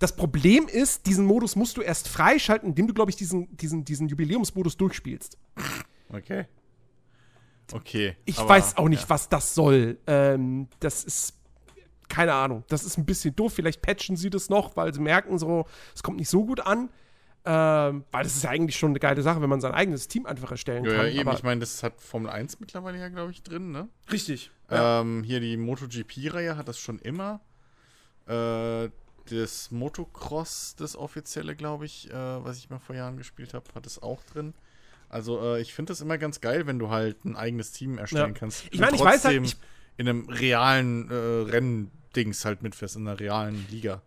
Speaker 1: das Problem ist, diesen Modus musst du erst freischalten, indem du, glaube ich, diesen, diesen, diesen Jubiläumsmodus durchspielst.
Speaker 2: Okay. Okay.
Speaker 1: Ich aber, weiß auch nicht, ja. was das soll. Ähm, das ist. Keine Ahnung. Das ist ein bisschen doof. Vielleicht patchen sie das noch, weil sie merken, so, es kommt nicht so gut an. Ähm, weil das ist ja eigentlich schon eine geile Sache, wenn man sein eigenes Team einfach erstellen ja, kann.
Speaker 2: Ja, eben. ich meine, das hat Formel 1 mittlerweile ja, glaube ich, drin, ne?
Speaker 1: Richtig.
Speaker 2: Ähm, Hier die MotoGP-Reihe hat das schon immer. Äh, das Motocross, das offizielle, glaube ich, äh, was ich mal vor Jahren gespielt habe, hat es auch drin. Also äh, ich finde das immer ganz geil, wenn du halt ein eigenes Team erstellen ja. kannst.
Speaker 1: Ich meine, ich weiß halt, ich
Speaker 2: in einem realen äh, Renndings halt mitfährst, in einer realen Liga.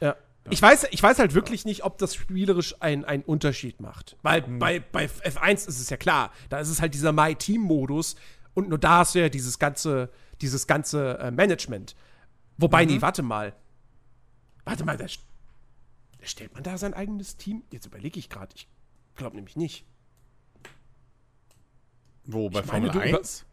Speaker 1: Ja. ja. Ich, weiß, ich weiß halt wirklich nicht, ob das spielerisch einen Unterschied macht. Weil mhm. bei, bei F1 ist es ja klar, da ist es halt dieser My-Team-Modus und nur da hast du ja dieses ganze, dieses ganze äh, Management. Wobei, mhm. nee, warte mal. Warte mal, das. Stellt man da sein eigenes Team? Jetzt überlege ich gerade. Ich glaube nämlich nicht.
Speaker 2: Wo, bei
Speaker 1: Ich meine,
Speaker 2: Formel
Speaker 1: über-
Speaker 2: 1?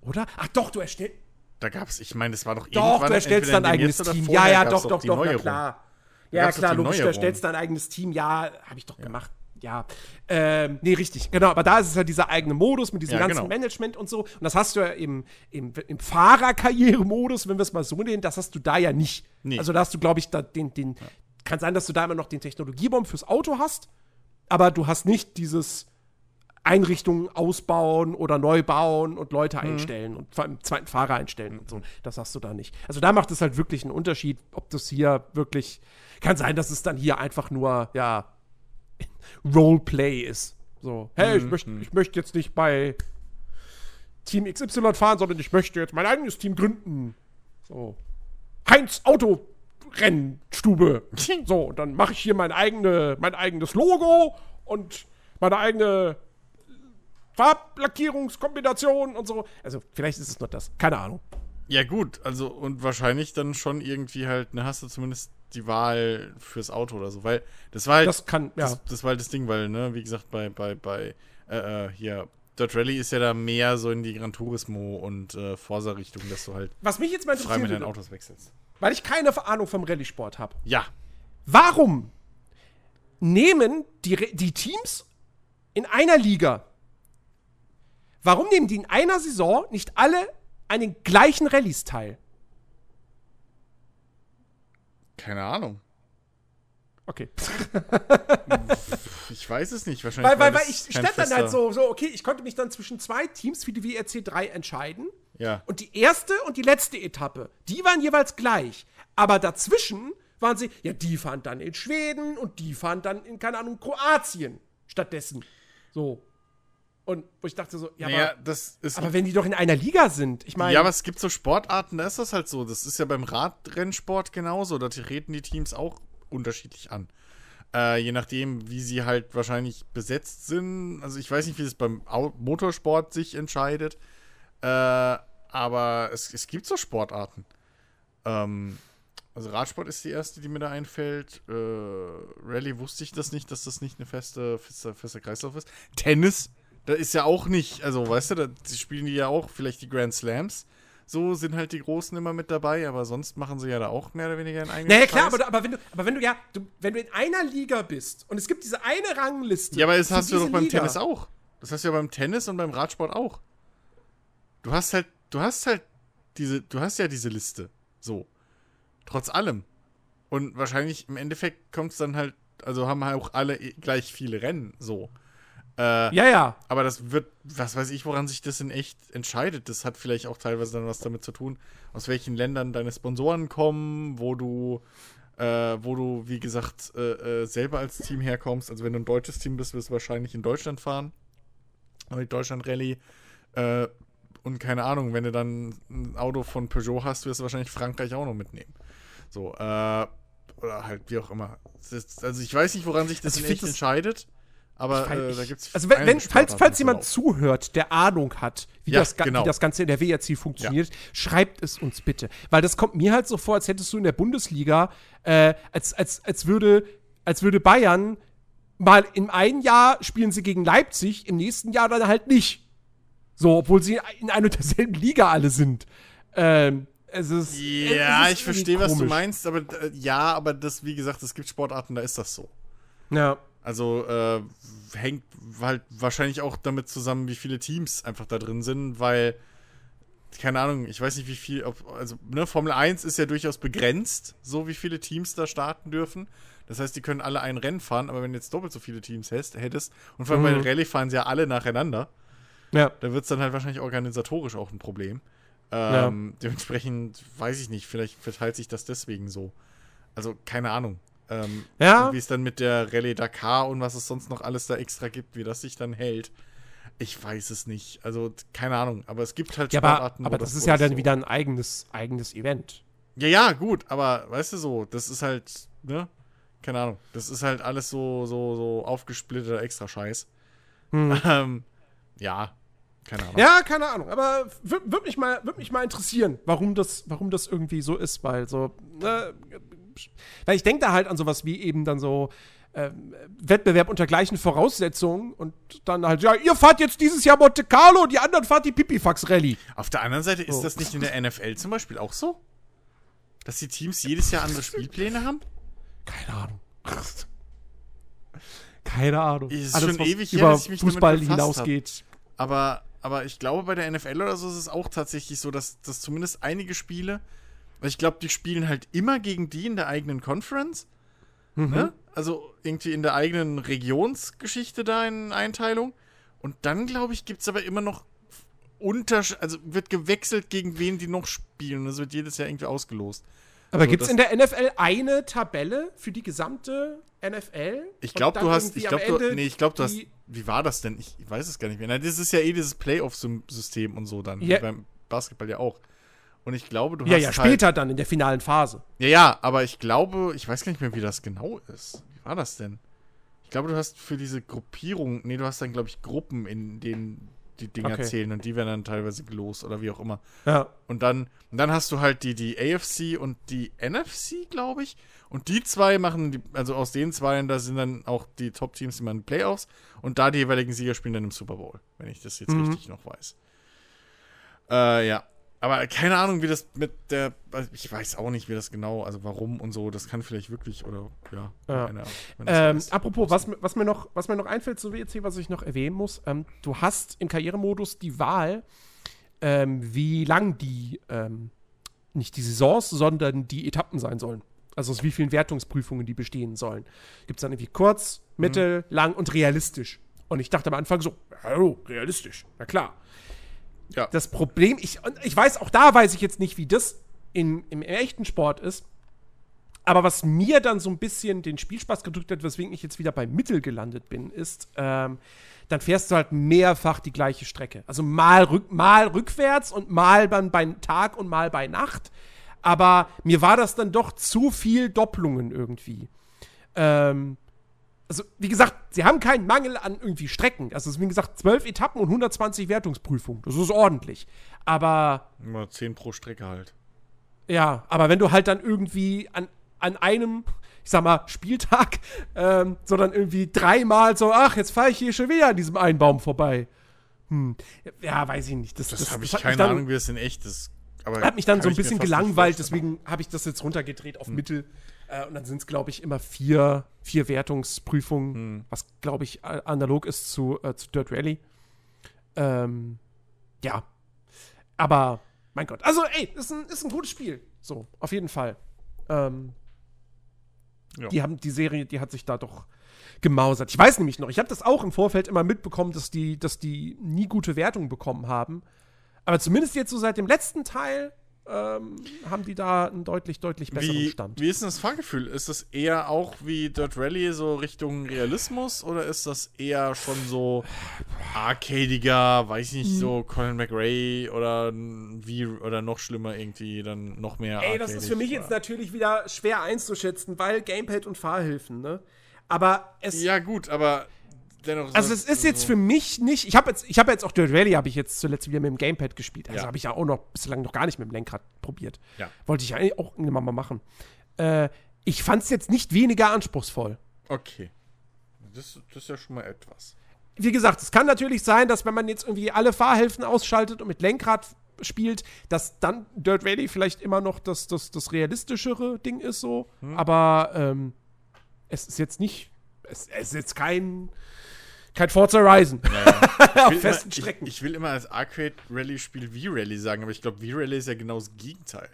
Speaker 1: Oder? Ach doch, du erstellst.
Speaker 2: Da gab's, ich meine, das war doch
Speaker 1: Doch,
Speaker 2: irgendwann
Speaker 1: du erstellst dein eigenes Team. Ja, ja, doch, doch, doch, na klar.
Speaker 2: Da
Speaker 1: Ja,
Speaker 2: doch
Speaker 1: klar, logisch, du erstellst dein eigenes Team. Ja, habe ich doch gemacht. Ja. Ähm, nee, richtig. Genau, aber da ist es ja dieser eigene Modus mit diesem
Speaker 2: Ja,
Speaker 1: ganzen
Speaker 2: genau.
Speaker 1: Management und so. Und das hast du ja im, im, im Fahrerkarrieremodus, wenn wir es mal so nennen, das hast du da ja nicht.
Speaker 2: Nee.
Speaker 1: Also da hast du, glaube ich, da den, den kann sein, dass du da immer noch den Technologiebomb fürs Auto hast, aber du hast nicht dieses Einrichtungen ausbauen oder neu bauen und Leute
Speaker 2: Mhm.
Speaker 1: einstellen und vor allem zweiten Fahrer einstellen und so. Das hast du da nicht. Also da macht es halt wirklich einen Unterschied, ob das hier wirklich. Kann sein, dass es dann hier einfach nur, ja, Roleplay ist. So, hey,
Speaker 2: Mhm.
Speaker 1: ich, möchte, ich möchte jetzt nicht bei Team XY fahren, sondern ich möchte jetzt mein eigenes Team gründen. So. Heinz Autorennstube. So, und dann mache ich hier mein, eigene, mein eigenes Logo und meine eigene Farblackierungskombination und so. Also, vielleicht ist es nur das. Keine Ahnung.
Speaker 2: Ja, gut, also und wahrscheinlich dann schon irgendwie halt, ne, hast du zumindest die Wahl fürs Auto oder so, weil das war halt.
Speaker 1: Das kann, ja.
Speaker 2: das, das war halt das Ding, weil, ne, wie gesagt, bei, bei, bei, äh, äh, hier, Dirt Rally ist ja da mehr so in die Gran Turismo und äh, Forsa-Richtung, dass du halt
Speaker 1: Was mich jetzt mal
Speaker 2: frei mit deinen Autos wechselst.
Speaker 1: weil ich keine Ahnung vom Rallye-Sport habe.
Speaker 2: Ja.
Speaker 1: Warum nehmen die, die Teams in einer Liga, warum nehmen die in einer Saison nicht alle an den gleichen Rallyes teil?
Speaker 2: Keine Ahnung.
Speaker 1: Okay.
Speaker 2: Ich weiß es nicht, wahrscheinlich.
Speaker 1: Weil, weil, weil ich stand dann halt so, so, okay, ich konnte mich dann zwischen zwei Teams für die WRC 3 entscheiden.
Speaker 2: Ja.
Speaker 1: Und die erste und die letzte Etappe, die waren jeweils gleich. Aber dazwischen waren sie, ja, die fahren dann in Schweden und die fahren dann in, keine Ahnung, Kroatien stattdessen. So. Und wo ich dachte so, ja,
Speaker 2: Naja,
Speaker 1: aber,
Speaker 2: das ist.
Speaker 1: aber wenn die doch in einer Liga sind, ich meine.
Speaker 2: ja, aber es gibt so Sportarten, da ist das halt so. Das ist ja beim Radrennsport genauso. Da treten die Teams auch unterschiedlich an. Äh, je nachdem, wie sie halt wahrscheinlich besetzt sind. Also ich weiß nicht, wie es beim Motorsport sich entscheidet. Äh, aber es, es gibt so Sportarten. Ähm, also Radsport ist die erste, die mir da einfällt. Äh, Rallye wusste ich das nicht, dass das nicht eine feste, feste, feste Kreislauf ist. Tennis, da ist ja auch nicht, also weißt du, da spielen die ja auch vielleicht die Grand Slams. So sind halt die Großen immer mit dabei, aber sonst machen sie ja da auch mehr oder weniger einen eigenen
Speaker 1: naja, klar, aber, aber, wenn du, aber wenn du ja, du, wenn du in einer Liga bist und es gibt diese eine Rangliste.
Speaker 2: Ja, aber das hast du doch beim
Speaker 1: Liga.
Speaker 2: Tennis auch. Das hast du ja beim Tennis und beim Radsport auch. Du hast halt, du hast halt diese, du hast ja diese Liste. So. Trotz allem. Und wahrscheinlich im Endeffekt kommt es dann halt, also haben halt auch alle eh gleich viele Rennen. So. Äh,
Speaker 1: Ja, ja.
Speaker 2: aber das wird, was weiß ich, woran sich das in echt entscheidet. Das hat vielleicht auch teilweise dann was damit zu tun, aus welchen Ländern deine Sponsoren kommen, wo du, äh, wo du, wie gesagt, äh, äh, selber als Team herkommst. Also wenn du ein deutsches Team bist, wirst du wahrscheinlich in Deutschland fahren. Die Deutschland Rallye. Äh, und keine Ahnung, wenn du dann ein Auto von Peugeot hast, wirst du wahrscheinlich Frankreich auch noch mitnehmen. So, äh, oder halt wie auch immer. Ist, also ich weiß nicht, woran sich das
Speaker 1: Also
Speaker 2: echt
Speaker 1: das-
Speaker 2: entscheidet. Aber
Speaker 1: Ich
Speaker 2: äh, da gibt's
Speaker 1: Also wenn, wenn falls, falls jemand zuhört, der Ahnung hat, wie,
Speaker 2: Ja,
Speaker 1: das,
Speaker 2: genau.
Speaker 1: wie das Ganze in der WRC funktioniert, schreibt es uns bitte. Weil das kommt mir halt so vor, als hättest du in der Bundesliga, äh, als, als, als, würde, als würde Bayern mal im einen Jahr spielen sie gegen Leipzig, im nächsten Jahr dann halt nicht. So, obwohl sie in einer und derselben Liga alle sind. Ähm, es ist.
Speaker 2: Ja,
Speaker 1: es ist
Speaker 2: ich verstehe, was du meinst, aber äh, ja, aber das, wie gesagt, es gibt Sportarten, da ist das so.
Speaker 1: Ja.
Speaker 2: Also äh, hängt halt wahrscheinlich auch damit zusammen, wie viele Teams einfach da drin sind, weil, keine Ahnung, ich weiß nicht, wie viel, ob, also, ne, Formel 1 ist ja durchaus begrenzt, so wie viele Teams da starten dürfen. Das heißt, die können alle ein Rennen fahren, aber wenn du jetzt doppelt so viele Teams hättest, hättest und vor allem bei
Speaker 1: Mhm.
Speaker 2: den Rallye fahren sie ja alle nacheinander,
Speaker 1: Ja.
Speaker 2: da wird es dann halt wahrscheinlich organisatorisch auch ein Problem.
Speaker 1: Ja.
Speaker 2: Ähm, Dementsprechend weiß ich nicht, vielleicht verteilt sich das deswegen so. Also keine Ahnung. Ähm,
Speaker 1: Ja.
Speaker 2: Wie es dann mit der Rallye Dakar und was es sonst noch alles da extra gibt, wie das sich dann hält. Ich weiß es nicht. Also keine Ahnung. Aber es gibt halt
Speaker 1: Ja, aber,
Speaker 2: Sportarten,
Speaker 1: aber
Speaker 2: wo
Speaker 1: das ist
Speaker 2: wo
Speaker 1: ja dann
Speaker 2: so-
Speaker 1: wieder ein eigenes, eigenes Event.
Speaker 2: Ja, ja, gut. Aber weißt du so, das ist halt, ne? Keine Ahnung. Das ist halt alles so, so, so aufgesplitterter Extra-Scheiß. Ähm, ja, keine Ahnung.
Speaker 1: Hm. Ja, keine Ahnung, aber würde würd mich, mal- würd mich mal interessieren, warum das, warum das irgendwie so ist, weil so, ne, weil ich denke da halt an sowas wie eben dann so ähm, Wettbewerb unter gleichen Voraussetzungen und dann halt, ja, ihr fahrt jetzt dieses Jahr Monte Carlo, die anderen fahrt die Pipifax-Rallye.
Speaker 2: Auf der anderen Seite ist
Speaker 1: Oh.
Speaker 2: das nicht in der NFL zum Beispiel auch so? Dass die Teams jedes Jahr andere Spielpläne haben?
Speaker 1: Keine Ahnung. Keine Ahnung.
Speaker 2: Es ist
Speaker 1: Alles,
Speaker 2: schon ewig her,
Speaker 1: über
Speaker 2: dass ich mich
Speaker 1: Fußball
Speaker 2: hab.
Speaker 1: hinausgeht.
Speaker 2: Aber, aber ich glaube, bei der NFL oder so ist es auch tatsächlich so, dass, dass zumindest einige Spiele, weil ich glaube, die spielen halt immer gegen die in der eigenen Conference.
Speaker 1: Mhm.
Speaker 2: Ne? Also irgendwie in der eigenen Regionsgeschichte da in Einteilung. Und dann, glaube ich, gibt es aber immer noch Untersch also wird gewechselt, gegen wen die noch spielen. Und das wird jedes Jahr irgendwie ausgelost.
Speaker 1: Aber
Speaker 2: So,
Speaker 1: gibt es in der NFL eine Tabelle für die gesamte NFL?
Speaker 2: Ich glaube, du hast, ich glaube, du, nee, ich glaube, du hast, wie war das denn? Ich weiß es gar nicht mehr. Na, das ist ja eh dieses Playoff-System und so dann,
Speaker 1: Ja.
Speaker 2: beim Basketball ja auch. Und ich glaube, du
Speaker 1: Ja,
Speaker 2: hast
Speaker 1: ja,
Speaker 2: halt,
Speaker 1: später dann in der finalen Phase.
Speaker 2: Ja, ja, aber ich glaube, ich weiß gar nicht mehr, wie das genau ist. Wie war das denn? Ich glaube, du hast für diese Gruppierung, nee, du hast dann, glaube ich, Gruppen, in denen die Dinger
Speaker 1: Okay.
Speaker 2: zählen und die werden dann teilweise gelost oder wie auch immer.
Speaker 1: Ja.
Speaker 2: Und dann, und dann hast du halt die, die AFC und die NFC, glaube ich. Und die zwei machen, die, also aus den zwei, da sind dann auch die Top-Teams immer in den Playoffs. Und da die jeweiligen Sieger spielen dann im Super Bowl, wenn ich das jetzt
Speaker 1: Mhm.
Speaker 2: richtig noch weiß. Äh, ja. Aber keine Ahnung, wie das mit der, ich weiß auch nicht, wie das genau, also warum und so, das kann vielleicht wirklich, oder, ja,
Speaker 1: Ja.
Speaker 2: keine Ahnung,
Speaker 1: Ähm, apropos, was, mir- was, mir noch, was mir noch einfällt zu WEC, was ich noch erwähnen muss, ähm, du hast im Karrieremodus die Wahl, ähm, wie lang die, ähm, nicht die Saisons, sondern die Etappen sein sollen. Also aus wie vielen Wertungsprüfungen die bestehen sollen. Gibt es dann irgendwie kurz, mittel, lang und realistisch. Und ich dachte am Anfang so, hallo, realistisch, na klar.
Speaker 2: Ja.
Speaker 1: Das Problem, ich, ich weiß, auch da weiß ich jetzt nicht, wie das in, im echten Sport ist. Aber was mir dann so ein bisschen den Spielspaß gedrückt hat, weswegen ich jetzt wieder bei Mittel gelandet bin, ist, ähm, dann fährst du halt mehrfach die gleiche Strecke. Also mal, rück, mal rückwärts und mal dann bei Tag und mal bei Nacht. Aber mir war das dann doch zu viel Doppelungen irgendwie. Ähm, also, wie gesagt, sie haben keinen Mangel an irgendwie Strecken. Also, es ist, wie gesagt, 12 Etappen und 120 Wertungsprüfungen. Das ist ordentlich. Aber
Speaker 2: Immer 10 pro Strecke halt.
Speaker 1: ja, aber wenn du halt dann irgendwie an, an einem, ich sag mal, Spieltag, ähm, so dann irgendwie dreimal so, ach, jetzt fahre ich hier schon wieder an diesem einen Baum vorbei. Hm. Ja, weiß ich nicht. Das,
Speaker 2: Das, habe ich keine
Speaker 1: dann,
Speaker 2: Ahnung, wie das in echt ist. Aber
Speaker 1: Hat mich dann so ein bisschen gelangweilt.
Speaker 2: Hm.
Speaker 1: deswegen habe ich das jetzt runtergedreht auf Mittel. Äh, und dann sind es, glaube ich, immer vier, vier Wertungsprüfungen,
Speaker 2: Hm.
Speaker 1: was, glaube ich, analog ist zu, äh, zu Dirt Rally. Ähm, ja. Aber, mein Gott. Also, ey, ist ein, ist ein gutes Spiel. So, auf jeden Fall. Ähm,
Speaker 2: Ja.
Speaker 1: die, haben, die Serie, die hat sich da doch gemausert. Ich weiß nämlich noch, ich habe das auch im Vorfeld immer mitbekommen, dass die, dass die nie gute Wertungen bekommen haben. Aber zumindest jetzt so seit dem letzten Teil ähm, haben die da einen deutlich, deutlich besseren
Speaker 2: Wie,
Speaker 1: Stand.
Speaker 2: wie ist denn das Fahrgefühl? Ist das eher auch wie Dirt Rally so Richtung Realismus oder ist das eher schon so arcadiger, weiß ich nicht, so Colin McRae oder wie oder noch schlimmer irgendwie dann noch mehr
Speaker 1: Ey, das ist für mich jetzt natürlich wieder schwer einzuschätzen, weil Gamepad und Fahrhilfen, ne? Aber es.
Speaker 2: Ja, gut, aber dennoch.
Speaker 1: Also es ist jetzt für mich nicht. Ich habe jetzt, ich habe jetzt auch Dirt Rally habe ich jetzt zuletzt wieder mit dem Gamepad gespielt. Also
Speaker 2: Ja.
Speaker 1: habe ich ja auch noch bislang noch gar nicht mit dem Lenkrad probiert.
Speaker 2: Ja.
Speaker 1: Wollte ich eigentlich auch irgendwann mal machen. Äh, ich fand es jetzt nicht weniger anspruchsvoll.
Speaker 2: Okay. Das, das ist ja schon mal etwas.
Speaker 1: Wie gesagt, es kann natürlich sein, dass wenn man jetzt irgendwie alle Fahrhilfen ausschaltet und mit Lenkrad spielt, dass dann Dirt Rally vielleicht immer noch das, das, das realistischere Ding ist so.
Speaker 2: Hm.
Speaker 1: Aber ähm, es ist jetzt nicht. Es, es ist jetzt kein. Kein Forza Horizon.
Speaker 2: Ich
Speaker 1: Auf
Speaker 2: will
Speaker 1: festen
Speaker 2: immer,
Speaker 1: Strecken.
Speaker 2: Ich, ich will immer als Arcade-Rally-Spiel V-Rally sagen, aber ich glaube, V-Rally ist ja genau das Gegenteil.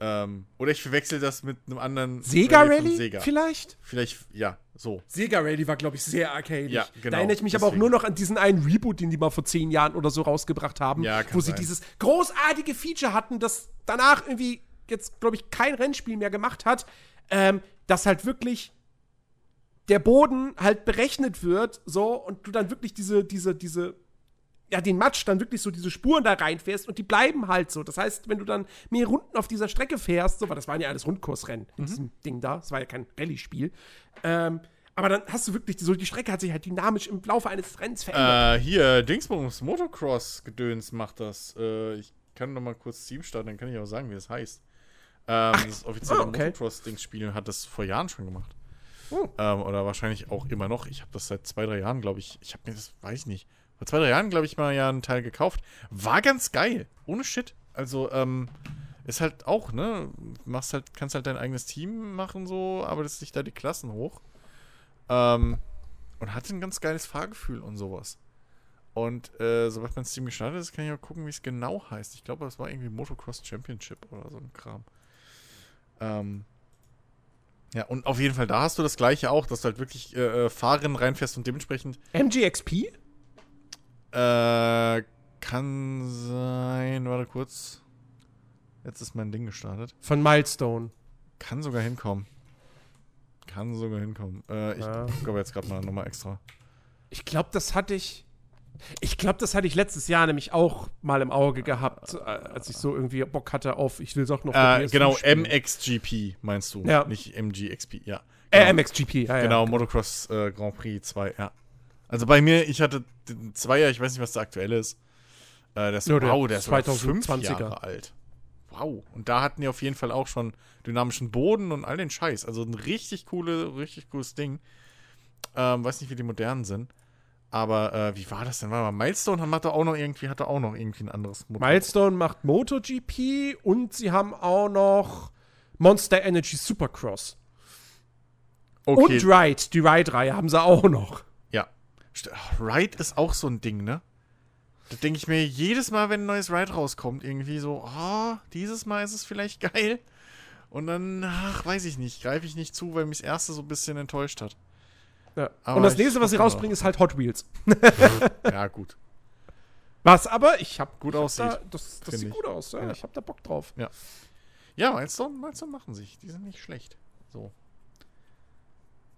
Speaker 2: Ähm, oder ich verwechsel das mit einem anderen
Speaker 1: Sega
Speaker 2: von
Speaker 1: Rally?
Speaker 2: Sega.
Speaker 1: Vielleicht?
Speaker 2: Vielleicht, ja, so.
Speaker 1: Sega Rally war, glaube ich, sehr arcadisch.
Speaker 2: Ja, genau,
Speaker 1: Da erinnere ich mich aber auch nur noch an diesen einen Reboot, den die mal vor zehn Jahren oder so rausgebracht haben,
Speaker 2: Ja,
Speaker 1: wo sie
Speaker 2: sein.
Speaker 1: dieses großartige Feature hatten, das danach irgendwie jetzt, glaube ich, kein Rennspiel mehr gemacht hat, ähm, dass halt wirklich der Boden halt berechnet wird, so, und du dann wirklich diese, diese, diese, ja, den Matsch dann wirklich so diese Spuren da reinfährst und die bleiben halt so. Das heißt, wenn du dann mehr Runden auf dieser Strecke fährst, so, weil das waren ja alles Rundkursrennen in diesem Ding da, das war ja kein Rallye-Spiel, ähm, aber dann hast du wirklich, so die Strecke hat sich halt dynamisch im Laufe eines Rennens verändert.
Speaker 2: Äh, hier, Dingsbums Motocross-Gedöns macht das. Äh, ich kann noch mal kurz Steam starten, dann kann ich auch sagen, wie das heißt. Ähm, das offizielle
Speaker 1: ah, okay.
Speaker 2: Motocross-Dings-Spiel hat das vor Jahren schon gemacht.
Speaker 1: Oh.
Speaker 2: Ähm, oder wahrscheinlich auch immer noch. Ich habe das seit zwei, drei Jahren, glaube ich. Ich habe mir das, weiß ich nicht. Vor zwei, drei Jahren, glaube ich, mal ja einen Teil gekauft. War ganz geil. Ohne Shit. Also, ähm, ist halt auch, ne? Machst halt, kannst halt dein eigenes Team machen, so, arbeitest dich da die Klassen hoch. Ähm, und hatte ein ganz geiles Fahrgefühl und sowas. Und äh, sobald mein Steam gestartet ist, kann ich auch gucken, wie es genau heißt. Ich glaube, das war irgendwie Motocross Championship oder so ein Kram. Ähm, ja, und auf jeden Fall, da hast du das gleiche auch, dass du halt wirklich äh, äh Fahrerinnen reinfährst und dementsprechend.
Speaker 1: MGXP?
Speaker 2: Äh, kann sein. Warte kurz. Jetzt ist mein Ding gestartet.
Speaker 1: Von Milestone.
Speaker 2: Kann sogar hinkommen. Kann sogar hinkommen. Äh, ich
Speaker 1: Ja.
Speaker 2: gucke aber jetzt gerade mal nochmal extra.
Speaker 1: Ich glaube, das hatte ich. Ich glaube, das hatte ich letztes Jahr nämlich auch mal im Auge gehabt, äh, als ich so irgendwie Bock hatte auf, ich will doch noch.
Speaker 2: Äh,
Speaker 1: eine PS5
Speaker 2: genau,
Speaker 1: spielen.
Speaker 2: MXGP meinst du.
Speaker 1: Ja.
Speaker 2: Nicht MGXP, ja.
Speaker 1: Äh,
Speaker 2: Genau.
Speaker 1: MXGP, ja,
Speaker 2: Genau,
Speaker 1: ja.
Speaker 2: Motocross äh, Grand Prix 2, ja. Also bei mir, ich hatte den Zweier, ich weiß nicht, was der aktuelle ist. Äh, der ist,
Speaker 1: Ja, der
Speaker 2: wow, der ist sogar fünf
Speaker 1: 2020er.
Speaker 2: Jahre alt. Wow. Und da hatten die auf jeden Fall auch schon dynamischen Boden und all den Scheiß. Also ein richtig coole, richtig cooles Ding. Ähm, weiß nicht, wie die modernen sind. Aber äh, wie war das denn? Warte mal, Milestone hat auch noch irgendwie, hatte auch noch irgendwie ein anderes Motor.
Speaker 1: Milestone macht MotoGP und sie haben auch noch Monster Energy Supercross.
Speaker 2: okay.
Speaker 1: Und Ride, die Ride-Reihe haben sie auch noch.
Speaker 2: Ja. Ride ist auch so ein Ding, ne? Da denke ich mir jedes Mal, wenn ein neues Ride rauskommt, irgendwie so, oh, dieses Mal ist es vielleicht geil. Und dann, ach, weiß ich nicht, greife ich nicht zu, weil mich das erste so ein bisschen enttäuscht hat.
Speaker 1: Ja. Und das nächste, was sie rausbringen, ist halt Hot Wheels.
Speaker 2: Ja, gut.
Speaker 1: Was aber, ich hab
Speaker 2: Gut aussieht,
Speaker 1: Da, das das sieht
Speaker 2: ich.
Speaker 1: gut aus, ja.
Speaker 2: Ja.
Speaker 1: Ich hab da Bock drauf.
Speaker 2: Ja, Milestone, Milestone machen sich. Die sind nicht schlecht. So.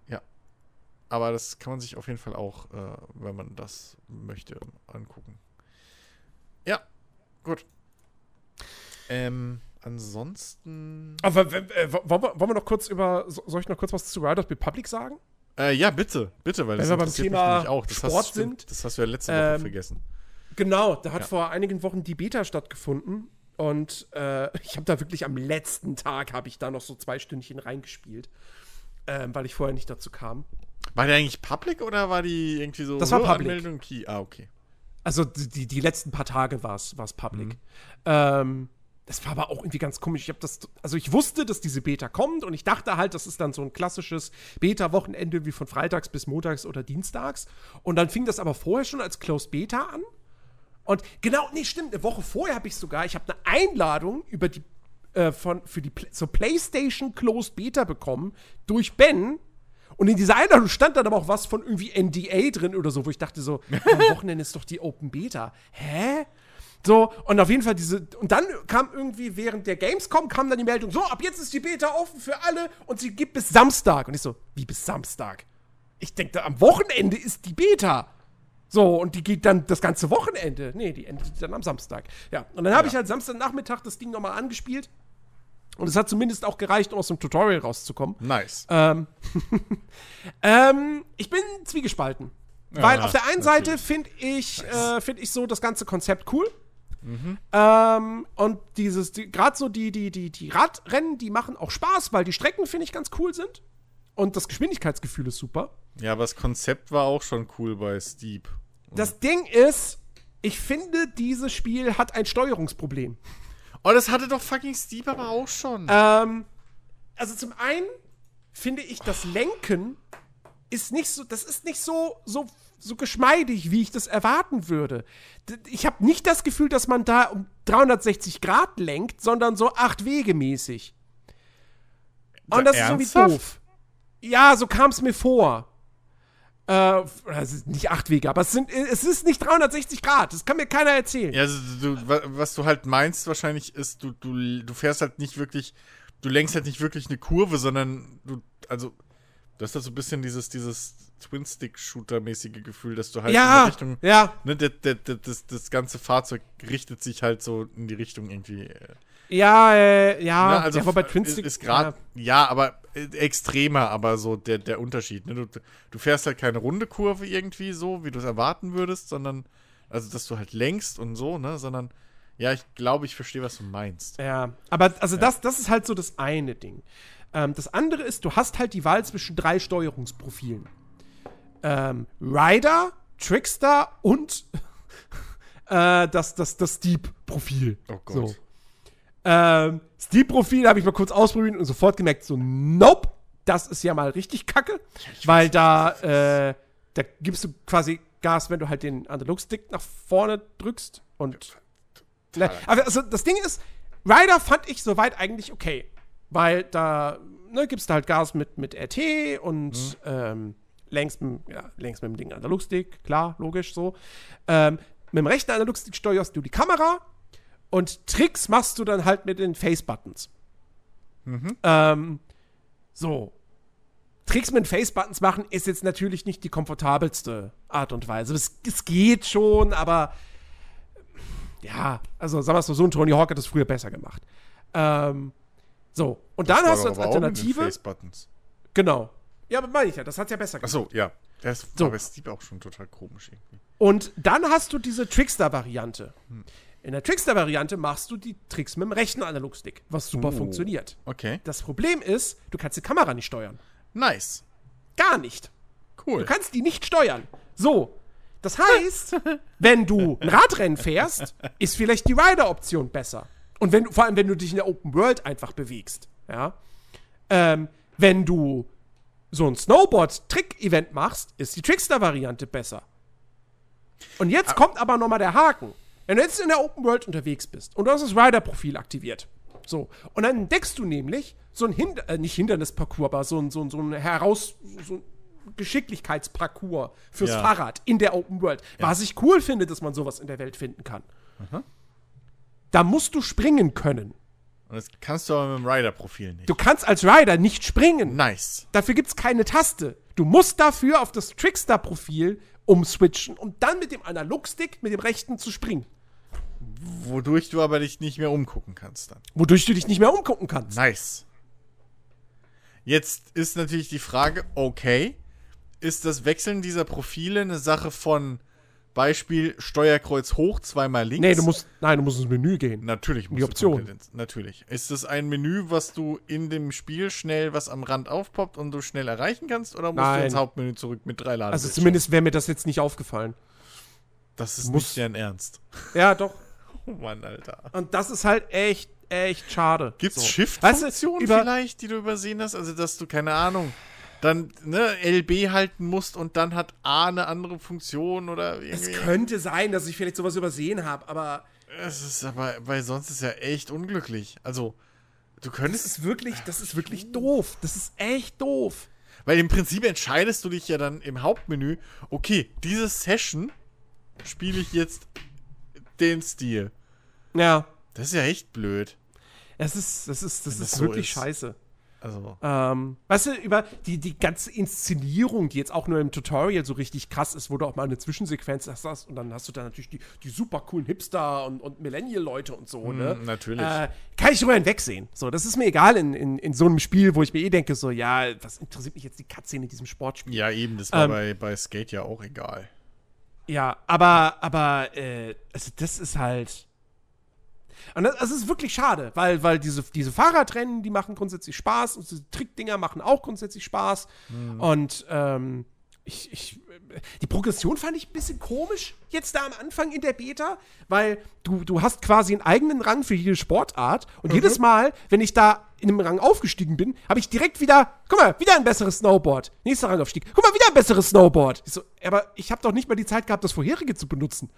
Speaker 2: Ja. Aber das kann man sich auf jeden Fall auch, äh, wenn man das möchte, angucken. Ja, gut. Ähm, ansonsten.
Speaker 1: Aber äh, wollen, wir, wollen wir noch kurz über, so- soll ich noch kurz was zu Riders Republic sagen?
Speaker 2: Äh, ja, bitte, bitte, weil
Speaker 1: Wenn
Speaker 2: das
Speaker 1: wir beim Thema
Speaker 2: nämlich auch. Das
Speaker 1: Sport
Speaker 2: hast,
Speaker 1: sind,
Speaker 2: das hast du ja letzte Woche
Speaker 1: ähm,
Speaker 2: vergessen.
Speaker 1: Genau, da hat
Speaker 2: Ja.
Speaker 1: vor einigen Wochen die Beta stattgefunden und äh, ich habe da wirklich am letzten Tag habe ich da noch so zwei Stündchen reingespielt, ähm, weil ich vorher nicht dazu kam.
Speaker 2: War die eigentlich public oder war die irgendwie so
Speaker 1: Das war public.
Speaker 2: Anmeldung Key? Ah, okay.
Speaker 1: Also die, die, die letzten paar Tage war es public.
Speaker 2: Mhm.
Speaker 1: Ähm, das war aber auch irgendwie ganz komisch. Ich habe das, also ich wusste, dass diese Beta kommt und ich dachte halt, das ist dann so ein klassisches Beta-Wochenende wie von freitags bis montags oder dienstags. Und dann fing das aber vorher schon als Closed Beta an. Und genau, nee, stimmt, eine Woche vorher habe ich sogar, ich habe eine Einladung über die, äh, von, für die zur PlayStation Closed Beta bekommen durch Ben. Und in dieser Einladung stand dann aber auch was von irgendwie NDA drin oder so, wo ich dachte so, am Wochenende ist doch die Open Beta. Hä? So, und auf jeden Fall diese, und dann kam irgendwie während der Gamescom kam dann die Meldung, so, ab jetzt ist die Beta offen für alle und sie gibt bis Samstag. Und ich so, wie bis Samstag? Ich denke, am Wochenende ist die Beta. So, und die geht dann das ganze Wochenende. Nee, die endet dann am Samstag. Ja, und dann habe ich halt Samstagnachmittag das Ding nochmal angespielt. Und es hat zumindest auch gereicht, um aus dem Tutorial rauszukommen.
Speaker 2: Nice.
Speaker 1: Ähm, ähm, ich bin zwiegespalten. weil
Speaker 2: Ja,
Speaker 1: auf der einen
Speaker 2: natürlich.
Speaker 1: Seite finde ich, äh, find ich so das ganze Konzept cool. Ähm, und dieses, die, gerade so die, die, die, die Radrennen, die machen auch Spaß, weil die Strecken, finde ich, ganz cool sind. Und das Geschwindigkeitsgefühl ist super.
Speaker 2: Ja, aber das Konzept war auch schon cool bei Steep.
Speaker 1: Das Ding ist, ich finde, dieses Spiel hat ein Steuerungsproblem.
Speaker 2: Oh, das hatte doch fucking Steep aber auch schon.
Speaker 1: Ähm, also zum einen finde ich, das Lenken ist nicht so, das ist nicht so, so, so geschmeidig, wie ich das erwarten würde. Ich habe nicht das Gefühl, dass man da um 360 Grad lenkt, sondern so acht Wege mäßig. Und das ist irgendwie
Speaker 2: Ernsthaft?
Speaker 1: doof. Ja, so kam es mir vor. Äh, es ist nicht acht Wege, aber es, sind, es ist nicht 360 Grad. Das kann mir keiner erzählen.
Speaker 2: Ja, also du, wa- was du halt meinst wahrscheinlich ist, du, du, du fährst halt nicht wirklich, du lenkst halt nicht wirklich eine Kurve, sondern du, also, du hast halt so ein bisschen dieses, dieses Twin-Stick-Shooter-mäßige Gefühl, dass du halt in
Speaker 1: ja,
Speaker 2: die Richtung,
Speaker 1: ja,
Speaker 2: ne, der, der, der, das, das ganze Fahrzeug richtet sich halt so in die Richtung irgendwie. äh,
Speaker 1: ja, äh, ja.
Speaker 2: Ne, also
Speaker 1: ja, wobei
Speaker 2: f-
Speaker 1: Twin
Speaker 2: ist,
Speaker 1: Stick-
Speaker 2: ist gerade ja. aber äh, extremer, aber so der, der Unterschied. Ne? Du, du fährst halt keine runde Kurve irgendwie so, wie du es erwarten würdest, sondern also dass du halt lenkst und so, ne, sondern Ja, ich glaube, ich verstehe, was du meinst.
Speaker 1: Ja, aber also das, das ist halt so das eine Ding. Ähm, das andere ist, du hast halt die Wahl zwischen drei Steuerungsprofilen. Ähm, Rider, Trickster und äh, das, das, das Steep-Profil.
Speaker 2: Oh Gott.
Speaker 1: So. Ähm, Steep-Profil habe ich mal kurz ausprobiert und sofort gemerkt, so, nope, das ist ja mal richtig kacke, weil da, äh, da gibst du quasi Gas, wenn du halt den Analogstick nach vorne drückst und. Ne, also das Ding ist, Rider fand ich soweit eigentlich okay, weil da ne, gibst du halt Gas mit, mit RT und
Speaker 2: Mhm.
Speaker 1: ähm, längs, mit- ja, längs mit dem Ding Analogstick, klar, logisch so. Ähm, mit dem rechten Analogstick steuerst du die Kamera und Tricks machst du dann halt mit den Face-Buttons. Ähm, so. Tricks mit Face-Buttons machen ist jetzt natürlich nicht die komfortabelste Art und Weise. Es, es geht schon, aber ja, also sagen wir es so, so ein Tony Hawk hat das früher besser gemacht. Ähm, so, und dann hast du als Alternative.
Speaker 2: Face-Buttons.
Speaker 1: Genau. Ja, aber meine ich ja, das hat ja besser gemacht.
Speaker 2: Achso, ja. Das
Speaker 1: So.
Speaker 2: war bei Steve auch schon total komisch irgendwie.
Speaker 1: Und dann hast du diese Trickster-Variante. In der Trickster-Variante machst du die Tricks mit dem rechten Analogstick, was super
Speaker 2: Oh.
Speaker 1: funktioniert.
Speaker 2: Okay.
Speaker 1: Das Problem ist, du kannst die Kamera nicht steuern.
Speaker 2: Nice.
Speaker 1: Gar nicht.
Speaker 2: Cool.
Speaker 1: Du kannst die nicht steuern. So. Das heißt, wenn du ein Radrennen fährst, ist vielleicht die Rider-Option besser. Und wenn du, vor allem, wenn du dich in der Open World einfach bewegst. Ja. Ähm, wenn du so ein Snowboard-Trick-Event machst, ist die Trickster-Variante besser. Und jetzt kommt aber noch mal der Haken. Wenn du jetzt in der Open World unterwegs bist und du hast das Rider-Profil aktiviert. So. Und dann entdeckst du nämlich so ein Hind äh, nicht Hindernisparcours, aber so ein, so ein, so ein Heraus, so ein Geschicklichkeitsparcours fürs
Speaker 2: Ja.
Speaker 1: Fahrrad in der Open World. Was ich cool finde, dass man sowas in der Welt finden kann. Da musst du springen können.
Speaker 2: Und das kannst du aber mit dem Rider-Profil nicht.
Speaker 1: Du kannst als Rider nicht springen.
Speaker 2: nice.
Speaker 1: Dafür gibt's keine Taste. Du musst dafür auf das Trickster-Profil umswitchen, um dann mit dem Analogstick, mit dem rechten zu springen.
Speaker 2: Wodurch du aber dich nicht mehr umgucken kannst dann.
Speaker 1: Wodurch du dich nicht mehr umgucken kannst.
Speaker 2: Nice. Jetzt ist natürlich die Frage, okay, ist das Wechseln dieser Profile eine Sache von Beispiel Steuerkreuz hoch, zweimal links?
Speaker 1: Nee, du musst, nein, du musst ins Menü gehen.
Speaker 2: Natürlich musst
Speaker 1: Die
Speaker 2: du
Speaker 1: Option.
Speaker 2: ins- Natürlich. Ist das ein Menü, was du in dem Spiel schnell was am Rand aufpoppt und du schnell erreichen kannst? Oder musst
Speaker 1: Nein.
Speaker 2: du ins Hauptmenü zurück mit drei Laden?
Speaker 1: Also zumindest wäre mir das jetzt nicht aufgefallen.
Speaker 2: Das ist
Speaker 1: muss-
Speaker 2: nicht dein Ernst.
Speaker 1: Ja, doch.
Speaker 2: Oh Mann, Alter.
Speaker 1: Und das ist halt echt, echt schade.
Speaker 2: Gibt's
Speaker 1: So.
Speaker 2: Shift-Funktionen
Speaker 1: Weißt du,
Speaker 2: vielleicht, die du übersehen hast? Also, dass du, keine Ahnung, dann ne, LB halten musst und dann hat A eine andere Funktion oder
Speaker 1: Es
Speaker 2: irgendwie.
Speaker 1: könnte sein, dass ich vielleicht sowas übersehen habe, aber
Speaker 2: Es ist aber, weil sonst ist ja echt unglücklich. Also, du
Speaker 1: das
Speaker 2: könntest,
Speaker 1: ist wirklich, das ist wirklich doof. Das ist echt doof.
Speaker 2: weil im Prinzip entscheidest du dich ja dann im Hauptmenü, okay, diese Session spiele ich jetzt den Stil.
Speaker 1: Ja.
Speaker 2: Das ist ja echt blöd.
Speaker 1: Es ist, das ist, das
Speaker 2: Wenn das
Speaker 1: ist
Speaker 2: so
Speaker 1: wirklich
Speaker 2: ist.
Speaker 1: scheiße.
Speaker 2: Also,
Speaker 1: Ähm, weißt du, über die, die ganze Inszenierung, die jetzt auch nur im Tutorial so richtig krass ist, wo du auch mal eine Zwischensequenz hast und dann hast du da natürlich die, die super coolen Hipster und, und Millennial-Leute und so, ne?
Speaker 2: Mm, natürlich.
Speaker 1: Äh, kann ich drüber hinwegsehen. So, das ist mir egal in, in, in so einem Spiel, wo ich mir eh denke, so, ja, was interessiert mich jetzt die Cutscene in diesem Sportspiel?
Speaker 2: ja, eben, das war
Speaker 1: ähm,
Speaker 2: bei, bei Skate ja auch egal.
Speaker 1: Ja, aber, aber, äh, also das ist halt. Und das, das ist wirklich schade, weil, weil diese, diese Fahrradrennen, die machen grundsätzlich Spaß und diese Trickdinger machen auch grundsätzlich Spaß. Und ähm, ich, ich, die Progression fand ich ein bisschen komisch jetzt da am Anfang in der Beta, weil du, du hast quasi einen eigenen Rang für jede Sportart und jedes Mal, wenn ich da in einem Rang aufgestiegen bin, habe ich direkt wieder, guck mal, wieder ein besseres Snowboard. Nächster Rangaufstieg. Guck mal, wieder ein besseres Snowboard. Ich so, aber ich habe doch nicht mal die Zeit gehabt, das vorherige zu benutzen.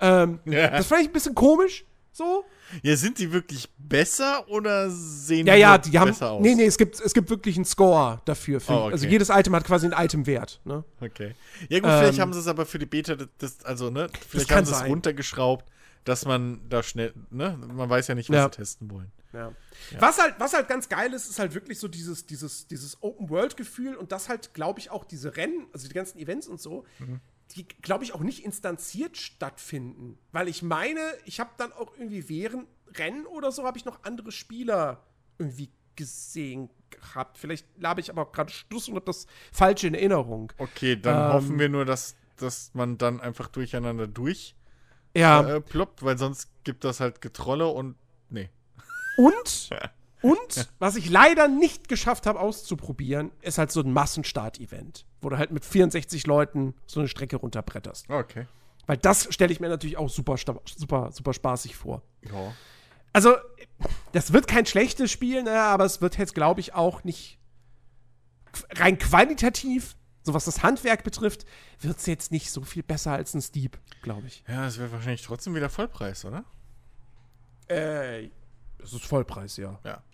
Speaker 1: Ähm,
Speaker 2: Ja.
Speaker 1: Das fand ich ein bisschen komisch, so.
Speaker 2: Ja, sind die wirklich besser oder sehen
Speaker 1: Ja, ja,
Speaker 2: nur
Speaker 1: die haben.
Speaker 2: besser aus?
Speaker 1: Nee, nee, es gibt, es gibt wirklich einen Score dafür. Für,
Speaker 2: Oh, okay.
Speaker 1: Also jedes Item hat quasi einen Itemwert. Ne?
Speaker 2: Okay. Ja, gut, vielleicht
Speaker 1: Ähm,
Speaker 2: haben sie es aber für die Beta, das, also, ne, vielleicht haben sie es runtergeschraubt, dass man da schnell, ne, man weiß ja nicht, was
Speaker 1: Ja.
Speaker 2: sie testen wollen.
Speaker 1: Ja. Was, halt, was halt ganz geil ist, ist halt wirklich so dieses, dieses, dieses Open-World-Gefühl und das halt, glaube ich, auch diese Rennen, also die ganzen Events und so, die, glaube ich, auch nicht instanziert stattfinden. Weil ich meine, ich habe dann auch irgendwie während Rennen oder so, habe ich noch andere Spieler irgendwie gesehen gehabt. Vielleicht labe ich aber auch gerade Schluss und habe das falsche in Erinnerung.
Speaker 2: Okay, dann
Speaker 1: Ähm,
Speaker 2: hoffen wir nur, dass, dass man dann einfach durcheinander durch
Speaker 1: Ja.
Speaker 2: äh, ploppt, weil sonst gibt das halt Getrolle und nee.
Speaker 1: Und, und, was ich leider nicht geschafft habe auszuprobieren, ist halt so ein Massenstart-Event, wo du halt mit 64 Leuten so eine Strecke runterbretterst.
Speaker 2: Okay.
Speaker 1: Weil das stelle ich mir natürlich auch super, super, super spaßig vor.
Speaker 2: Ja.
Speaker 1: Also, das wird kein schlechtes Spiel, ne, aber es wird jetzt, glaube ich, auch nicht rein qualitativ, so was das Handwerk betrifft, wird es jetzt nicht so viel besser als ein Steep, glaube ich.
Speaker 2: Ja, es wäre wahrscheinlich trotzdem wieder Vollpreis, oder?
Speaker 1: Äh, es ist Vollpreis, ja.
Speaker 2: Ja.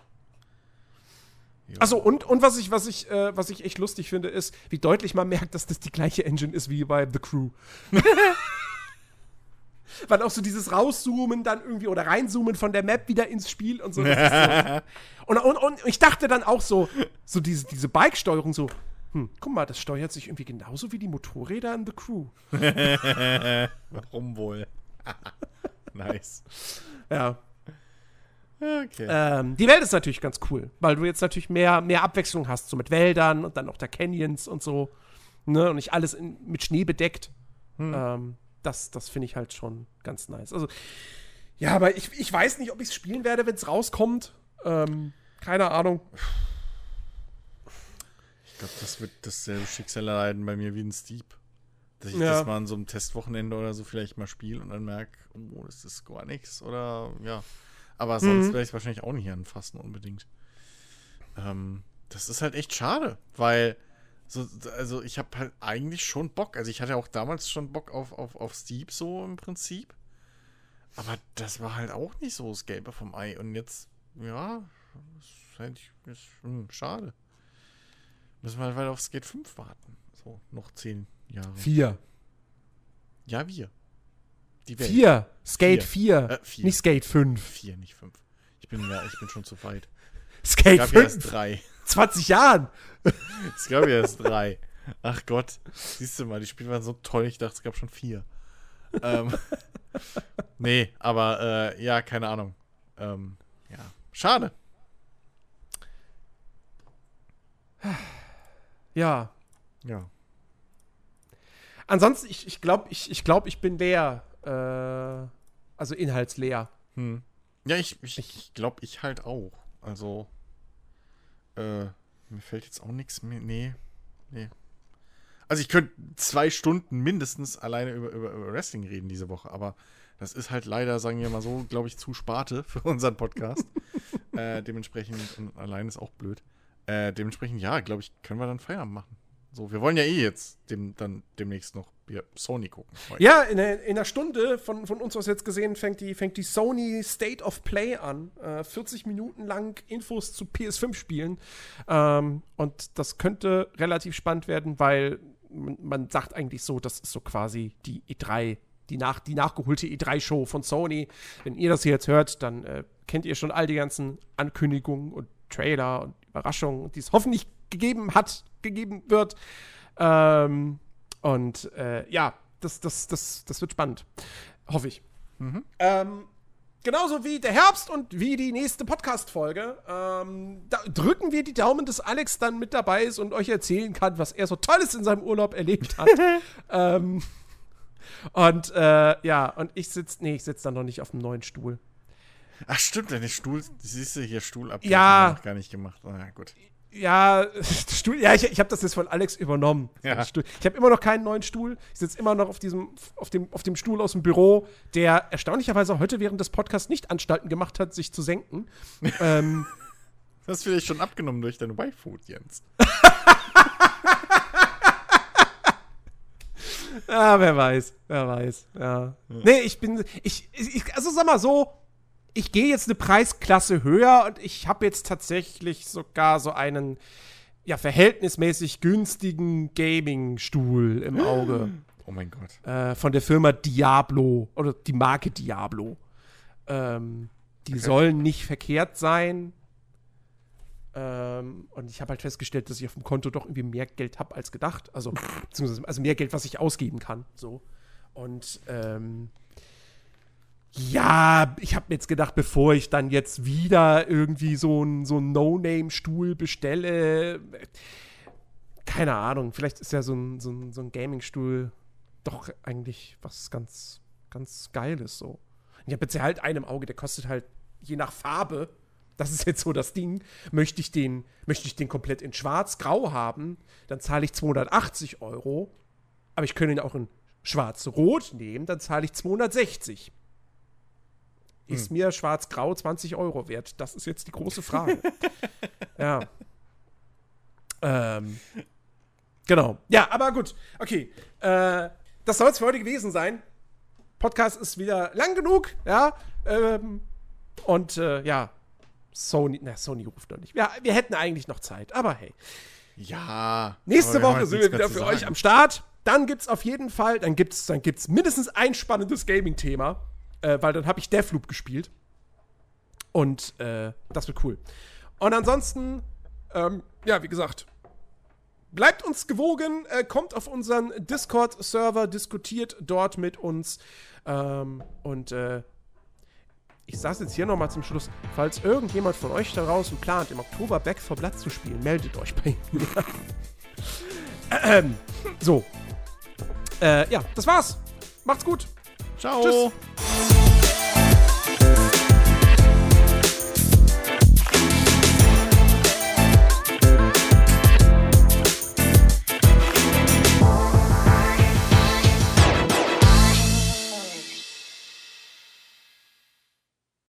Speaker 2: Ja.
Speaker 1: Achso, und, und was ich, was ich, äh, was ich echt lustig finde, ist, wie deutlich man merkt, dass das die gleiche Engine ist wie bei The Crew. Weil auch so dieses Rauszoomen dann irgendwie oder reinzoomen von der Map wieder ins Spiel und so. So und, und, und ich dachte dann auch so, so diese, diese Bike-Steuerung so, hm, guck mal, das steuert sich irgendwie genauso wie die Motorräder in The Crew.
Speaker 2: Warum wohl? nice.
Speaker 1: Ja.
Speaker 2: Okay.
Speaker 1: Ähm, die Welt ist natürlich ganz cool, weil du jetzt natürlich mehr, mehr Abwechslung hast, so mit Wäldern und dann auch der Canyons und so. Ne? Und nicht alles in, mit Schnee bedeckt. Ähm, das das finde ich halt schon ganz nice. Also, ja, aber ich, ich weiß nicht, ob ich es spielen werde, wenn es rauskommt. Ähm, keine Ahnung.
Speaker 2: Ich glaube, das wird dasselbe Schicksal erleiden bei mir wie ein Steep. Dass ich
Speaker 1: Ja.
Speaker 2: das mal an so einem Testwochenende oder so vielleicht mal spiele und dann merke, oh, das ist gar nichts oder ja. Aber sonst
Speaker 1: Mhm.
Speaker 2: werde ich es wahrscheinlich auch nicht anfassen unbedingt. Ähm, das ist halt echt schade, weil so, also ich habe halt eigentlich schon Bock. Also ich hatte auch damals schon Bock auf, auf, auf Steep so im Prinzip. Aber das war halt auch nicht so das Gelbe vom Ei. Und jetzt, ja, ist halt ist, hm, schade. Müssen wir halt weiter auf Skate 5 warten. So, noch zehn Jahre.
Speaker 1: Vier.
Speaker 2: Ja, wir. Die Welt.
Speaker 1: Vier. Skate
Speaker 2: Vier.
Speaker 1: 4.
Speaker 2: Äh, vier.
Speaker 1: Nicht Skate 5.
Speaker 2: Vier, nicht fünf. Ich bin ja, ich bin schon zu weit.
Speaker 1: Skate
Speaker 2: Ich glaube erst
Speaker 1: 5.
Speaker 2: drei.
Speaker 1: 20 Jahren.
Speaker 2: Es gab ja erst drei. Ach Gott. Siehst du mal, die Spiele waren so toll, ich dachte, es gab schon vier. ähm, nee, aber äh, ja, keine Ahnung. Ähm, ja. Schade.
Speaker 1: Ja.
Speaker 2: Ja.
Speaker 1: Ansonsten, ich, ich glaube, ich, ich, glaub, ich bin leer. Äh, also inhaltsleer.
Speaker 2: Hm. Ja, ich, ich, ich glaube, ich halt auch. Also, äh, mir fällt jetzt auch nichts mehr. Nee, nee. Also ich könnte zwei Stunden mindestens alleine über, über, über Wrestling reden diese Woche, aber das ist halt leider, sagen wir mal so, glaube ich, zu Sparte für unseren Podcast. äh, dementsprechend, und allein ist auch blöd. Äh, dementsprechend, ja, glaube ich, können wir dann Feierabend machen. So, wir wollen ja eh jetzt dem, dann demnächst noch Sony gucken. heute.
Speaker 1: Ja, in, in einer Stunde von, von uns aus jetzt gesehen fängt die, fängt die Sony State of Play an. Äh, 40 Minuten lang Infos zu PS5-Spielen. Ähm, und das könnte relativ spannend werden, weil man, man sagt eigentlich so, das ist so quasi die E3, die, nach, die nachgeholte E3-Show von Sony. Wenn ihr das hier jetzt hört, dann äh, kennt ihr schon all die ganzen Ankündigungen und Trailer und Überraschungen, die es hoffentlich gegeben hat, gegeben wird. Ähm, und äh, ja, das, das, das, das wird spannend. Hoffe ich. Ähm, genauso wie der Herbst und wie die nächste Podcast-Folge. Ähm, da drücken wir die Daumen, dass Alex dann mit dabei ist und euch erzählen kann, was er so Tolles in seinem Urlaub erlebt hat. ähm, und äh, ja, und ich sitze, nee, ich sitze dann noch nicht auf dem neuen Stuhl.
Speaker 2: Ach stimmt, deine Stuhl, siehst du hier Stuhl ab.
Speaker 1: Ja.
Speaker 2: gar nicht gemacht. Na gut.
Speaker 1: Ja, Stuhl, ja, ich, ich habe das jetzt von Alex übernommen.
Speaker 2: Ja.
Speaker 1: Ich habe immer noch keinen neuen Stuhl. Ich sitze immer noch auf diesem, auf dem, auf dem Stuhl aus dem Büro, der erstaunlicherweise heute während des Podcasts nicht Anstalten gemacht hat, sich zu senken. ähm,
Speaker 2: Das hast vielleicht schon abgenommen durch deine Y-Food, Jens.
Speaker 1: ja, wer weiß, wer weiß. Ja. Nee, ich bin, ich, ich, also sag mal so, ich gehe jetzt eine Preisklasse höher und ich habe jetzt tatsächlich sogar so einen, ja, verhältnismäßig günstigen Gaming-Stuhl im Auge.
Speaker 2: Oh mein Gott.
Speaker 1: äh, von der Firma Diablo oder die Marke Diablo. Ähm, die sollen nicht verkehrt sein. Ähm, und ich habe halt festgestellt, dass ich auf dem Konto doch irgendwie mehr Geld habe als gedacht. Also, beziehungsweise also mehr Geld, was ich ausgeben kann. So. Und ähm, ja, ich habe mir jetzt gedacht, bevor ich dann jetzt wieder irgendwie so einen so No-Name-Stuhl bestelle, keine Ahnung, vielleicht ist ja so ein, so ein, so ein Gaming-Stuhl doch eigentlich was ganz ganz geil ist so. Ich habe jetzt ja halt im Auge, der kostet halt je nach Farbe. Das ist jetzt so das Ding. Möchte ich den, möchte ich den komplett in schwarz-grau haben, dann zahle ich 280 Euro. Aber ich könnte ihn auch in schwarz-rot nehmen, dann zahle ich 260. Ist hm. mir schwarz-grau 20 Euro wert? Das ist jetzt die große Frage. ja. Ähm. Genau. Ja, aber gut. Okay. Äh, das soll es für heute gewesen sein. Podcast ist wieder lang genug, ja. Ähm, und äh, ja, Sony, na, Sony ruft noch nicht. Ja, wir hätten eigentlich noch Zeit, aber hey.
Speaker 2: Ja.
Speaker 1: Nächste Woche sind wir wieder für euch am Start. Dann gibt es auf jeden Fall, dann gibt es dann gibt's mindestens ein spannendes Gaming-Thema, äh, weil dann habe ich Deathloop gespielt. Und äh, das wird cool. Und ansonsten, ähm, ja, wie gesagt, bleibt uns gewogen, äh, kommt auf unseren Discord-Server, diskutiert dort mit uns. Ähm, und äh, ich sage jetzt hier nochmal zum Schluss, falls irgendjemand von euch da draußen plant, im Oktober Back for Blood zu spielen, meldet euch bei mir. ähm, so. Äh, ja, das war's. Macht's gut.
Speaker 2: Ciao. Tschüss.